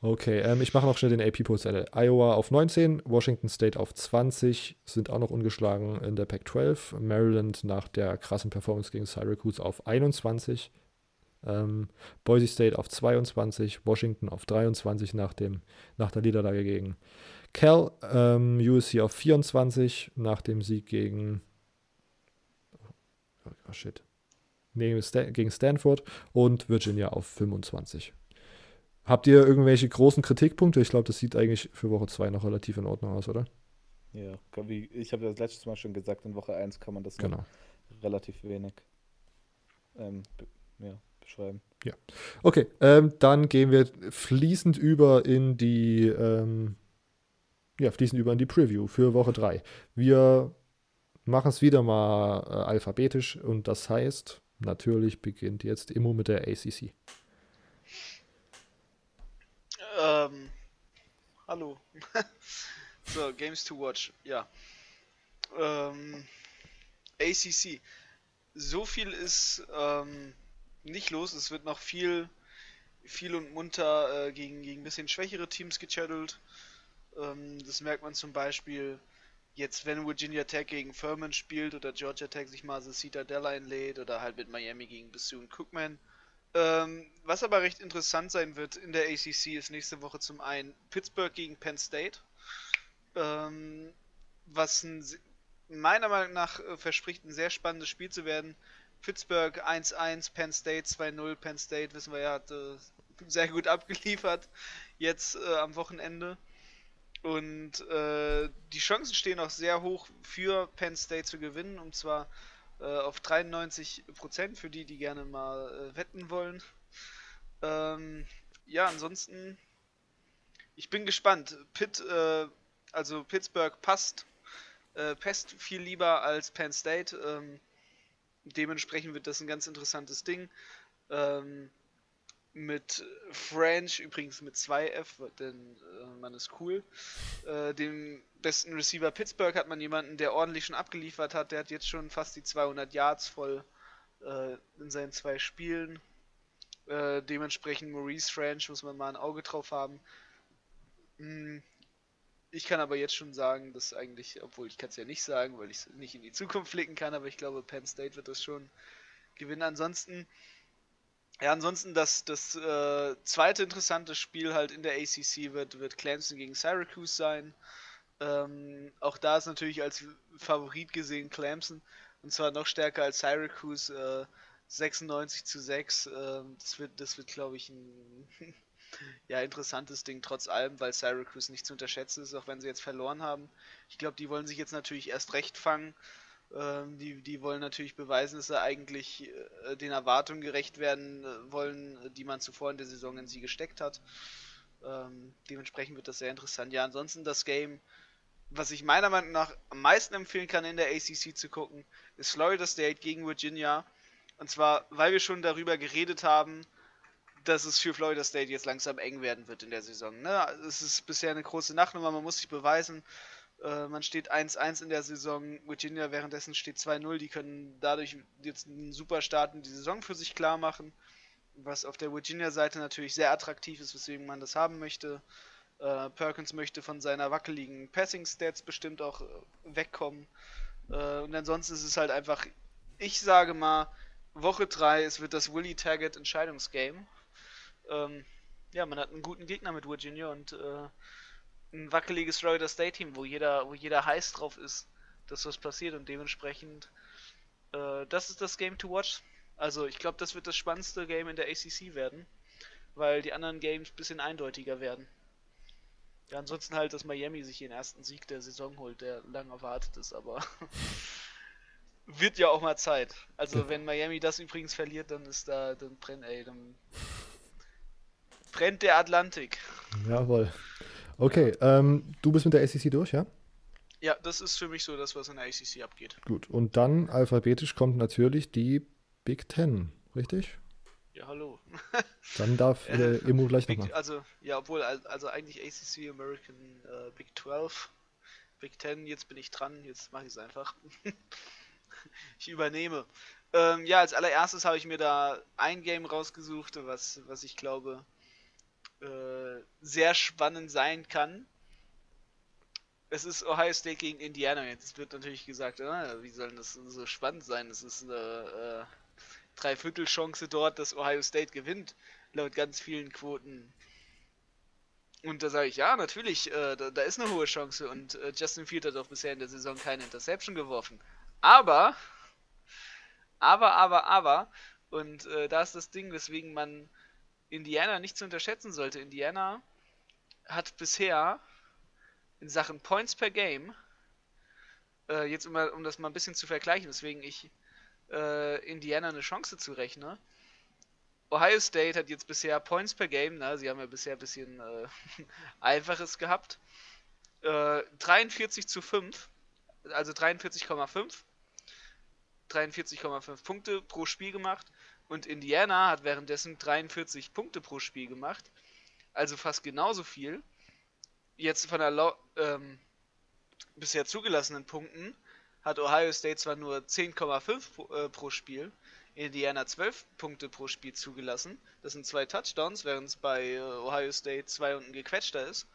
Speaker 1: Okay, ähm, ich mache noch schnell den AP-Poll. Iowa auf 19, Washington State auf 20, sind auch noch ungeschlagen in der Pac-12. Maryland nach der krassen Performance gegen Syracuse auf 21. Ähm, Boise State auf 22, Washington auf 23 nach, dem, nach der Niederlage gegen Cal. Ähm, USC auf 24 nach dem Sieg gegen. Oh, shit. Nee, gegen Stanford und Virginia auf 25. Habt ihr irgendwelche großen Kritikpunkte? Ich glaube, das sieht eigentlich für Woche 2 noch relativ in Ordnung aus, oder?
Speaker 2: Ja, wie, ich habe das letztes Mal schon gesagt, in Woche 1 kann man das
Speaker 1: Genau.
Speaker 2: relativ wenig ähm, ja, beschreiben.
Speaker 1: Okay, ähm, dann gehen wir fließend über in die ähm, ja, fließend über in die Preview für Woche 3. Wir machen es wieder mal äh, alphabetisch und das heißt, natürlich beginnt jetzt Immo mit der ACC.
Speaker 3: Ähm, hallo. <laughs> so, Games to Watch, ja. Ähm, ACC. So viel ist ähm, nicht los. Es wird noch viel, viel und munter äh, gegen, gegen ein bisschen schwächere Teams gechannelt. Ähm, das merkt man zum Beispiel jetzt, wenn Virginia Tech gegen Furman spielt oder Georgia Tech sich mal The Citadel einlädt oder halt mit Miami gegen Bassoon Cookman. Ähm, was aber recht interessant sein wird in der ACC ist nächste Woche zum einen Pittsburgh gegen Penn State, ähm, was ein, meiner Meinung nach äh, verspricht ein sehr spannendes Spiel zu werden. Pittsburgh 1-1, Penn State 2-0. Penn State, wissen wir ja, hat äh, sehr gut abgeliefert jetzt äh, am Wochenende. Und äh, die Chancen stehen auch sehr hoch für Penn State zu gewinnen, und zwar äh, auf 93% für die, die gerne mal äh, wetten wollen. Ähm, ja, ansonsten, ich bin gespannt. Pitt äh, Also Pittsburgh passt, passt viel lieber als Penn State. Ähm, dementsprechend wird das ein ganz interessantes Ding. Ähm, mit French, übrigens mit 2F, denn äh, man ist cool. Äh, dem besten Receiver Pittsburgh hat man jemanden, der ordentlich schon abgeliefert hat. Der hat jetzt schon fast die 200 Yards voll äh, in seinen zwei Spielen. Äh, dementsprechend Maurice French muss man mal ein Auge drauf haben. Hm, ich kann aber jetzt schon sagen, dass eigentlich, obwohl ich kann es ja nicht sagen, weil ich es nicht in die Zukunft flicken kann, aber ich glaube, Penn State wird das schon gewinnen. Ansonsten, ja, ansonsten das, das äh, zweite interessante Spiel halt in der ACC wird, wird Clemson gegen Syracuse sein. Ähm, auch da ist natürlich als Favorit gesehen Clemson und zwar noch stärker als Syracuse. Äh, 96 zu 6. Äh, das wird, das wird glaube ich, ein ja, interessantes Ding trotz allem, weil Syracuse nicht zu unterschätzen ist, auch wenn sie jetzt verloren haben. Ich glaube, die wollen sich jetzt natürlich erst recht fangen. Ähm, die, die wollen natürlich beweisen, dass sie eigentlich äh, den Erwartungen gerecht werden äh, wollen, die man zuvor in der Saison in sie gesteckt hat. Ähm, dementsprechend wird das sehr interessant. Ja, ansonsten das Game, was ich meiner Meinung nach am meisten empfehlen kann in der ACC zu gucken, ist Florida State gegen Virginia. Und zwar, weil wir schon darüber geredet haben, dass es für Florida State jetzt langsam eng werden wird in der Saison. Ne? Es ist bisher eine große Nachtnummer, man muss sich beweisen. Äh, man steht 1-1 in der Saison, Virginia währenddessen steht 2-0. Die können dadurch jetzt einen super Start in die Saison für sich klar machen. Was auf der Virginia-Seite natürlich sehr attraktiv ist, weswegen man das haben möchte. Äh, Perkins möchte von seiner wackeligen Passing-Stats bestimmt auch äh, wegkommen. Äh, und ansonsten ist es halt einfach, ich sage mal, Woche 3, es wird das Willie Taggart Entscheidungsgame. Ähm, ja, man hat einen guten Gegner mit Virginia und äh, ein wackeliges Florida State Team, wo jeder, wo jeder heiß drauf ist, dass was passiert und dementsprechend äh, das ist das Game to watch. Also ich glaube, das wird das spannendste Game in der ACC werden, weil die anderen Games ein bisschen eindeutiger werden. Ja, ansonsten halt, dass Miami sich den ersten Sieg der Saison holt, der lang erwartet ist, aber <laughs> wird ja auch mal Zeit. Also wenn Miami das übrigens verliert, dann ist da, dann brennt, ey, dann brennt der Atlantik.
Speaker 1: Jawohl. Okay, ähm, du bist mit der ACC durch, ja?
Speaker 3: Ja, das ist für mich so das, was in der ACC abgeht.
Speaker 1: Gut, und dann alphabetisch kommt natürlich die Big Ten, richtig?
Speaker 3: Ja, hallo. <laughs>
Speaker 1: Dann darf <laughs> äh, Immo gleich nochmal.
Speaker 3: Also, ja, obwohl, also eigentlich ACC, American äh, Big 12, Big 10, jetzt bin ich dran, jetzt mache ich es einfach. <laughs> ich übernehme. Ähm, ja, als allererstes habe ich mir da ein Game rausgesucht, was, was ich glaube äh, sehr spannend sein kann. Es ist Ohio State gegen Indiana. Jetzt wird natürlich gesagt, ah, wie soll das so spannend sein? Es ist eine äh, Dreiviertelchance dort, dass Ohio State gewinnt, laut ganz vielen Quoten. Und da sage ich, ja, natürlich, äh, da, da, ist eine hohe Chance und äh, Justin Field hat auch bisher in der Saison keine Interception geworfen. Aber, aber, aber, aber, und äh, da ist das Ding, weswegen man Indiana nicht zu unterschätzen sollte. Indiana hat bisher in Sachen Points per Game, äh, jetzt immer, um das mal ein bisschen zu vergleichen, weswegen ich äh, Indiana eine Chance zu rechne. Ohio State hat jetzt bisher Points per Game, na, sie haben ja bisher ein bisschen äh, <laughs> Einfaches gehabt. 43 äh, zu 5, also 43,5. 43,5 Punkte pro Spiel gemacht. Und Indiana hat währenddessen 43 Punkte pro Spiel gemacht. Also fast genauso viel. Jetzt von der ähm, bisher zugelassenen Punkten hat Ohio State zwar nur 10,5 pro, äh, pro Spiel, Indiana 12 Punkte pro Spiel zugelassen. Das sind zwei Touchdowns, während es bei äh, Ohio State zwei und ein gequetschter ist.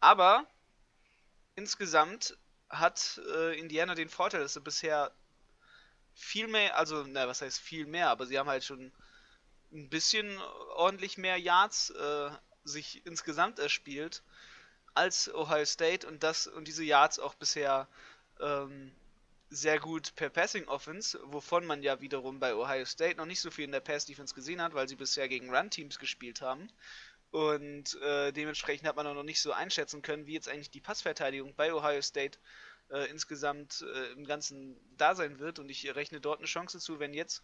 Speaker 3: Aber insgesamt hat äh, Indiana den Vorteil, dass sie bisher viel mehr, also, na, was heißt viel mehr, aber sie haben halt schon ein bisschen ordentlich mehr Yards äh, sich insgesamt erspielt als Ohio State und das und diese Yards auch bisher ähm, sehr gut per Passing Offense, wovon man ja wiederum bei Ohio State noch nicht so viel in der Pass Defense gesehen hat, weil sie bisher gegen Run Teams gespielt haben. Und äh, dementsprechend hat man auch noch nicht so einschätzen können, wie jetzt eigentlich die Passverteidigung bei Ohio State äh, insgesamt äh, im Ganzen da sein wird. Und ich rechne dort eine Chance zu, wenn jetzt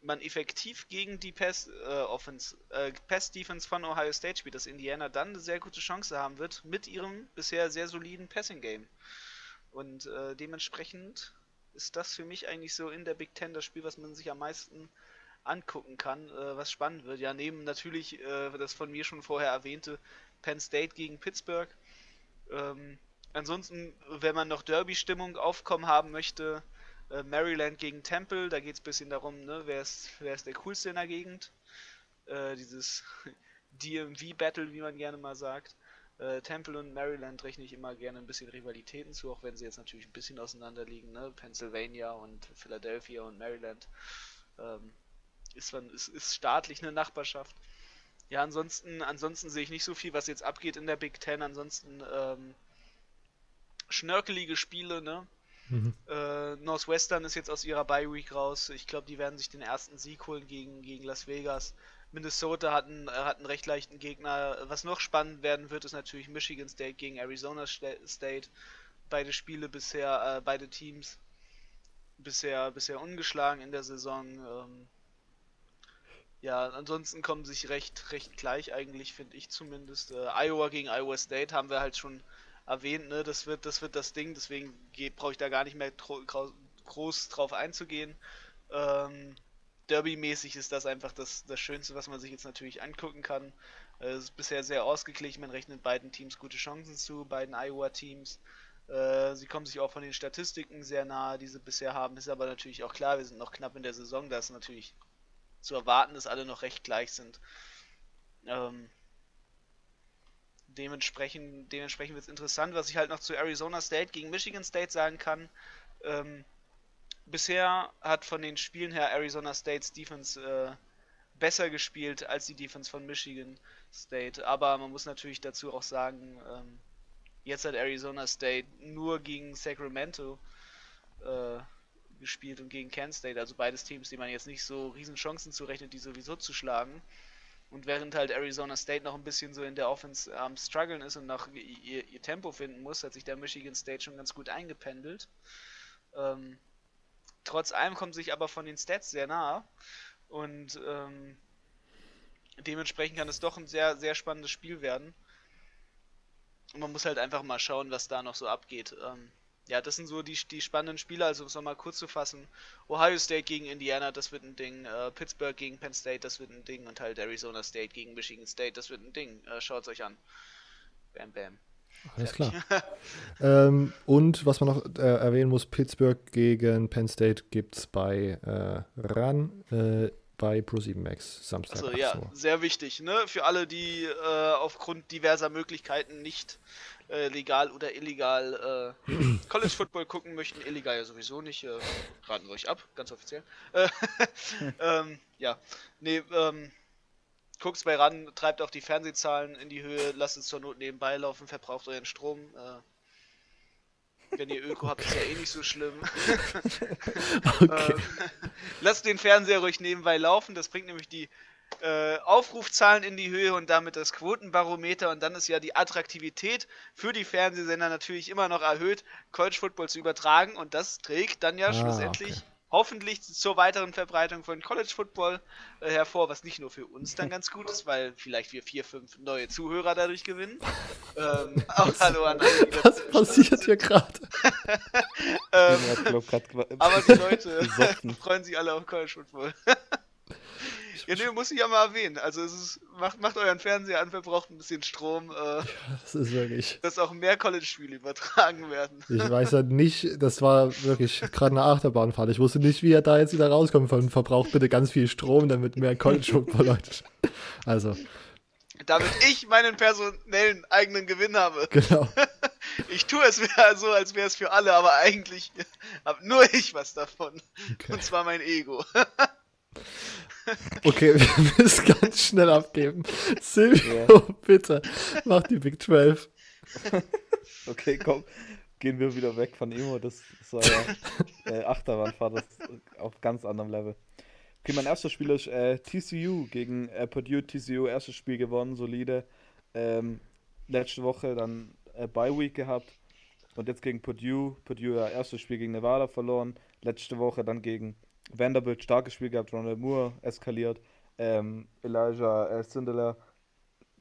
Speaker 3: man effektiv gegen die Pass, äh, Offense, äh, Pass Defense von Ohio State spielt, dass Indiana dann eine sehr gute Chance haben wird mit ihrem bisher sehr soliden Passing Game. Und äh, dementsprechend ist das für mich eigentlich so in der Big Ten das Spiel, was man sich am meisten angucken kann, äh, was spannend wird. Ja, neben natürlich äh, das von mir schon vorher erwähnte Penn State gegen Pittsburgh. Ähm, ansonsten, wenn man noch Derby-Stimmung aufkommen haben möchte, äh, Maryland gegen Temple, da geht es ein bisschen darum, ne, wer, ist, wer ist der coolste in der Gegend. Äh, dieses <laughs> DMV-Battle, wie man gerne mal sagt. Äh, Temple und Maryland rechne ich immer gerne ein bisschen Rivalitäten zu, auch wenn sie jetzt natürlich ein bisschen auseinander liegen. Ne? Pennsylvania und Philadelphia und Maryland. Ähm, ist, ist, ist staatlich eine Nachbarschaft. Ja, ansonsten, ansonsten sehe ich nicht so viel, was jetzt abgeht in der Big Ten. Ansonsten ähm, schnörkelige Spiele, ne? Mhm. Äh, Northwestern ist jetzt aus ihrer Bye Week raus. Ich glaube, die werden sich den ersten Sieg holen gegen, gegen Las Vegas. Minnesota hat einen, hat einen recht leichten Gegner. Was noch spannend werden wird, ist natürlich Michigan State gegen Arizona State. Beide Spiele bisher, äh, beide Teams bisher, bisher ungeschlagen in der Saison. Ähm, ja, ansonsten kommen sich recht, recht gleich eigentlich, finde ich zumindest. Äh, Iowa gegen Iowa State haben wir halt schon erwähnt, ne? Das wird, das wird das Ding, deswegen brauche ich da gar nicht mehr groß drauf einzugehen. Ähm, Derby-mäßig ist das einfach das, das Schönste, was man sich jetzt natürlich angucken kann. Äh, es ist bisher sehr ausgeglichen, man rechnet beiden Teams gute Chancen zu, beiden Iowa-Teams. Äh, sie kommen sich auch von den Statistiken sehr nahe, die sie bisher haben. Ist aber natürlich auch klar, wir sind noch knapp in der Saison, da ist natürlich zu erwarten, dass alle noch recht gleich sind. Ähm, dementsprechend dementsprechend wird es interessant, was ich halt noch zu Arizona State gegen Michigan State sagen kann. Ähm, bisher hat von den Spielen her Arizona States Defense äh, besser gespielt als die Defense von Michigan State. Aber man muss natürlich dazu auch sagen, ähm, jetzt hat Arizona State nur gegen Sacramento äh, gespielt und gegen Kent State, also beides Teams, die man jetzt nicht so riesen Chancen zurechnet, die sowieso zu schlagen. Und während halt Arizona State noch ein bisschen so in der Offense am ähm, struggeln ist und noch ihr, ihr, Tempo finden muss, hat sich der Michigan State schon ganz gut eingependelt. Ähm, trotz allem kommt sich aber von den Stats sehr nah und ähm, dementsprechend kann es doch ein sehr, sehr spannendes Spiel werden. Und man muss halt einfach mal schauen, was da noch so abgeht. Ähm, ja, das sind so die, die spannenden Spiele. Also, um es nochmal kurz zu fassen: Ohio State gegen Indiana, das wird ein Ding. Äh, Pittsburgh gegen Penn State, das wird ein Ding. Und halt Arizona State gegen Michigan State, das wird ein Ding. Äh, Schaut es euch an. Bam, bam.
Speaker 1: Alles klar. <laughs> <laughs> ähm, und was man noch äh, erwähnen muss: Pittsburgh gegen Penn State gibt es bei äh, RAN äh, bei Pro7 Max Samstag.
Speaker 3: Also ja, sehr wichtig, ne? Für alle, die äh, aufgrund diverser Möglichkeiten nicht äh, legal oder illegal äh, College Football gucken möchten. Illegal ja sowieso nicht. Äh, raten wir euch ab, ganz offiziell. Äh, <laughs> ähm, ja, nee, ähm, guckt's bei ran, treibt auch die Fernsehzahlen in die Höhe, lasst es zur Not nebenbei laufen, verbraucht euren Strom. Wenn ihr Öko habt, ist ja eh nicht so schlimm. <laughs> okay. ähm, <laughs> lasst den Fernseher ruhig nebenbei laufen, das bringt nämlich die äh, Aufrufzahlen in die Höhe und damit das Quotenbarometer und dann ist ja die Attraktivität für die Fernsehsender natürlich immer noch erhöht, College Football zu übertragen und das trägt dann ja ah, schlussendlich okay. Hoffentlich zur weiteren Verbreitung von College Football äh, hervor, was nicht nur für uns dann ganz gut ist, weil vielleicht wir vier, fünf neue Zuhörer dadurch gewinnen. ähm, <laughs> auch hallo an alle,
Speaker 1: Was passiert hier gerade? <laughs>
Speaker 3: ähm, aber die <laughs> Leute freuen sich alle auf College Football. Ja, nee, muss ich ja mal erwähnen. Also es ist, macht, macht euren Fernseher an, verbraucht ein bisschen Strom. Äh, ja,
Speaker 1: das ist wirklich.
Speaker 3: Dass auch mehr College-Spiele übertragen werden.
Speaker 1: Ich weiß ja nicht, das war wirklich gerade eine Achterbahnfahrt. Ich wusste nicht, wie er da jetzt wieder rauskommt von verbraucht bitte ganz viel Strom, damit mehr College-Football Leute. Also.
Speaker 3: Damit ich meinen personellen eigenen Gewinn habe.
Speaker 1: Genau. <laughs>
Speaker 3: Ich tue es so, als wäre es für alle, aber eigentlich habe nur ich was davon. Okay. Und zwar mein Ego. <laughs>
Speaker 1: Okay, <laughs> wir müssen ganz schnell abgeben. Silvio, ja. bitte, mach die Big 12. <laughs>
Speaker 2: okay, komm, gehen wir wieder weg von Emo. Das war ja <laughs> äh, Achterbahnfahrt, das auf ganz anderem Level. Okay, mein erstes Spiel ist äh, TCU gegen äh, Purdue. TCU, erstes Spiel gewonnen, solide. Ähm, letzte Woche dann äh, Bye Week gehabt. Und jetzt gegen Purdue. Purdue ja erstes Spiel gegen Nevada verloren. Letzte Woche dann gegen Vanderbilt starkes Spiel gehabt, Ronald Moore eskaliert, ähm, Elijah äh,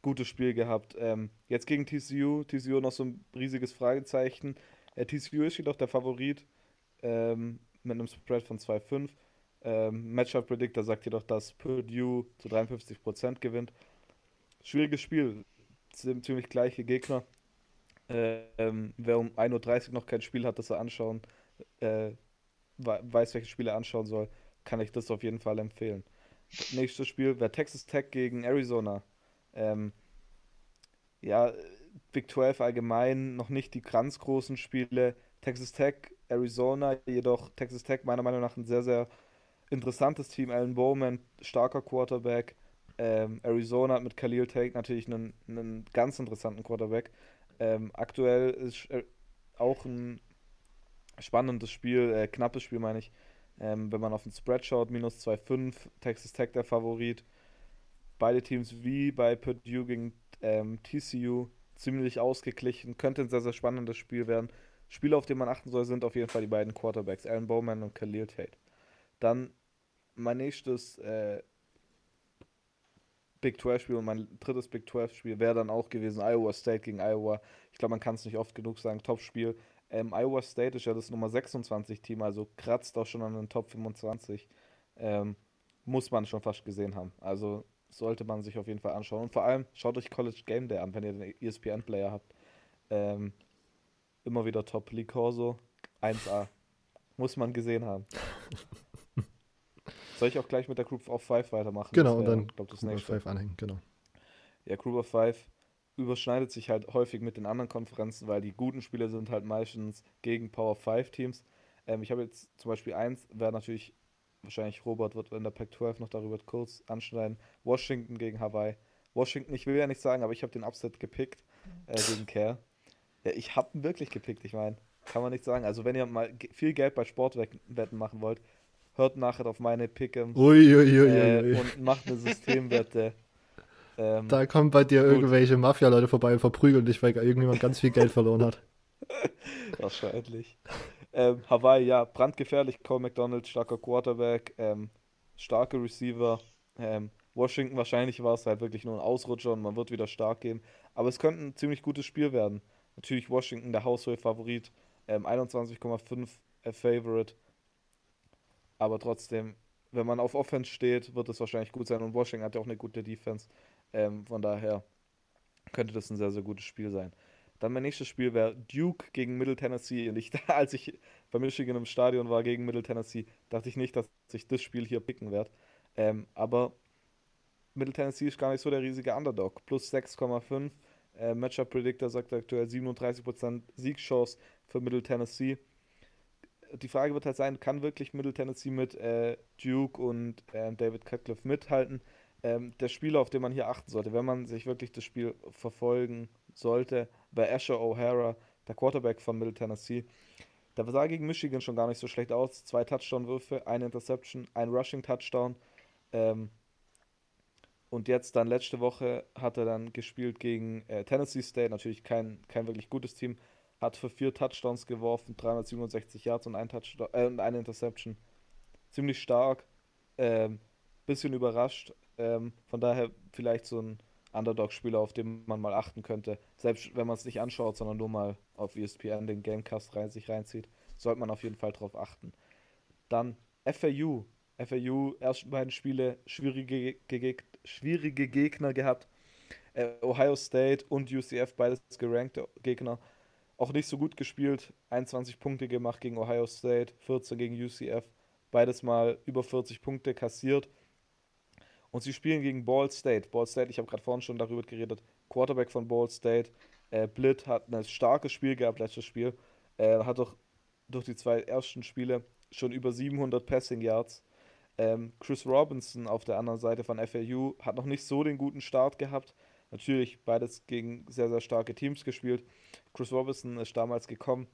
Speaker 2: gutes Spiel gehabt. Ähm, jetzt gegen TCU, TCU noch so ein riesiges Fragezeichen. Äh, TCU ist jedoch der Favorit ähm, mit einem Spread von 2,5. Ähm, Matchup Predictor sagt jedoch, dass Purdue zu 53% gewinnt. Schwieriges Spiel, ziemlich gleiche Gegner. Ähm, wer um 1.30 Uhr noch kein Spiel hat, das er anschauen, äh, weiß, welche Spiele er anschauen soll, kann ich das auf jeden Fall empfehlen. Nächstes Spiel wäre Texas Tech gegen Arizona. Ähm, ja, Big 12 allgemein noch nicht die ganz großen Spiele. Texas Tech, Arizona, jedoch Texas Tech meiner Meinung nach ein sehr, sehr interessantes Team. Alan Bowman, starker Quarterback. Ähm, Arizona hat mit Khalil Tate natürlich einen, einen ganz interessanten Quarterback. Ähm, aktuell ist äh, auch ein spannendes Spiel, äh, knappes Spiel meine ich. Ähm, wenn man auf den Spread schaut, minus 2,5, Texas Tech der Favorit. Beide Teams wie bei Purdue gegen ähm, TCU ziemlich ausgeglichen. Könnte ein sehr, sehr spannendes Spiel werden. Spiele, auf die man achten soll, sind auf jeden Fall die beiden Quarterbacks, Alan Bowman und Khalil Tate. Dann mein nächstes äh, Big 12 Spiel und mein drittes Big 12 Spiel wäre dann auch gewesen Iowa State gegen Iowa. Ich glaube, man kann es nicht oft genug sagen. Top-Spiel. Ähm, Iowa State ist ja das Nummer 26 Team, also kratzt auch schon an den Top 25. Ähm, muss man schon fast gesehen haben. Also sollte man sich auf jeden Fall anschauen. Und vor allem schaut euch College Game Day an, wenn ihr den ESPN-Player habt. Ähm, immer wieder top. Lee Corso, 1A. Muss man gesehen haben. <laughs> Soll ich auch gleich mit der Group of Five weitermachen?
Speaker 1: Genau, und dann
Speaker 2: glaub, das
Speaker 1: Group of Five anhängen, genau.
Speaker 2: Ja, Group of Five überschneidet sich halt häufig mit den anderen Konferenzen, weil die guten Spiele sind halt meistens gegen Power 5 Teams. Ähm, ich habe jetzt zum Beispiel eins, wäre natürlich, wahrscheinlich Robert wird in der Pac-12 noch darüber kurz anschneiden, Washington gegen Hawaii. Washington, ich will ja nicht sagen, aber ich habe den Upset gepickt äh, gegen Care. Ja, ich habe ihn wirklich gepickt, ich meine, kann man nicht sagen. Also wenn ihr mal viel Geld bei Sportwetten machen wollt, hört nachher auf meine Pick'em äh, und macht eine Systemwette.
Speaker 1: Ähm, da kommen bei dir gut. irgendwelche Mafia-Leute vorbei und verprügeln dich, weil irgendjemand ganz viel Geld verloren hat. <laughs>
Speaker 2: Wahrscheinlich. Ähm, Hawaii, ja, brandgefährlich. Cole McDonald, starker Quarterback, ähm, starke Receiver. Ähm, Washington, wahrscheinlich war es halt wirklich nur ein Ausrutscher und man wird wieder stark gehen. Aber es könnte ein ziemlich gutes Spiel werden. Natürlich Washington der Haushohe-Favorit, 21,5 ähm, äh, Favorite. Aber trotzdem, wenn man auf Offense steht, wird es wahrscheinlich gut sein. Und Washington hat ja auch eine gute Defense. Ähm, von daher könnte das ein sehr, sehr gutes Spiel sein. Dann mein nächstes Spiel wäre Duke gegen Middle Tennessee. Und ich, <laughs> als ich bei Michigan im Stadion war gegen Middle Tennessee, dachte ich nicht, dass ich das Spiel hier picken werde. Ähm, aber Middle Tennessee ist gar nicht so der riesige Underdog. Plus 6,5. Äh, Matchup Predictor sagt aktuell 37% Siegchance für Middle Tennessee. Die Frage wird halt sein, kann wirklich Middle Tennessee mit äh, Duke und äh, David Cutcliffe mithalten? Ähm, der Spieler, auf den man hier achten sollte, wenn man sich wirklich das Spiel verfolgen sollte, bei Asher O'Hara, der Quarterback von Middle Tennessee. Der sah gegen Michigan schon gar nicht so schlecht aus. Zwei Touchdown-Würfe, eine Interception, ein Rushing-Touchdown. Ähm, und jetzt dann letzte Woche hat er dann gespielt gegen äh, Tennessee State, natürlich kein, kein wirklich gutes Team. Hat für vier Touchdowns geworfen, 367 Yards und ein Touchdown, äh, eine Interception. Ziemlich stark. Ähm, bisschen überrascht. Ähm, von daher vielleicht so ein Underdog-Spieler, auf den man mal achten könnte. Selbst wenn man es nicht anschaut, sondern nur mal auf ESPN den Gamecast rein, sich reinzieht, sollte man auf jeden Fall darauf achten. Dann FAU. FAU, ersten beiden Spiele, schwierige, Geg schwierige Gegner gehabt. Äh, Ohio State und UCF, beides gerankte Gegner. Auch nicht so gut gespielt. 21 Punkte gemacht gegen Ohio State, 14 gegen UCF. Beides mal über 40 Punkte kassiert. Und sie spielen gegen Ball State. Ball State, ich habe gerade vorhin schon darüber geredet, Quarterback von Ball State. Äh, Blitt hat ein starkes Spiel gehabt, letztes Spiel. Äh, hat doch durch die zwei ersten Spiele schon über 700 Passing Yards. Ähm, Chris Robinson auf der anderen Seite von FAU hat noch nicht so den guten Start gehabt. Natürlich beides gegen sehr, sehr starke Teams gespielt. Chris Robinson ist damals gekommen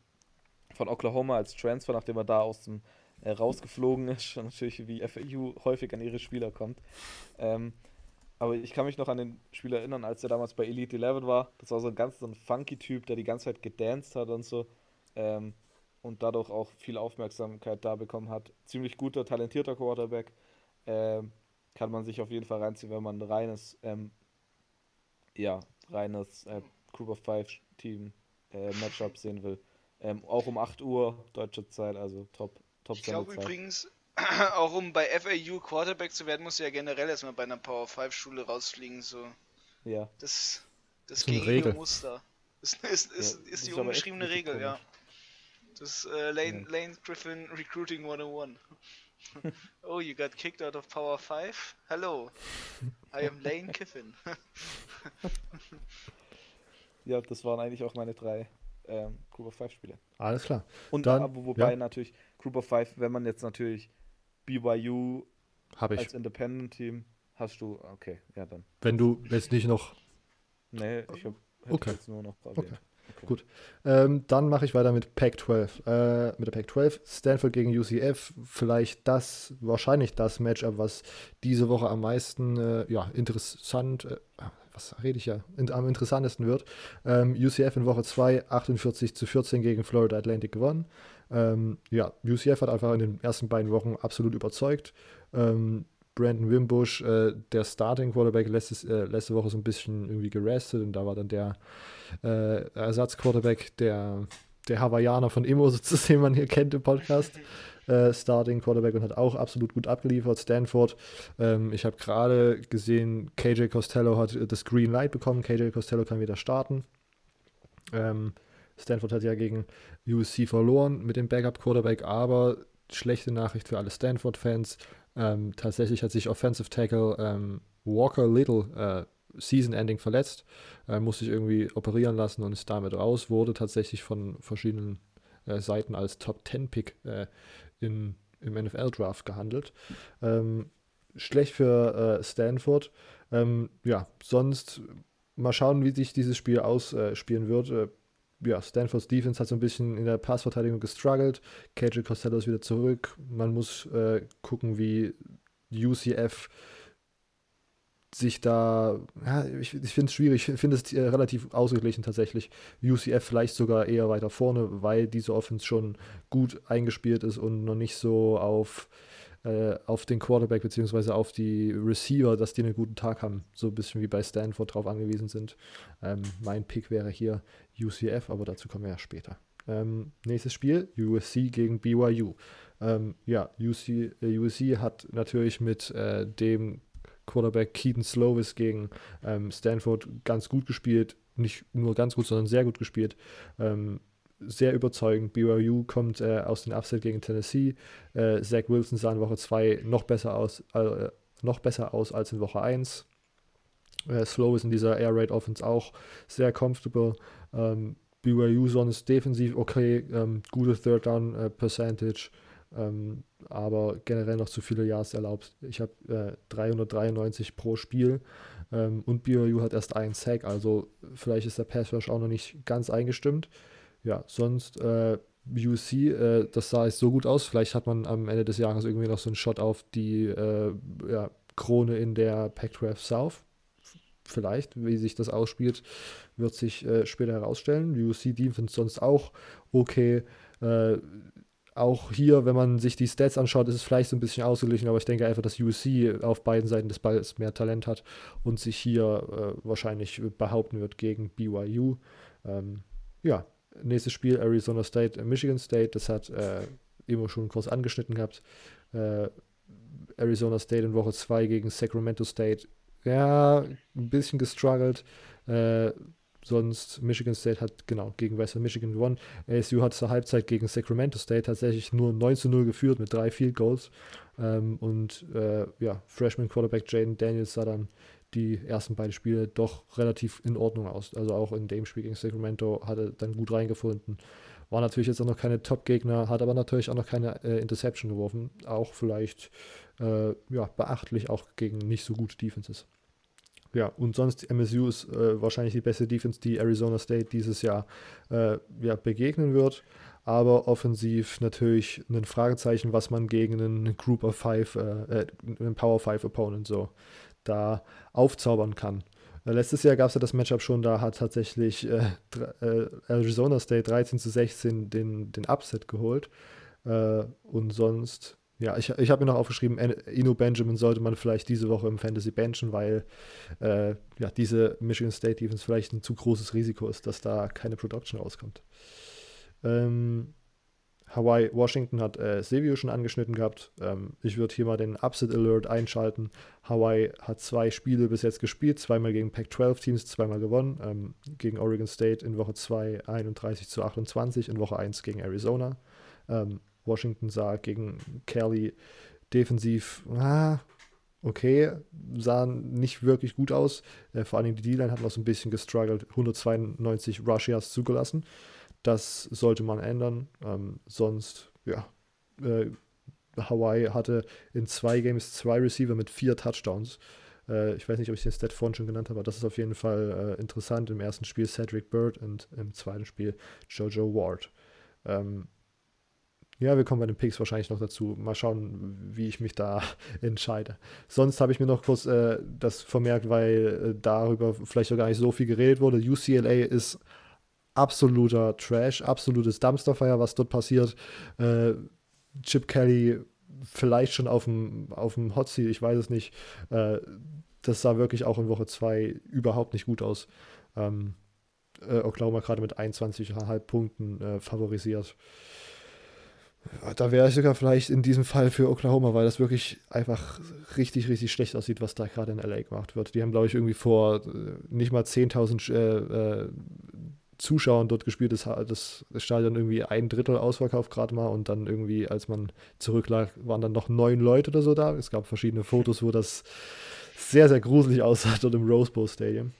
Speaker 2: von Oklahoma als Transfer, nachdem er da aus dem äh, rausgeflogen ist. Und natürlich, wie FAU häufig an ihre Spieler kommt. Ähm, aber ich kann mich noch an den Spieler erinnern, als er damals bei Elite 11 war. Das war so ein ganz so ein funky Typ, der die ganze Zeit gedanced hat und so. Ähm, und dadurch auch viel Aufmerksamkeit da bekommen hat. Ziemlich guter, talentierter Quarterback. Ähm, kann man sich auf jeden Fall reinziehen, wenn man ein reines, ähm, ja, reines äh, Group of Five Team äh, Matchup sehen will. Ähm, auch um 8 Uhr deutsche Zeit, also top, top
Speaker 3: Ich glaube übrigens, <clears throat> auch um bei FAU Quarterback zu werden, musst du ja generell erstmal bei einer Power 5 Schule rausfliegen. So.
Speaker 2: Ja,
Speaker 3: Das, das
Speaker 1: eine
Speaker 3: gängige
Speaker 1: Regel.
Speaker 3: Muster. Ist, ist, ist,
Speaker 2: das
Speaker 3: ist die ungeschriebene Regel, ja. Das äh, Lane,
Speaker 2: Ja.
Speaker 3: Lane Griffin Recruiting 101. <laughs> oh, you got kicked out of Power 5? Hello. I am Lane Kiffin. <laughs>
Speaker 2: ja, das waren eigentlich auch meine drei ähm, Group of Five Spiele.
Speaker 1: Alles klar.
Speaker 2: Und
Speaker 1: Dann-
Speaker 2: aber wobei
Speaker 1: ja.
Speaker 2: natürlich Group of Five, wenn man jetzt natürlich BYU als Independent Team hast du, okay, ja dann.
Speaker 1: Wenn du jetzt nicht noch
Speaker 2: Nee, ich habe
Speaker 1: Okay.
Speaker 2: jetzt nur noch erwähnt.
Speaker 1: Okay. Gut. Ähm, dann mache ich weiter mit Pac-12. Äh, mit der Pac-12. Stanford gegen UCF. Vielleicht das, wahrscheinlich das Matchup, was diese Woche am meisten äh, ja, interessant, äh, was rede ich ja, in, am interessantesten wird. Ähm, UCF in Woche 2, 48 zu 14 gegen Florida Atlantic gewonnen. Ähm, ja, UCF hat einfach in den ersten beiden Wochen absolut überzeugt. Ähm, Brandon Wimbush, äh, der Starting Quarterback, letztes, äh, letzte Woche so ein bisschen irgendwie gerestet und da war dann der äh, Ersatzquarterback, der, der Hawaiianer von <laughs> sozusagen, den man hier kennt im Podcast. Äh, Starting Quarterback und hat auch absolut gut abgeliefert. Stanford, ähm, ich habe gerade gesehen, KJ Costello hat äh, das Green Light bekommen. KJ Costello kann wieder starten. Ähm, Stanford hat ja gegen USC verloren mit dem Backup Quarterback, aber schlechte Nachricht für alle Stanford-Fans. Ähm, tatsächlich hat sich Offensive Tackle ähm, Walker Little äh, Season-Ending verletzt, äh, musste sich irgendwie operieren lassen und ist damit raus, wurde tatsächlich von verschiedenen äh, Seiten als Top-10-Pick äh, in, im NFL-Draft gehandelt. Ähm, schlecht für äh, Stanford. Ähm, ja, sonst mal schauen, wie sich dieses Spiel ausspielen wird. Äh, ja, Stanfords Defense hat so ein bisschen in der Passverteidigung gestruggelt. KJ Costello ist wieder zurück. Man muss äh, gucken, wie UCF sich da, ja, ich, ich finde es schwierig, ich finde es äh, relativ ausgeglichen tatsächlich. UCF vielleicht sogar eher weiter vorne, weil diese Offense schon gut eingespielt ist und noch nicht so auf, äh, auf den Quarterback beziehungsweise auf die Receiver, dass die einen guten Tag haben. So ein bisschen wie bei Stanford drauf angewiesen sind. Ähm, mein Pick wäre hier UCF, aber dazu kommen wir ja später. Ähm, nächstes Spiel, USC gegen BYU. Ähm, ja, UC, äh, USC hat natürlich mit äh, dem Quarterback Keaton Slovis gegen ähm, Stanford ganz gut gespielt. Nicht nur ganz gut, sondern sehr gut gespielt. Ähm, sehr überzeugend. BYU kommt äh, aus dem Upset gegen Tennessee. Äh, Zach Wilson sah in Woche 2 noch besser aus, äh, noch besser aus als in Woche 1. Äh, Slow ist in dieser Air Raid Offense auch sehr comfortable. Ähm, BYU sonst defensiv okay, ähm, gute Third Down äh, Percentage, ähm, aber generell noch zu viele Yards erlaubt. Ich habe äh, 393 pro Spiel ähm, und BYU hat erst einen Sack, also vielleicht ist der Pass Rush auch noch nicht ganz eingestimmt. Ja, sonst äh, UC, äh, das sah jetzt so gut aus. Vielleicht hat man am Ende des Jahres irgendwie noch so einen Shot auf die äh, ja, Krone in der Pac-12 South. Vielleicht, wie sich das ausspielt, wird sich äh, später herausstellen. UC Defense sonst auch okay. Auch hier, wenn man sich die Stats anschaut, ist es vielleicht so ein bisschen ausgeglichen, aber ich denke einfach, dass UC auf beiden Seiten des Balls mehr Talent hat und sich hier äh, wahrscheinlich behaupten wird gegen BYU. Ähm, ja, nächstes Spiel Arizona State, äh, Michigan State, das hat äh, immer schon kurz angeschnitten gehabt. Äh, Arizona State in Woche 2 gegen Sacramento State. Ja, ein bisschen gestruggelt. Äh, sonst Michigan State hat genau gegen Western Michigan gewonnen. ASU hat zur Halbzeit gegen Sacramento State tatsächlich nur 9 zu 0 geführt mit drei Field Goals. Ähm, und äh, ja, Freshman Quarterback Jaden Daniels sah dann die ersten beiden Spiele doch relativ in Ordnung aus. Also auch in dem Spiel gegen Sacramento hat er dann gut reingefunden. War natürlich jetzt auch noch keine Top-Gegner, hat aber natürlich auch noch keine äh, Interception geworfen. Auch vielleicht äh, ja, beachtlich, auch gegen nicht so gute Defenses. Ja, und sonst MSU ist äh, wahrscheinlich die beste Defense, die Arizona State dieses Jahr äh, ja, begegnen wird. Aber offensiv natürlich ein Fragezeichen, was man gegen einen Group of Five, äh, einen Power Five Opponent so da aufzaubern kann. letztes Jahr gab es ja das Matchup schon, da hat tatsächlich äh, äh, Arizona State 13 zu 16 den, den Upset geholt. Äh, und sonst, ja, ich, ich habe mir noch aufgeschrieben, Ino Benjamin sollte man vielleicht diese Woche im Fantasy benchen, weil äh, ja, diese Michigan State Defense vielleicht ein zu großes Risiko ist, dass da keine Production rauskommt. Ähm, Hawaii, Washington hat äh, Silvio schon angeschnitten gehabt. Ähm, ich würde hier mal den Upset Alert einschalten. Hawaii hat zwei Spiele bis jetzt gespielt, zweimal gegen Pac-12-Teams, zweimal gewonnen. Ähm, gegen Oregon State in Woche 2 31 zu 28, in Woche 1 gegen Arizona. Ähm, Washington sah gegen Kelly defensiv, ah, okay, sah nicht wirklich gut aus. Äh, vor allem die D-Line hat noch so ein bisschen gestruggelt, 192 Rush zugelassen. Das sollte man ändern. Ähm, sonst, ja, äh, Hawaii hatte in zwei Games zwei Receiver mit vier Touchdowns. Äh, ich weiß nicht, ob ich den Stat vorhin schon genannt habe, aber das ist auf jeden Fall äh, interessant. Im ersten Spiel Cedric Bird und im zweiten Spiel Jojo Ward. Ähm, ja, wir kommen bei den Picks wahrscheinlich noch dazu. Mal schauen, wie ich mich da <laughs> entscheide. Sonst habe ich mir noch kurz äh, das vermerkt, weil äh, darüber vielleicht auch gar nicht so viel geredet wurde. UCLA ist absoluter Trash, absolutes Dumpsterfire, was dort passiert. Äh, Chip Kelly vielleicht schon auf dem, Hot Seat, ich weiß es nicht. Äh, das sah wirklich auch in Woche 2 überhaupt nicht gut aus. Ähm, äh, Oklahoma gerade mit 21,5 Punkten äh, favorisiert. Da wäre ich sogar vielleicht in diesem Fall für Oklahoma, weil das wirklich einfach richtig, richtig schlecht aussieht, was da gerade in LA gemacht wird. Die haben, glaube ich, irgendwie vor äh, nicht mal 10.000 äh, äh, Zuschauern dort gespielt. Das, das, Stadion irgendwie ein Drittel ausverkauft gerade mal und dann irgendwie, als man zurücklag, waren dann noch neun Leute oder so da. Es gab verschiedene Fotos, wo das sehr, sehr gruselig aussah <laughs> dort im Rose Bowl Stadium.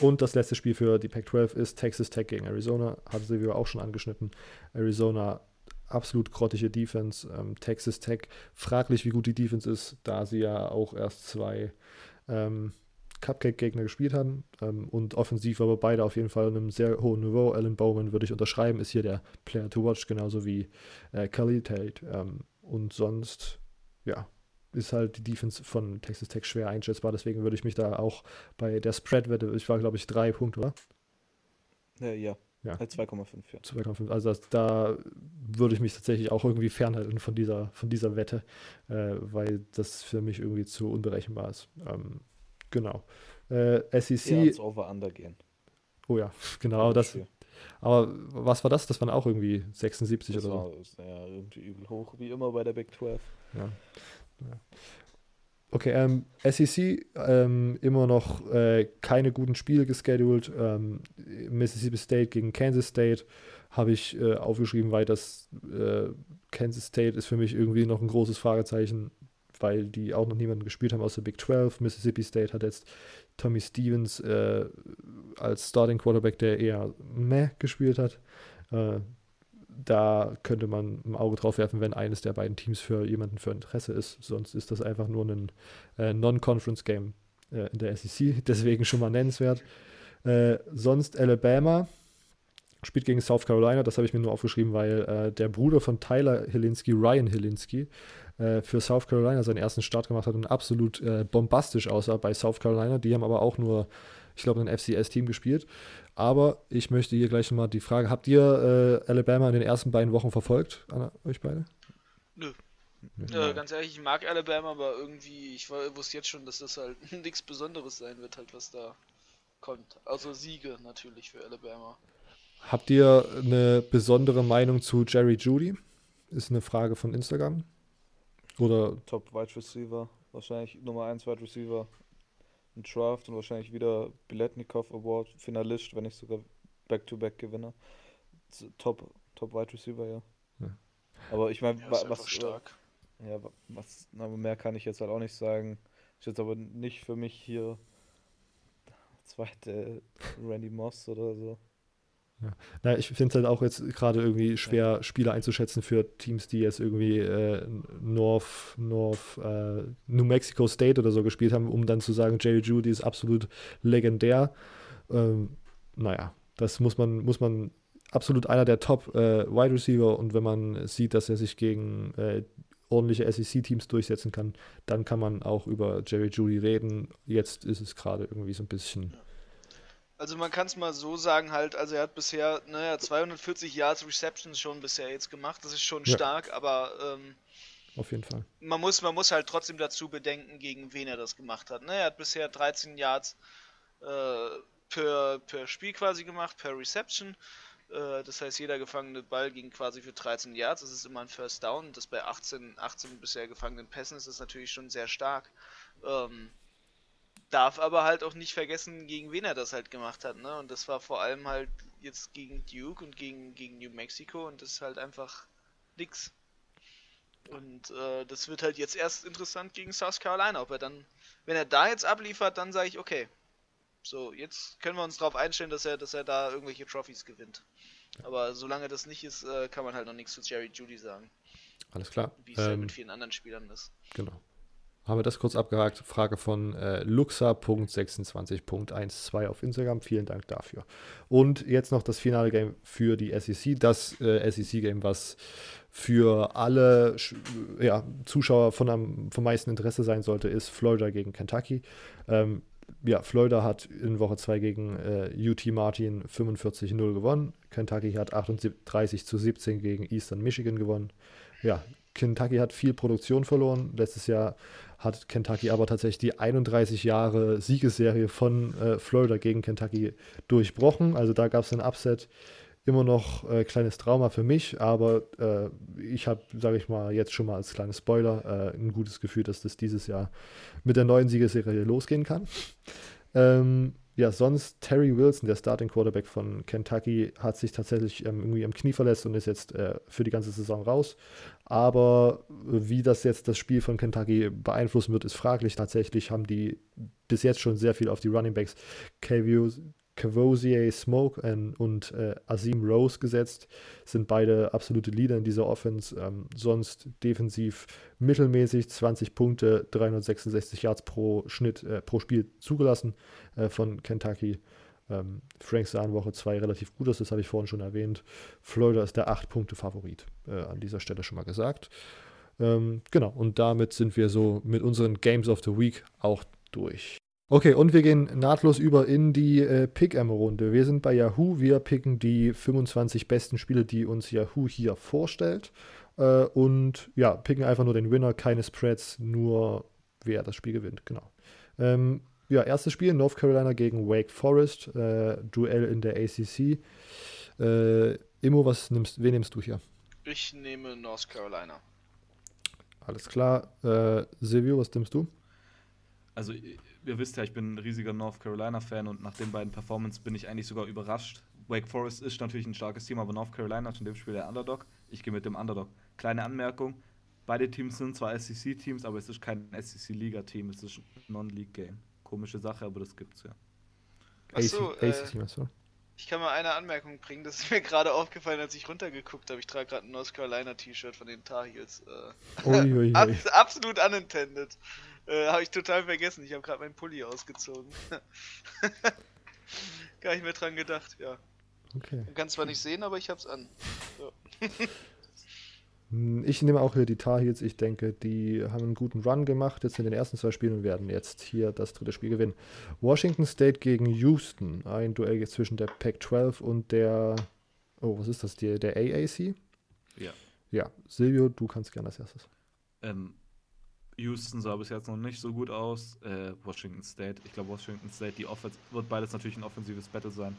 Speaker 1: Und das letzte Spiel für die Pac-12 ist Texas Tech gegen Arizona. Hatte Silvio auch schon angeschnitten. Arizona absolut grottige Defense. Ähm, Texas Tech fraglich, wie gut die Defense ist, da sie ja auch erst zwei ähm, Cupcake-Gegner gespielt haben ähm, und offensiv aber beide auf jeden Fall in einem sehr hohen Niveau. Alan Bowman würde ich unterschreiben, ist hier der Player to watch, genauso wie äh, Khalil Tate. Ähm, und sonst, ja, ist halt die Defense von Texas Tech schwer einschätzbar. Deswegen würde ich mich da auch bei der Spread-Wette, ich war glaube ich drei Punkte, oder?
Speaker 2: Äh, ja. Ja. 2,5, ja. 2,5.
Speaker 1: Also das, da würde ich mich tatsächlich auch irgendwie fernhalten von dieser, von dieser Wette, äh, weil das für mich irgendwie zu unberechenbar ist. Ähm, Genau. Äh, SEC.
Speaker 2: Eher Over-Under gehen.
Speaker 1: Oh ja, <laughs> genau. Das, aber was war das? Das waren auch irgendwie 76
Speaker 2: das
Speaker 1: oder
Speaker 2: war, so. Ja, irgendwie übel hoch, wie immer bei der Big 12.
Speaker 1: Ja. ja. Okay, ähm, SEC ähm, immer noch äh, keine guten Spiele geschedult. Ähm, Mississippi State gegen Kansas State habe ich äh, aufgeschrieben, weil das äh, Kansas State ist für mich irgendwie noch ein großes Fragezeichen weil die auch noch niemanden gespielt haben aus der Big 12. Mississippi State hat jetzt Tommy Stevens äh, als Starting Quarterback, der eher meh gespielt hat. Da könnte man ein Auge drauf werfen, wenn eines der beiden Teams für jemanden für Interesse ist. Sonst ist das einfach nur ein äh, Non-Conference-Game äh, in der SEC, <laughs> deswegen schon mal nennenswert. Äh, sonst Alabama spielt gegen South Carolina, das habe ich mir nur aufgeschrieben, weil äh, der Bruder von Tyler Hilinski, Ryan Hilinski, äh, für South Carolina seinen ersten Start gemacht hat und absolut äh, bombastisch aussah bei South Carolina. Die haben aber auch nur, ich glaube, ein FCS-Team gespielt. Aber ich möchte hier gleich mal die Frage: Habt ihr äh, Alabama in den ersten beiden Wochen verfolgt, Anna, euch beide?
Speaker 3: Nö. Ja, ganz ehrlich, ich mag Alabama, aber irgendwie, ich wusste jetzt schon, dass das halt <laughs> nichts Besonderes sein wird, halt, was da kommt. Also Siege natürlich für Alabama.
Speaker 1: Habt ihr eine besondere Meinung zu Jerry Judy? Ist eine Frage von Instagram. Oder
Speaker 2: Top Wide Receiver, wahrscheinlich Nummer 1 Wide Receiver ein Draft und wahrscheinlich wieder Biletnikov Award Finalist, wenn nicht sogar Back-to-Back Gewinner. Top Top Wide Receiver, ja. ja. Aber ich meine, ja, was stark. Ja, was aber mehr kann ich jetzt halt auch nicht sagen. Ist jetzt aber nicht für mich hier zweite Randy Moss oder so.
Speaker 1: Ja. Na, ich finde es halt auch jetzt gerade irgendwie schwer, Spieler einzuschätzen für Teams, die jetzt irgendwie äh, North, North äh, New Mexico State oder so gespielt haben, um dann zu sagen, Jerry Judy ist absolut legendär. Ähm, naja, das muss man, muss man absolut einer der Top äh, Wide Receiver und wenn man sieht, dass er sich gegen äh, ordentliche SEC-Teams durchsetzen kann, dann kann man auch über Jerry Judy reden. Jetzt ist es gerade irgendwie so ein bisschen.
Speaker 3: Also man kann es mal so sagen halt, also er hat bisher, naja, 240 Yards Receptions schon bisher jetzt gemacht, das ist schon
Speaker 1: Ja.
Speaker 3: stark, aber ähm,
Speaker 1: Auf jeden Fall.
Speaker 3: man muss, man muss halt trotzdem dazu bedenken, gegen wen er das gemacht hat. Ne? Er hat bisher 13 Yards äh, per, per Spiel quasi gemacht, per Reception. Äh, das heißt, jeder gefangene Ball ging quasi für 13 Yards. Das ist immer ein First Down. Das bei 18, 18 bisher gefangenen Pässen ist das natürlich schon sehr stark. Ähm, darf aber halt auch nicht vergessen, gegen wen er das halt gemacht hat. Ne? Und das war vor allem halt jetzt gegen Duke und gegen, gegen New Mexico und das ist halt einfach nix. Und äh, das wird halt jetzt erst interessant gegen South Carolina, ob er dann, wenn er da jetzt abliefert, dann sage ich, okay, so, jetzt können wir uns darauf einstellen, dass er, dass er da irgendwelche Trophys gewinnt. Aber solange das nicht ist, äh, kann man halt noch nichts zu Jerry Judy sagen,
Speaker 1: Alles klar.
Speaker 3: wie es ja
Speaker 1: Ähm,
Speaker 3: mit vielen anderen Spielern ist.
Speaker 1: Genau. Haben wir das kurz abgehakt. Frage von äh, Luxa.26.12 auf Instagram. Vielen Dank dafür. Und jetzt noch das finale Game für die SEC. Das äh, SEC-Game, was für alle ja, Zuschauer von am vom meisten Interesse sein sollte, ist Florida gegen Kentucky. Ähm, ja, Florida hat in Woche 2 gegen äh, UT Martin 45-0 gewonnen. Kentucky hat 38 zu 17 gegen Eastern Michigan gewonnen. Ja, Kentucky hat viel Produktion verloren. Letztes Jahr hat Kentucky aber tatsächlich die 31 Jahre Siegesserie von äh, Florida gegen Kentucky durchbrochen. Also da gab es ein Upset. Immer noch äh, kleines Trauma für mich, aber äh, ich habe, sage ich mal, jetzt schon mal als kleines Spoiler äh, ein gutes Gefühl, dass das dieses Jahr mit der neuen Siegesserie losgehen kann. Ähm, ja, sonst Terry Wilson, der Starting Quarterback von Kentucky, hat sich tatsächlich ähm, irgendwie am Knie verletzt und ist jetzt äh, für die ganze Saison raus. Aber wie das jetzt das Spiel von Kentucky beeinflussen wird, ist fraglich. Tatsächlich haben die bis jetzt schon sehr viel auf die Running Backs Cavosier Smoke ähm, und äh, Azim Rose gesetzt. Sind beide absolute Leader in dieser Offense. Ähm, sonst defensiv mittelmäßig 20 Punkte, 366 Yards pro Schnitt äh, pro Spiel zugelassen äh, von Kentucky. Ähm, Frank sah in Woche 2 relativ gut aus, das habe ich vorhin schon erwähnt. Florida ist der 8-Punkte-Favorit, äh, an dieser Stelle schon mal gesagt. Ähm, genau, und damit sind wir so mit unseren Games of the Week auch durch. Okay, und wir gehen nahtlos über in die äh, Pick-Em-Runde. Wir sind bei Yahoo, wir picken die 25 besten Spiele, die uns Yahoo hier vorstellt. Äh, und ja, picken einfach nur den Winner, keine Spreads, nur wer das Spiel gewinnt, genau. Ähm, ja, erstes Spiel, North Carolina gegen Wake Forest, äh, Duell in der ACC. Äh, Immo, was nimmst, wen nimmst du hier?
Speaker 3: Ich nehme North Carolina.
Speaker 1: Alles klar. Äh, Silvio, was nimmst du?
Speaker 5: Also, ihr wisst ja, ich bin ein riesiger North Carolina-Fan und nach den beiden Performances bin ich eigentlich sogar überrascht. Wake Forest ist natürlich ein starkes Team, aber North Carolina ist in dem Spiel der Underdog. Ich gehe mit dem Underdog. Kleine Anmerkung: Beide Teams sind zwar SEC-Teams, aber es ist kein SEC-Liga-Team, es ist ein Non-League-Game. Komische Sache, aber das gibt's ja.
Speaker 3: Achso,
Speaker 1: AC,
Speaker 3: äh, ich kann mal eine Anmerkung bringen, das ist mir <laughs> gerade aufgefallen, als ich runtergeguckt habe. Ich trage gerade ein North Carolina T-Shirt von den Tar Heels. Äh, <laughs> absolut unintended. Äh, habe ich total vergessen. Ich habe gerade meinen Pulli ausgezogen. <laughs> Gar nicht mehr dran gedacht, ja.
Speaker 1: Okay.
Speaker 3: Man kann zwar nicht sehen, aber ich hab's an.
Speaker 1: Hm, Ich nehme auch hier die Tar Heels. Ich denke, die haben einen guten Run gemacht jetzt in den ersten zwei Spielen und werden jetzt hier das dritte Spiel gewinnen. Washington State gegen Houston. Ein Duell zwischen der Pac-12 und der. Oh, was ist das? Der, der AAC?
Speaker 5: Ja.
Speaker 1: Ja, Silvio, du kannst gerne als erstes.
Speaker 5: Ähm, Houston sah bis jetzt noch nicht so gut aus. Äh, Washington State, ich glaube, Washington State, die Offense wird beides natürlich ein offensives Battle sein.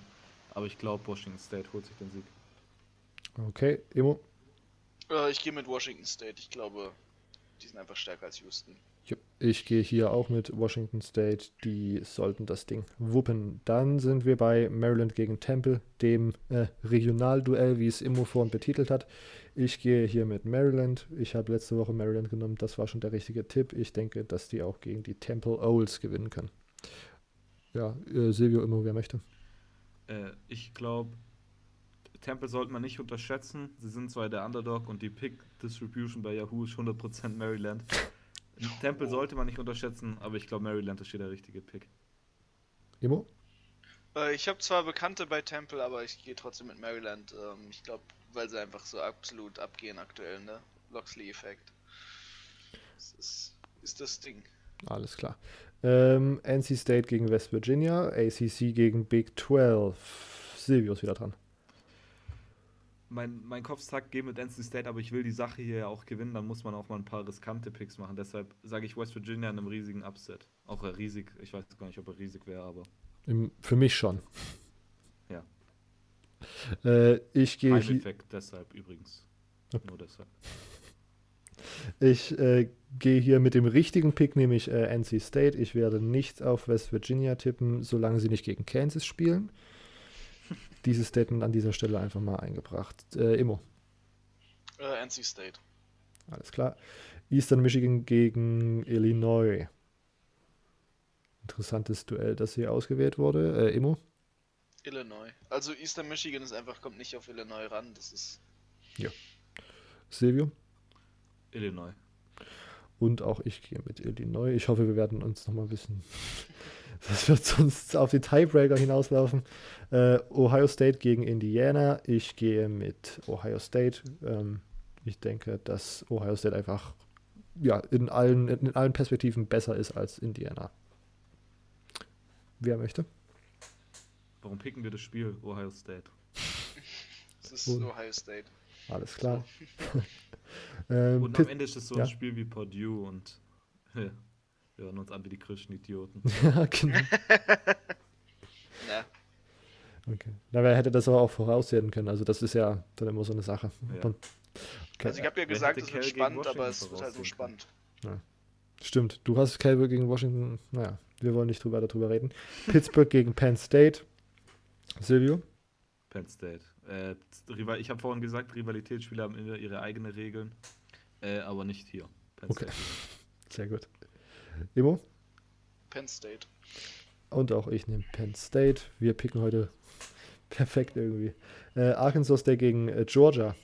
Speaker 5: Aber ich glaube, Washington State holt sich den Sieg.
Speaker 1: Okay, Emo.
Speaker 3: Äh, ich gehe mit Washington State. Ich glaube, die sind einfach stärker als Houston.
Speaker 1: Ich gehe hier auch mit Washington State. Die sollten das Ding wuppen. Dann sind wir bei Maryland gegen Temple, dem äh, Regionalduell, wie es Immo vorhin betitelt hat. Ich gehe hier mit Maryland. Ich habe letzte Woche Maryland genommen. Das war schon der richtige Tipp. Ich denke, dass die auch gegen die Temple Owls gewinnen können. Ja, äh, Silvio Immo, wer möchte.
Speaker 5: Äh, ich glaube, Temple sollte man nicht unterschätzen. Sie sind zwar der Underdog und die Pick-Distribution bei Yahoo ist 100% Maryland. Temple sollte man nicht unterschätzen, aber ich glaube, Maryland ist hier der richtige Pick.
Speaker 1: Immo?
Speaker 3: Äh, ich habe zwar Bekannte bei Temple, aber ich gehe trotzdem mit Maryland. Ähm, ich glaube, weil sie einfach so absolut abgehen aktuell, ne? Loxley-Effekt. Das ist, ist das Ding.
Speaker 1: Alles klar. Ähm, NC State gegen West Virginia, ACC gegen Big 12. Silvio ist wieder dran.
Speaker 2: Mein, mein Kopf sagt, geh mit NC State, aber ich will die Sache hier ja auch gewinnen, dann muss man auch mal ein paar riskante Picks machen. Deshalb sage ich West Virginia in einem riesigen Upset. Auch er riesig, ich weiß gar nicht, ob er riesig wäre, aber
Speaker 1: Im, für mich schon. Äh, ich gehe
Speaker 2: Effekt deshalb übrigens. Nur deshalb.
Speaker 1: Ich äh, gehe hier mit dem richtigen Pick, nämlich äh, NC State. Ich werde nicht auf West Virginia tippen, solange sie nicht gegen Kansas spielen. <laughs> Dieses Statement an dieser Stelle einfach mal eingebracht. Äh, Immo.
Speaker 3: Äh, NC State.
Speaker 1: Alles klar. Eastern Michigan gegen Illinois. Interessantes Duell, das hier ausgewählt wurde. Äh, Immo?
Speaker 3: Illinois. Also Eastern Michigan ist einfach, kommt nicht auf Illinois ran. Das ist.
Speaker 1: Silvio?
Speaker 2: Illinois.
Speaker 1: Und auch ich gehe mit Illinois. Ich hoffe, wir werden uns noch mal ein bisschen. Das <laughs> wird sonst auf die Tiebreaker hinauslaufen. Äh, Ohio State gegen Indiana. Ich gehe mit Ohio State. Ähm, ich denke, dass Ohio State einfach ja, in, allen, in allen Perspektiven besser ist als Indiana. Wer möchte?
Speaker 2: Warum picken wir das Spiel Ohio State?
Speaker 3: Das ist
Speaker 1: Und-
Speaker 3: Ohio State.
Speaker 1: Alles klar. <laughs> ähm,
Speaker 2: Und am Ende ist es so
Speaker 1: ja.
Speaker 2: ein Spiel wie Purdue und <laughs> wir hören uns an wie die größten Idioten. <laughs>
Speaker 1: ja, genau.
Speaker 3: Na,
Speaker 1: Okay. Na, wer hätte das aber auch voraussehen können? Also, das ist ja dann immer so eine Sache.
Speaker 2: Ja.
Speaker 1: Okay.
Speaker 3: also ich habe ja gesagt,
Speaker 2: hätte
Speaker 3: es wird spannend, aber es wird halt
Speaker 2: voraussehen
Speaker 3: spannend.
Speaker 1: Stimmt, du hast Calvary gegen Washington. Naja, wir wollen nicht drüber darüber reden. Pittsburgh gegen Penn State. Silvio?
Speaker 2: Penn State. Äh, Rival- ich habe vorhin gesagt, Rivalitätsspiele haben immer ihre eigenen Regeln, äh, aber nicht hier. Penn
Speaker 1: Okay.
Speaker 2: State. <laughs>
Speaker 1: Sehr gut. Imo?
Speaker 3: Penn State.
Speaker 1: Und auch ich nehme Penn State. Wir picken heute <laughs> perfekt irgendwie. Äh, Arkansas State gegen äh, Georgia.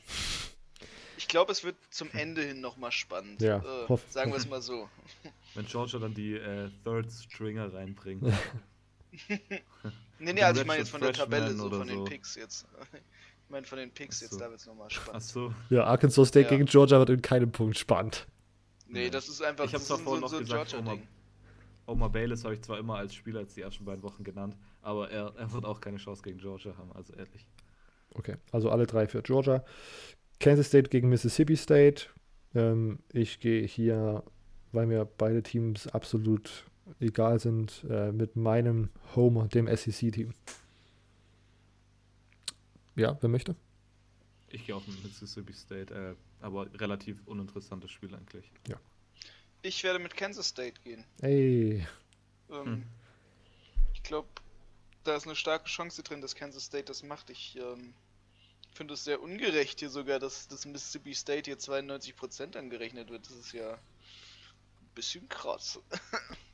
Speaker 3: Ich glaube, es wird zum Ende hin nochmal spannend.
Speaker 1: Ja,
Speaker 3: äh, sagen wir es <laughs> mal so.
Speaker 2: Wenn Georgia dann die äh, Third Stringer reinbringt.
Speaker 3: Nee, nee, also ich meine jetzt von der Tabelle, so von den. Picks jetzt. <laughs> Ich meine von den Picks jetzt, da wird es nochmal spannend.
Speaker 2: Achso,
Speaker 1: Ja, Arkansas State
Speaker 3: Ja.
Speaker 1: gegen Georgia wird in keinem Punkt spannend.
Speaker 3: Nee, das ist einfach
Speaker 2: Ich habe
Speaker 3: das
Speaker 2: zwar
Speaker 3: ist
Speaker 2: vorhin
Speaker 3: so,
Speaker 2: noch
Speaker 3: so ein
Speaker 2: gesagt, Omar,
Speaker 3: Georgia-Ding.
Speaker 2: Omar Bayless habe ich zwar immer als Spieler jetzt die ersten beiden Wochen genannt, aber er, er wird auch keine Chance gegen Georgia haben, also ehrlich.
Speaker 1: Okay, also alle drei für Georgia. Kansas State gegen Mississippi State. Ähm, ich gehe hier, weil mir beide Teams absolut egal sind, äh, mit meinem Homer, dem SEC-Team. Ja, wer möchte?
Speaker 2: Ich gehe auch mit Mississippi State, äh, aber relativ uninteressantes Spiel eigentlich.
Speaker 3: Ich werde mit Kansas State gehen.
Speaker 1: Ey,
Speaker 3: Ähm,
Speaker 2: Hm.
Speaker 3: Ich glaube, da ist eine starke Chance drin, dass Kansas State das macht. Ich ähm, finde es sehr ungerecht hier sogar, dass das Mississippi State hier 92% angerechnet wird. Das ist ja ein bisschen krass. <laughs>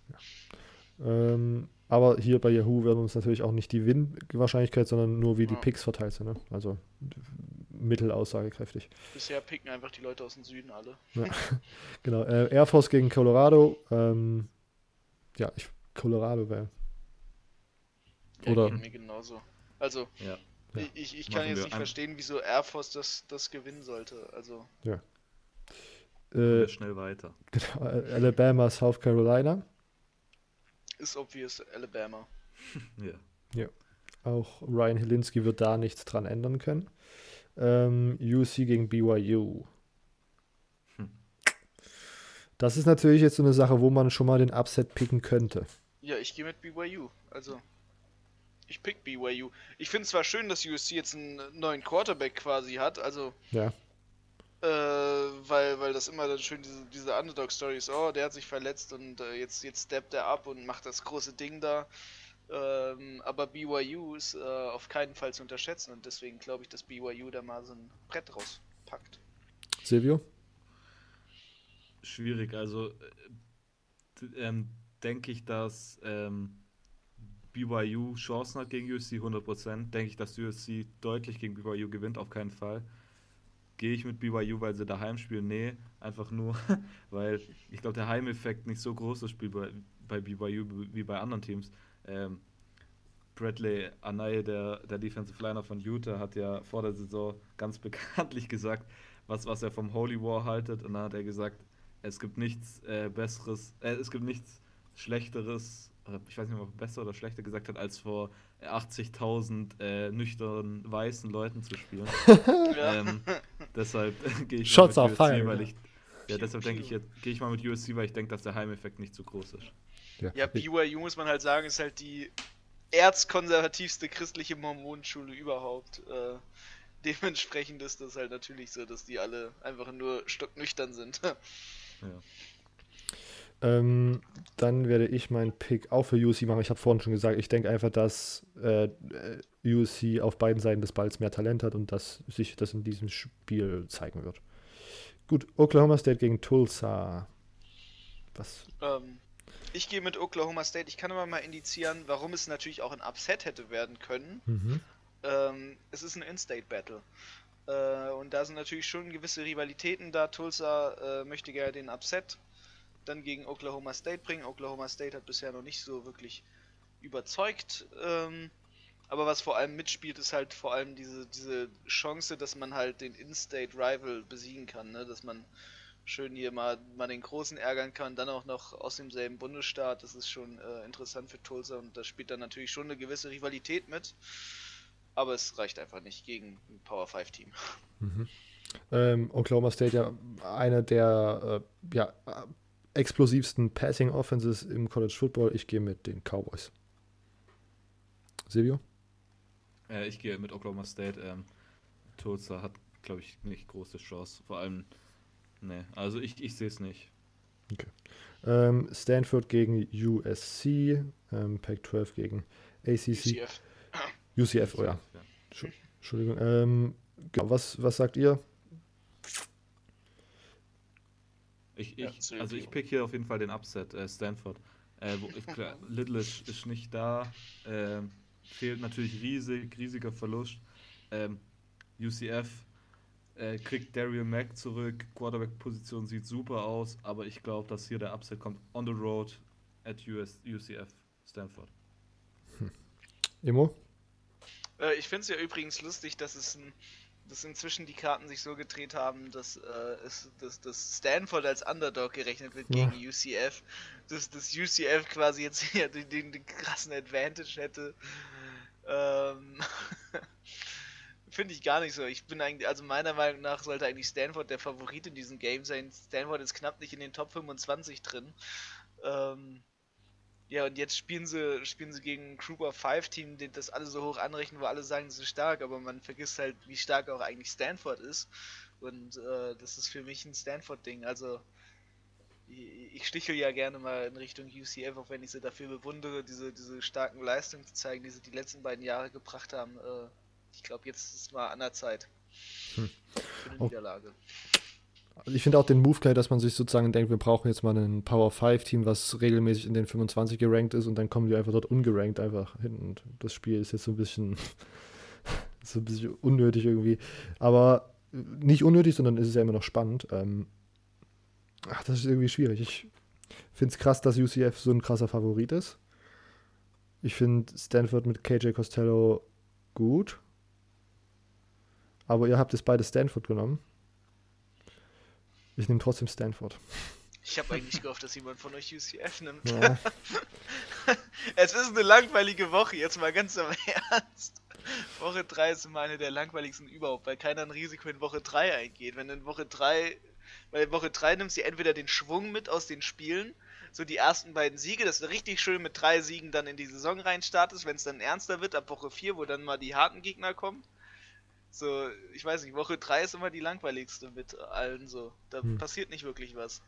Speaker 1: ähm, aber hier bei Yahoo werden uns natürlich auch nicht die Win-Wahrscheinlichkeit, sondern nur wie die
Speaker 3: Ja.
Speaker 1: Picks verteilt sind. Ne? Also mittelaussagekräftig.
Speaker 3: Bisher picken einfach die Leute aus dem Süden alle. <laughs> <laughs>
Speaker 1: Genau, äh, Air Force gegen Colorado. Ähm, ja, ich, Colorado wäre.
Speaker 3: Ja,
Speaker 1: Oder-
Speaker 3: geht mir genauso. Also,
Speaker 2: Ja.
Speaker 1: Ja.
Speaker 3: ich, ich, ich kann
Speaker 2: Machen
Speaker 3: jetzt nicht
Speaker 2: an-
Speaker 3: verstehen, wieso Air Force das, das gewinnen sollte. Also,
Speaker 2: Äh,
Speaker 1: Äh,
Speaker 2: schnell weiter. <laughs>
Speaker 1: genau, Alabama, South Carolina.
Speaker 3: Ist obvious Alabama. <laughs>
Speaker 2: Ja.
Speaker 1: Auch Ryan Helinski wird da nichts dran ändern können. Ähm, UC gegen BYU.
Speaker 2: Hm.
Speaker 1: Das ist natürlich jetzt so eine Sache, wo man schon mal den Upset picken könnte.
Speaker 3: Ja, ich gehe mit BYU. Also, ich pick BYU. Ich finde zwar schön, dass USC jetzt einen neuen Quarterback quasi hat, also,
Speaker 1: Ja,
Speaker 3: äh, weil, weil das immer dann schön diese, diese Underdog-Story ist, oh, der hat sich verletzt und äh, jetzt, jetzt steppt er ab und macht das große Ding da. Ähm, aber BYU ist äh, auf keinen Fall zu unterschätzen und deswegen glaube ich, dass BYU da mal so ein Brett rauspackt.
Speaker 1: Silvio?
Speaker 2: Schwierig, also äh, ähm, denke ich, dass ähm, BYU Chancen hat gegen USC 100%. Denke ich, dass USC deutlich gegen BYU gewinnt, auf keinen Fall. Gehe ich mit BYU, weil sie daheim spielen? Nee, einfach nur, <laughs> weil ich glaube, der Heimeffekt nicht so groß ist Spiel bei, bei BYU wie bei anderen Teams. Ähm, Bradley Anaye, der, der Defensive Liner von Utah, hat ja vor der Saison ganz <laughs> bekanntlich gesagt, was, was er vom Holy War haltet. Und dann hat er gesagt, es gibt nichts äh, Besseres, äh, es gibt nichts Schlechteres, äh, ich weiß nicht, ob er besser oder schlechter gesagt hat, als vor 80.000 äh, nüchternen weißen Leuten zu spielen. <laughs> ähm, deshalb <laughs> gehe ich
Speaker 1: Shots
Speaker 2: mal
Speaker 1: auf
Speaker 2: mit
Speaker 1: fire,
Speaker 2: weil
Speaker 1: ja.
Speaker 2: ich ja, deshalb denke ich jetzt, gehe ich mal mit USC, weil ich denke, dass der Heimeffekt nicht zu groß ist.
Speaker 3: Ja, BYU muss man halt sagen, ist halt die erzkonservativste christliche Mormonenschule überhaupt. Äh, dementsprechend ist das halt natürlich so, dass die alle einfach nur stocknüchtern sind. <laughs>
Speaker 2: Ja.
Speaker 1: Ähm, dann werde ich meinen Pick auch für USC machen. Ich habe vorhin schon gesagt, ich denke einfach, dass äh, USC auf beiden Seiten des Balls mehr Talent hat und dass sich das in diesem Spiel zeigen wird. Gut, Oklahoma State gegen Tulsa. Was?
Speaker 3: ähm, ich gehe mit Oklahoma State. Ich kann aber mal indizieren, warum es natürlich auch ein Upset hätte werden können.
Speaker 1: Mhm.
Speaker 3: Ähm, es ist ein In-State-Battle. Äh, und da sind natürlich schon gewisse Rivalitäten da. Tulsa äh, möchte gerne den Upset dann gegen Oklahoma State bringen. Oklahoma State hat bisher noch nicht so wirklich überzeugt. Ähm, aber was vor allem mitspielt, ist halt vor allem diese, diese Chance, dass man halt den In-State Rival besiegen kann. Ne? Dass man schön hier mal, mal den Großen ärgern kann, dann auch noch aus demselben Bundesstaat. Das ist schon äh, interessant für Tulsa und da spielt dann natürlich schon eine gewisse Rivalität mit. Aber es reicht einfach nicht gegen ein Power 5 Team.
Speaker 1: Mhm. Ähm, Oklahoma State ja einer der äh, ja, explosivsten Passing Offenses im College Football. Ich gehe mit den Cowboys. Silvio?
Speaker 2: Äh, ich gehe mit Oklahoma State. Ähm, Tulsa hat, glaube ich, nicht große Chance. Vor allem, ne, also ich, ich sehe es nicht.
Speaker 1: Ähm, Stanford gegen USC, ähm, Pac-12 gegen ACC,
Speaker 3: UCF.
Speaker 1: UCF, oh ja, Entschuldigung. Ähm, genau, was, was sagt ihr?
Speaker 2: Ich,
Speaker 3: Ja,
Speaker 2: ich,
Speaker 3: Silvio.
Speaker 2: also ich pick hier auf jeden Fall den Upset, äh, Stanford. Äh, wo, ich, klar, <laughs> Little ist, ist nicht da, ähm, fehlt natürlich riesig, riesiger Verlust. Ähm, UCF äh, kriegt Daryl Mack zurück, Quarterback-Position sieht super aus, aber ich glaube, dass hier der Upset kommt on the road at US, UCF Stanford.
Speaker 1: Emo?
Speaker 3: Äh, ich finde es ja übrigens lustig, dass es ein, dass inzwischen die Karten sich so gedreht haben, dass, äh, es, dass, dass Stanford als Underdog gerechnet wird
Speaker 1: Ja.
Speaker 3: gegen UCF. Dass das UCF quasi jetzt hier den, den, den krassen Advantage hätte. Ähm, <laughs> Finde ich gar nicht so. Ich bin eigentlich, also meiner Meinung nach sollte eigentlich Stanford der Favorit in diesem Game sein. Stanford ist knapp nicht in den Top 25 drin. Ähm, ja, und jetzt spielen sie, spielen sie gegen ein Group of Five Team, die das alle so hoch anrechnen, wo alle sagen, sie sind stark, aber man vergisst halt, wie stark auch eigentlich Stanford ist. Und äh, das ist für mich ein Stanford-Ding. Also ich, ich stichel ja gerne mal in Richtung UCF, auch wenn ich sie dafür bewundere, diese, diese starken Leistungen zu zeigen, die sie die letzten beiden Jahre gebracht haben. Äh, ich glaube, jetzt ist es mal an der Zeit
Speaker 1: Hm.
Speaker 3: für eine. Niederlage.
Speaker 1: Ich finde auch den Move geil, dass man sich sozusagen denkt, wir brauchen jetzt mal ein Power 5 Team, was regelmäßig in den 25 gerankt ist und dann kommen die einfach dort ungerankt einfach hin. Und das Spiel ist jetzt so ein bisschen, <laughs> so ein bisschen unnötig irgendwie. Aber nicht unnötig, sondern es ist ja immer noch spannend. Ähm, ach, das ist irgendwie schwierig. Ich finde es krass, dass UCF so ein krasser Favorit ist. Ich finde Stanford mit KJ Costello gut. Aber ihr habt es beide Stanford genommen. Ich nehme trotzdem Stanford.
Speaker 3: Ich habe eigentlich gehofft, dass jemand von euch UCF nimmt.
Speaker 1: Ja. <laughs>
Speaker 3: Es ist eine langweilige Woche, jetzt mal ganz im <laughs> Ernst. Woche 3 ist immer eine der langweiligsten überhaupt, weil keiner ein Risiko in Woche 3 eingeht. Wenn in Woche 3, weil in Woche 3 nimmst du entweder den Schwung mit aus den Spielen, so die ersten beiden Siege, dass du richtig schön mit drei Siegen dann in die Saison reinstartest, wenn es dann ernster wird, ab Woche 4, wo dann mal die harten Gegner kommen. So, ich weiß nicht, Woche 3 ist immer die langweiligste mit allen so. Da
Speaker 1: Hm.
Speaker 3: passiert nicht wirklich was.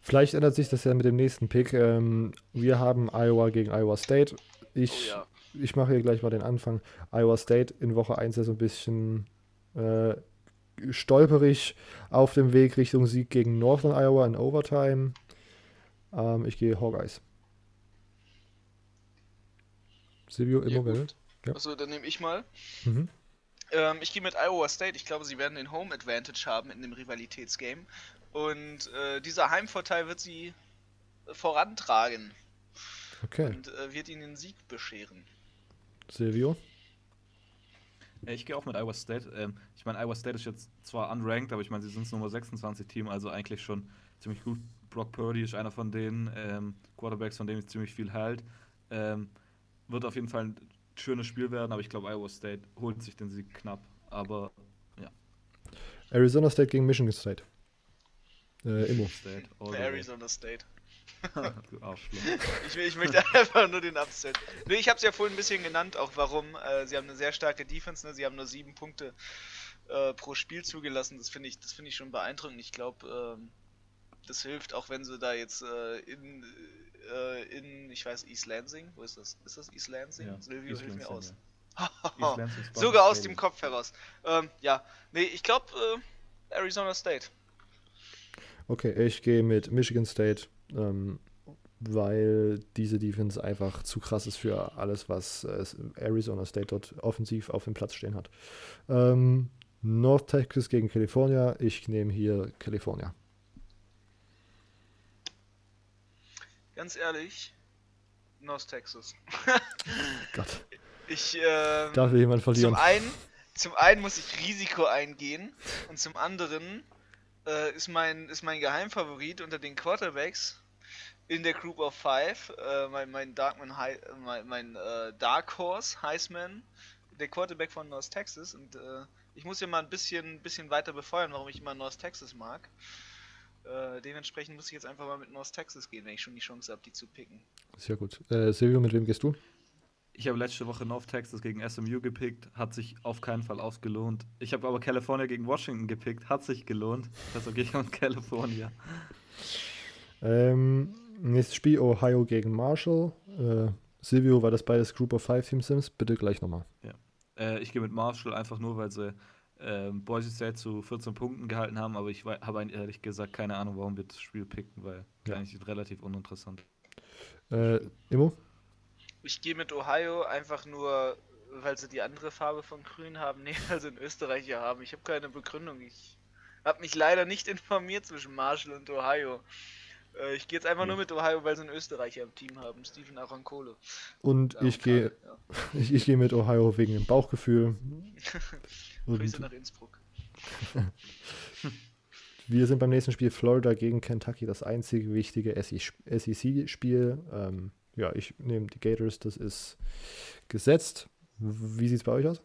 Speaker 1: Vielleicht ändert sich das ja mit dem nächsten Pick. Ähm, wir haben Iowa gegen Iowa State. Ich,
Speaker 3: Oh ja.
Speaker 1: ich mache hier gleich mal den Anfang. Iowa State in Woche 1 ja so ein bisschen äh, stolperig auf dem Weg Richtung Sieg gegen Northern Iowa in Overtime. Ähm, ich gehe Hawkeyes. Silvio
Speaker 3: gut.
Speaker 1: Ja.
Speaker 3: Achso, dann nehme ich mal.
Speaker 1: Mhm.
Speaker 3: Ähm, ich gehe mit Iowa State. Ich glaube, sie werden den Home Advantage haben in dem Rivalitätsgame. Und äh, dieser Heimvorteil wird sie vorantragen
Speaker 1: Okay.
Speaker 3: und äh, wird ihnen den Sieg bescheren.
Speaker 1: Silvio.
Speaker 2: Äh, Ich gehe auch mit Iowa State. Ähm, ich meine, Iowa State ist jetzt zwar unranked, aber ich meine, sie sind das Nummer 26 Team, also eigentlich schon ziemlich gut. Brock Purdy ist einer von den ähm, Quarterbacks, von dem ich ziemlich viel halt. Ähm, wird auf jeden Fall ein schönes Spiel werden, aber ich glaube, Iowa State holt sich den Sieg knapp. Aber
Speaker 1: Arizona State gegen Michigan State. Äh, Immo.
Speaker 2: State.
Speaker 3: Arizona State. <laughs> Ich, ich möchte <laughs> einfach nur den Upset. Nee, ich habe es ja vorhin ein bisschen genannt, auch warum. Äh, sie haben eine sehr starke Defense, ne? sie haben nur sieben Punkte äh, pro Spiel zugelassen. Das finde ich, das finde ich schon beeindruckend. Ich glaube, ähm, das hilft, auch wenn sie da jetzt äh, in, äh, in, ich weiß, East Lansing, wo ist das? Ist das East Lansing?
Speaker 2: Ja,
Speaker 3: Silvio,
Speaker 2: East
Speaker 3: hilf mir
Speaker 2: Lansing,
Speaker 3: aus. <laughs>
Speaker 2: East Lansing Spartans
Speaker 3: Sogar aus dem Kopf heraus. Ähm, ja, nee, ich glaube äh, Arizona State.
Speaker 1: Okay, ich gehe mit Michigan State, ähm, weil diese Defense einfach zu krass ist für alles, was äh, Arizona State dort offensiv auf dem Platz stehen hat. Ähm, North Texas gegen California. Ich nehme hier California.
Speaker 3: Ganz ehrlich, North Texas. <laughs>
Speaker 1: Gott,
Speaker 3: Ich, ähm,
Speaker 1: darf hier jemand verlieren?
Speaker 3: Zum einen, zum einen muss ich Risiko eingehen und zum anderen äh, ist mein ist mein Geheimfavorit unter den Quarterbacks in der Group of Five, äh, mein mein Darkman Hei- äh, mein, mein äh, Dark Horse Heisman, der Quarterback von North Texas und äh, ich muss ja mal ein bisschen bisschen weiter befeuern, warum ich immer North Texas mag. Äh, dementsprechend muss ich jetzt einfach mal mit North Texas gehen, wenn ich schon die Chance habe, die zu picken.
Speaker 1: Sehr gut. Äh, Silvio, mit wem gehst du?
Speaker 2: Ich habe letzte Woche North Texas gegen SMU gepickt, hat sich auf keinen Fall ausgelohnt. Ich habe aber California gegen Washington gepickt, hat sich gelohnt. Deshalb gehe ich mit California.
Speaker 1: Ähm, nächstes Spiel Ohio gegen Marshall. Äh, Silvio, war das beides Group of Five Team Sims? Bitte gleich nochmal.
Speaker 2: Äh, ich gehe mit Marshall einfach nur, weil sie ähm, Boise State zu 14 Punkten gehalten haben, aber ich habe ehrlich gesagt keine Ahnung, warum wir das Spiel picken, weil
Speaker 1: Ja.
Speaker 2: eigentlich relativ uninteressant.
Speaker 1: Äh, Immo?
Speaker 3: Ich gehe mit Ohio einfach nur, weil sie die andere Farbe von Grün haben, <laughs> nee, weil sie einen Österreicher haben. Ich habe keine Begründung. Ich habe mich leider nicht informiert zwischen Marshall und Ohio. Äh, ich gehe jetzt einfach nur mit Ohio, weil sie einen Österreicher im Team haben, Stephen Arancole.
Speaker 1: Und
Speaker 3: Darum
Speaker 1: ich gehe
Speaker 3: ja. <laughs>
Speaker 1: ich, ich gehe mit Ohio wegen dem Bauchgefühl. <laughs>
Speaker 3: Grüße nach Innsbruck. <laughs>
Speaker 1: wir sind beim nächsten Spiel Florida gegen Kentucky, das einzige wichtige SEC-Spiel. Ähm, ja, ich nehme die Gators, das ist gesetzt. Wie sieht es bei euch aus?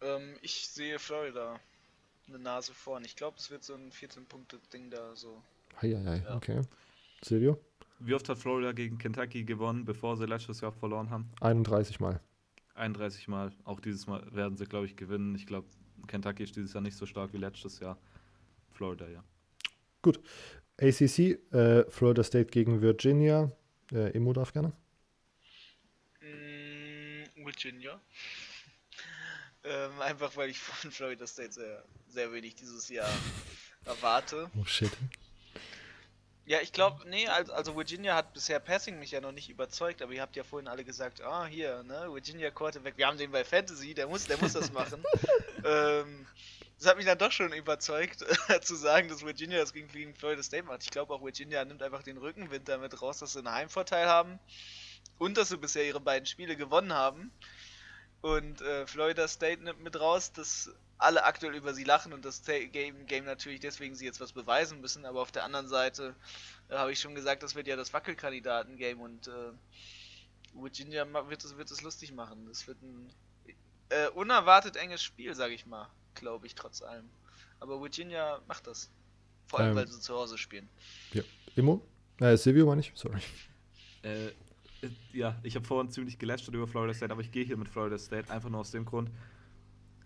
Speaker 3: Ähm, ich sehe Florida eine Nase vorn. Ich glaube, es wird so ein 14-Punkte-Ding da so.
Speaker 1: Heieiei,
Speaker 3: Ja.
Speaker 1: okay. Silvio?
Speaker 2: Wie oft hat Florida gegen Kentucky gewonnen, bevor sie letztes Jahr verloren haben?
Speaker 1: 31 Mal.
Speaker 2: 31 Mal. Auch dieses Mal werden sie, glaube ich, gewinnen. Ich glaube, Kentucky ist dieses Jahr nicht so stark wie letztes Jahr. Florida, ja.
Speaker 1: ACC, äh, Florida State gegen Virginia. Äh, Immo darf gerne.
Speaker 3: Mm, Virginia. <laughs> ähm, einfach weil ich von Florida State sehr, sehr wenig dieses Jahr erwarte.
Speaker 1: Oh shit.
Speaker 3: Ja, ich glaube, nee, also, Virginia hat bisher Passing mich ja noch nicht überzeugt, aber ihr habt ja vorhin alle gesagt, ah, hier, ne, Virginia Quarterback, wir haben den bei Fantasy, der muss, der muss das machen. <laughs> ähm, das hat mich dann doch schon überzeugt, <laughs> zu sagen, dass Virginia das gegen, gegen Florida State macht. Ich glaube auch, Virginia nimmt einfach den Rückenwind damit raus, dass sie einen Heimvorteil haben und dass sie bisher ihre beiden Spiele gewonnen haben. Und äh, Florida State nimmt mit raus, dass alle aktuell über sie lachen und das Game, Game natürlich deswegen sie jetzt was beweisen müssen. Aber auf der anderen Seite äh, habe ich schon gesagt, das wird ja das Wackelkandidaten-Game und äh, Virginia wird es, wird es lustig machen. Das wird ein äh, unerwartet enges Spiel, sage ich mal, glaube ich, trotz allem. Aber Virginia macht das. Vor allem,
Speaker 1: Ähm.
Speaker 3: weil sie zu Hause spielen.
Speaker 1: Immo? Äh, Silvio meine ich, sorry.
Speaker 2: Äh, äh, ja, ich habe vorhin ziemlich gelästert über Florida State, aber ich gehe hier mit Florida State einfach nur aus dem Grund,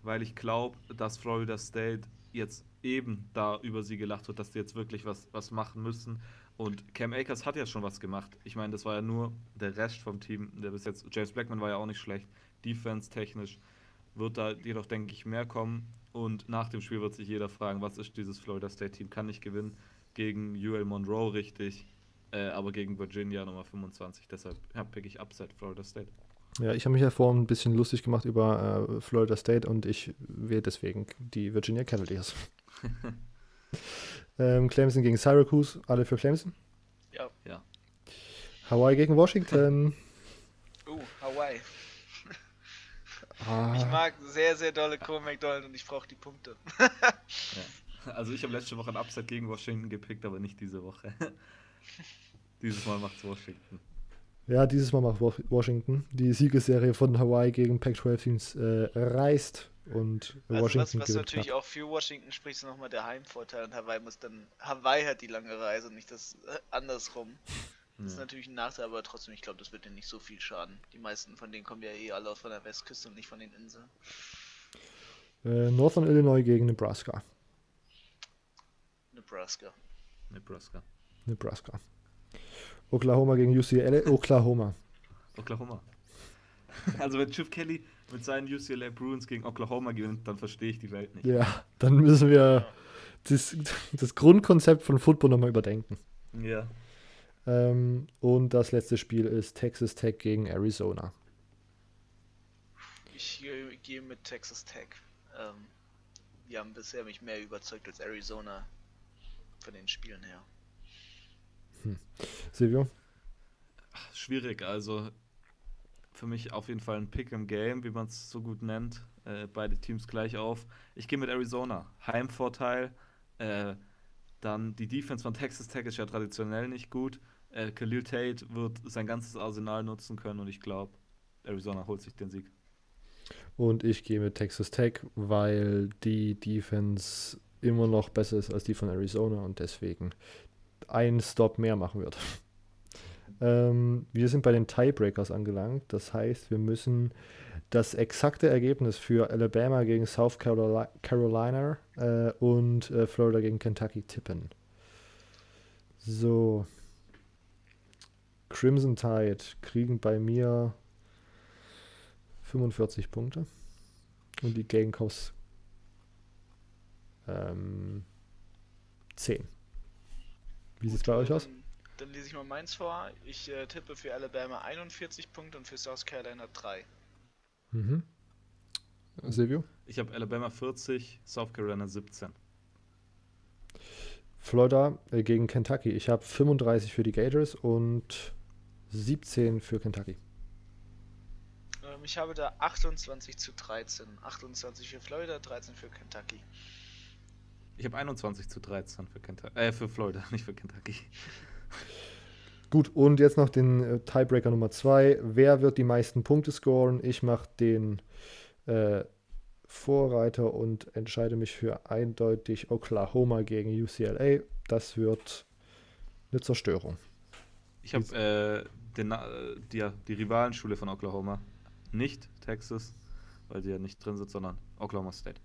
Speaker 2: weil ich glaube, dass Florida State jetzt eben da über sie gelacht wird, dass die jetzt wirklich was, was machen müssen. Und Cam Akers hat ja schon was gemacht. Ich meine, das war ja nur der Rest vom Team, der bis jetzt. James Blackman war ja auch nicht schlecht. Defense-technisch wird da jedoch, denke ich, mehr kommen. Und nach dem Spiel wird sich jeder fragen, was ist dieses Florida State-Team? Kann nicht gewinnen gegen UL Monroe richtig, äh, aber gegen Virginia Nummer 25. Deshalb ja, pick ich Upset Florida State.
Speaker 1: Ja, ich habe mich ja vorhin ein bisschen lustig gemacht über äh, Florida State und ich wähle deswegen die Virginia Cavaliers. <laughs> ähm, Clemson gegen Syracuse, alle für Clemson.
Speaker 3: Ja.
Speaker 2: Ja.
Speaker 1: Hawaii gegen Washington.
Speaker 3: Uh, <laughs> Hawaii.
Speaker 1: Ah,
Speaker 3: Ich mag sehr, sehr dolle Cole McDonald und ich brauche die Punkte.
Speaker 2: Also ich habe letzte Woche ein Upset gegen Washington gepickt, aber nicht diese Woche. <laughs> Dieses Mal macht's Washington.
Speaker 1: Ja, dieses Mal macht Wa- Washington. Die Siegesserie von Hawaii gegen Pac-12-Teams äh, reißt und
Speaker 3: Also was,
Speaker 1: Washington
Speaker 3: was
Speaker 1: gewinnt
Speaker 3: natürlich
Speaker 1: knapp.
Speaker 3: auch für Washington spricht, ist nochmal der Heimvorteil und Hawaii muss dann. Hawaii hat die lange Reise, nicht das äh, andersrum. Das ist natürlich ein Nachteil, aber trotzdem, ich glaube, das wird denen nicht so viel schaden. Die meisten von denen kommen ja eh alle aus von der Westküste und nicht von den Inseln.
Speaker 1: Äh, Northern Illinois gegen Nebraska.
Speaker 3: Nebraska.
Speaker 2: Nebraska.
Speaker 1: Nebraska. Oklahoma gegen UCLA. Oklahoma.
Speaker 2: Oklahoma. Also wenn Chip Kelly mit seinen UCLA Bruins gegen Oklahoma gewinnt, dann verstehe ich die Welt nicht.
Speaker 1: Ja, dann müssen wir das, das Grundkonzept von Football nochmal überdenken.
Speaker 2: Ja.
Speaker 1: Ähm, und das letzte Spiel ist Texas Tech gegen Arizona.
Speaker 3: Ich äh, gehe mit Texas Tech. Ähm, die haben bisher mich mehr überzeugt als Arizona von den Spielen her.
Speaker 1: Silvio?
Speaker 2: Schwierig, also für mich auf jeden Fall ein Pick im Game, wie man es so gut nennt. Äh, beide Teams gleich auf. Ich gehe mit Arizona. Heimvorteil. Äh, dann die Defense von Texas Tech ist ja traditionell nicht gut. Äh, Khalil Tate wird sein ganzes Arsenal nutzen können und ich glaube, Arizona holt sich den Sieg.
Speaker 1: Und ich gehe mit Texas Tech, weil die Defense immer noch besser ist als die von Arizona und deswegen einen Stop mehr machen wird. Ähm, wir sind bei den Tiebreakers angelangt. Das heißt, wir müssen das exakte Ergebnis für Alabama gegen South Caroli- Carolina äh, und äh, Florida gegen Kentucky tippen. So. Crimson Tide kriegen bei mir 45 Punkte. Und die Gamecocks ähm, 10. Wie sieht es bei euch aus?
Speaker 3: Dann, dann lese ich mal meins vor. Ich äh, tippe für Alabama 41 Punkte und für South Carolina 3.
Speaker 1: Mhm. Silvio?
Speaker 2: Ich habe Alabama 40, South Carolina 17.
Speaker 1: Florida äh, gegen Kentucky. Ich habe 35 für die Gators und 17 für Kentucky.
Speaker 3: Ähm, ich habe da 28 zu 13. 28 für Florida, 13 für Kentucky.
Speaker 2: Ich habe 21 zu 13 für Kentucky. Äh, für Florida, <laughs> nicht für Kentucky.
Speaker 1: Gut, und jetzt noch den äh, Tiebreaker Nummer 2. Wer wird die meisten Punkte scoren? Ich mache den äh, Vorreiter und entscheide mich für eindeutig Oklahoma gegen UCLA. Das wird eine Zerstörung.
Speaker 2: Ich habe äh, äh, die, ja, die Rivalenschule von Oklahoma. Nicht Texas, weil die ja nicht drin sind, sondern Oklahoma State.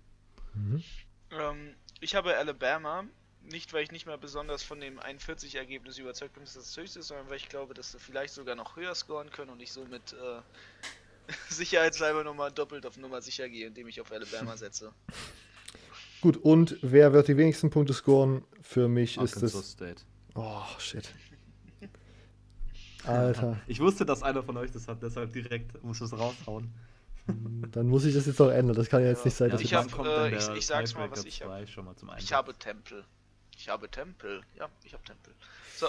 Speaker 1: Mhm.
Speaker 3: Ähm, ich habe Alabama, nicht weil ich nicht mehr besonders von dem 41-Ergebnis überzeugt bin, dass das höchste ist, sondern weil ich glaube, dass sie vielleicht sogar noch höher scoren können und ich somit äh, <laughs> sicherheitshalber nochmal doppelt auf Nummer sicher gehe, indem ich auf Alabama <laughs> setze.
Speaker 1: Gut, und wer wird die wenigsten Punkte scoren? Für mich ist
Speaker 2: Arkansas
Speaker 1: es.
Speaker 2: State.
Speaker 1: Oh, shit. <laughs> Alter.
Speaker 2: Ich wusste, dass einer von euch das hat, deshalb direkt muss es raushauen.
Speaker 1: Dann muss ich das jetzt auch ändern. Das kann ja jetzt
Speaker 3: Ja.
Speaker 1: nicht sein,
Speaker 3: Ja,
Speaker 1: dass
Speaker 3: ich hab- äh, ich- ich sag's mal, was ich hab.
Speaker 2: 2 schon mal zum Einsatz?
Speaker 3: Ich habe Tempel. Ich habe Tempel. Ja, ich habe Tempel. So,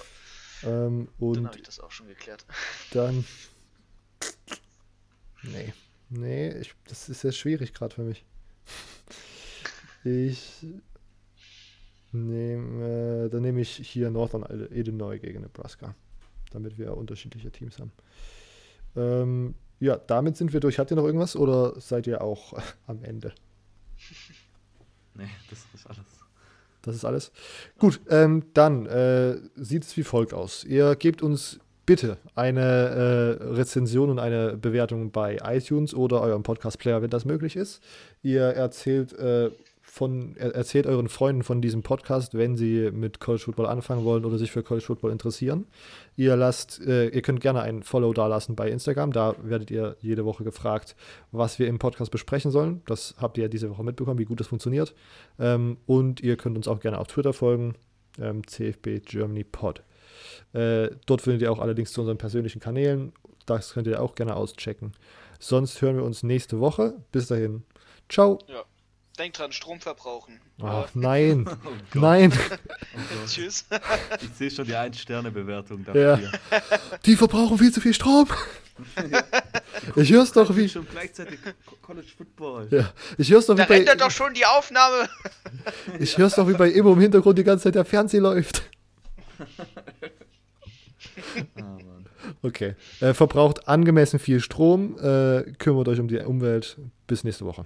Speaker 1: Ähm,
Speaker 3: dann
Speaker 1: und
Speaker 3: habe ich das auch schon geklärt.
Speaker 1: dann. <laughs> Nee. Nee, ich, das ist jetzt schwierig gerade für mich. <laughs> Ich nehme, äh, dann nehme ich hier Northern Illinois gegen Nebraska, damit wir unterschiedliche Teams haben. Ähm, ja, damit sind wir durch. Habt ihr noch irgendwas oder seid ihr auch <laughs> am Ende? <laughs>
Speaker 2: Nee, das ist alles.
Speaker 1: Das ist alles. Gut, ähm, dann äh, sieht es wie folgt aus. Ihr gebt uns bitte eine äh, Rezension und eine Bewertung bei iTunes oder eurem Podcast-Player, wenn das möglich ist. Ihr erzählt, äh, von, er, erzählt euren Freunden von diesem Podcast, wenn sie mit College Football anfangen wollen oder sich für College Football interessieren. Ihr lasst, äh, ihr könnt gerne ein Follow dalassen bei Instagram. Da werdet ihr jede Woche gefragt, was wir im Podcast besprechen sollen. Das habt ihr ja diese Woche mitbekommen, wie gut das funktioniert. Ähm, und ihr könnt uns auch gerne auf Twitter folgen, ähm, CFB Germany Pod. Äh, dort findet ihr auch alle Links zu unseren persönlichen Kanälen. Das könnt ihr auch gerne auschecken. Sonst hören wir uns nächste Woche. Bis dahin. Ciao.
Speaker 3: Denkt dran, Strom verbrauchen.
Speaker 1: Ach, nein. <laughs>
Speaker 2: Oh. <laughs>
Speaker 1: Nein. <laughs>
Speaker 2: Oh.
Speaker 3: Tschüss.
Speaker 2: Ich sehe schon die 1-Sterne-Bewertung
Speaker 1: Ja.
Speaker 2: dafür.
Speaker 1: Die verbrauchen viel zu viel Strom. Ich hör's doch wie.
Speaker 2: Schon gleichzeitig Co- College Football.
Speaker 1: Ja, ich hör's doch wie
Speaker 3: Da
Speaker 1: bei.
Speaker 3: ändert doch schon die Aufnahme.
Speaker 1: Ich hör's doch wie bei Immo im Hintergrund die ganze Zeit der Fernseher läuft.
Speaker 2: Ah.
Speaker 1: Okay. Äh, verbraucht angemessen viel Strom. Äh, kümmert euch um die Umwelt. Bis nächste Woche.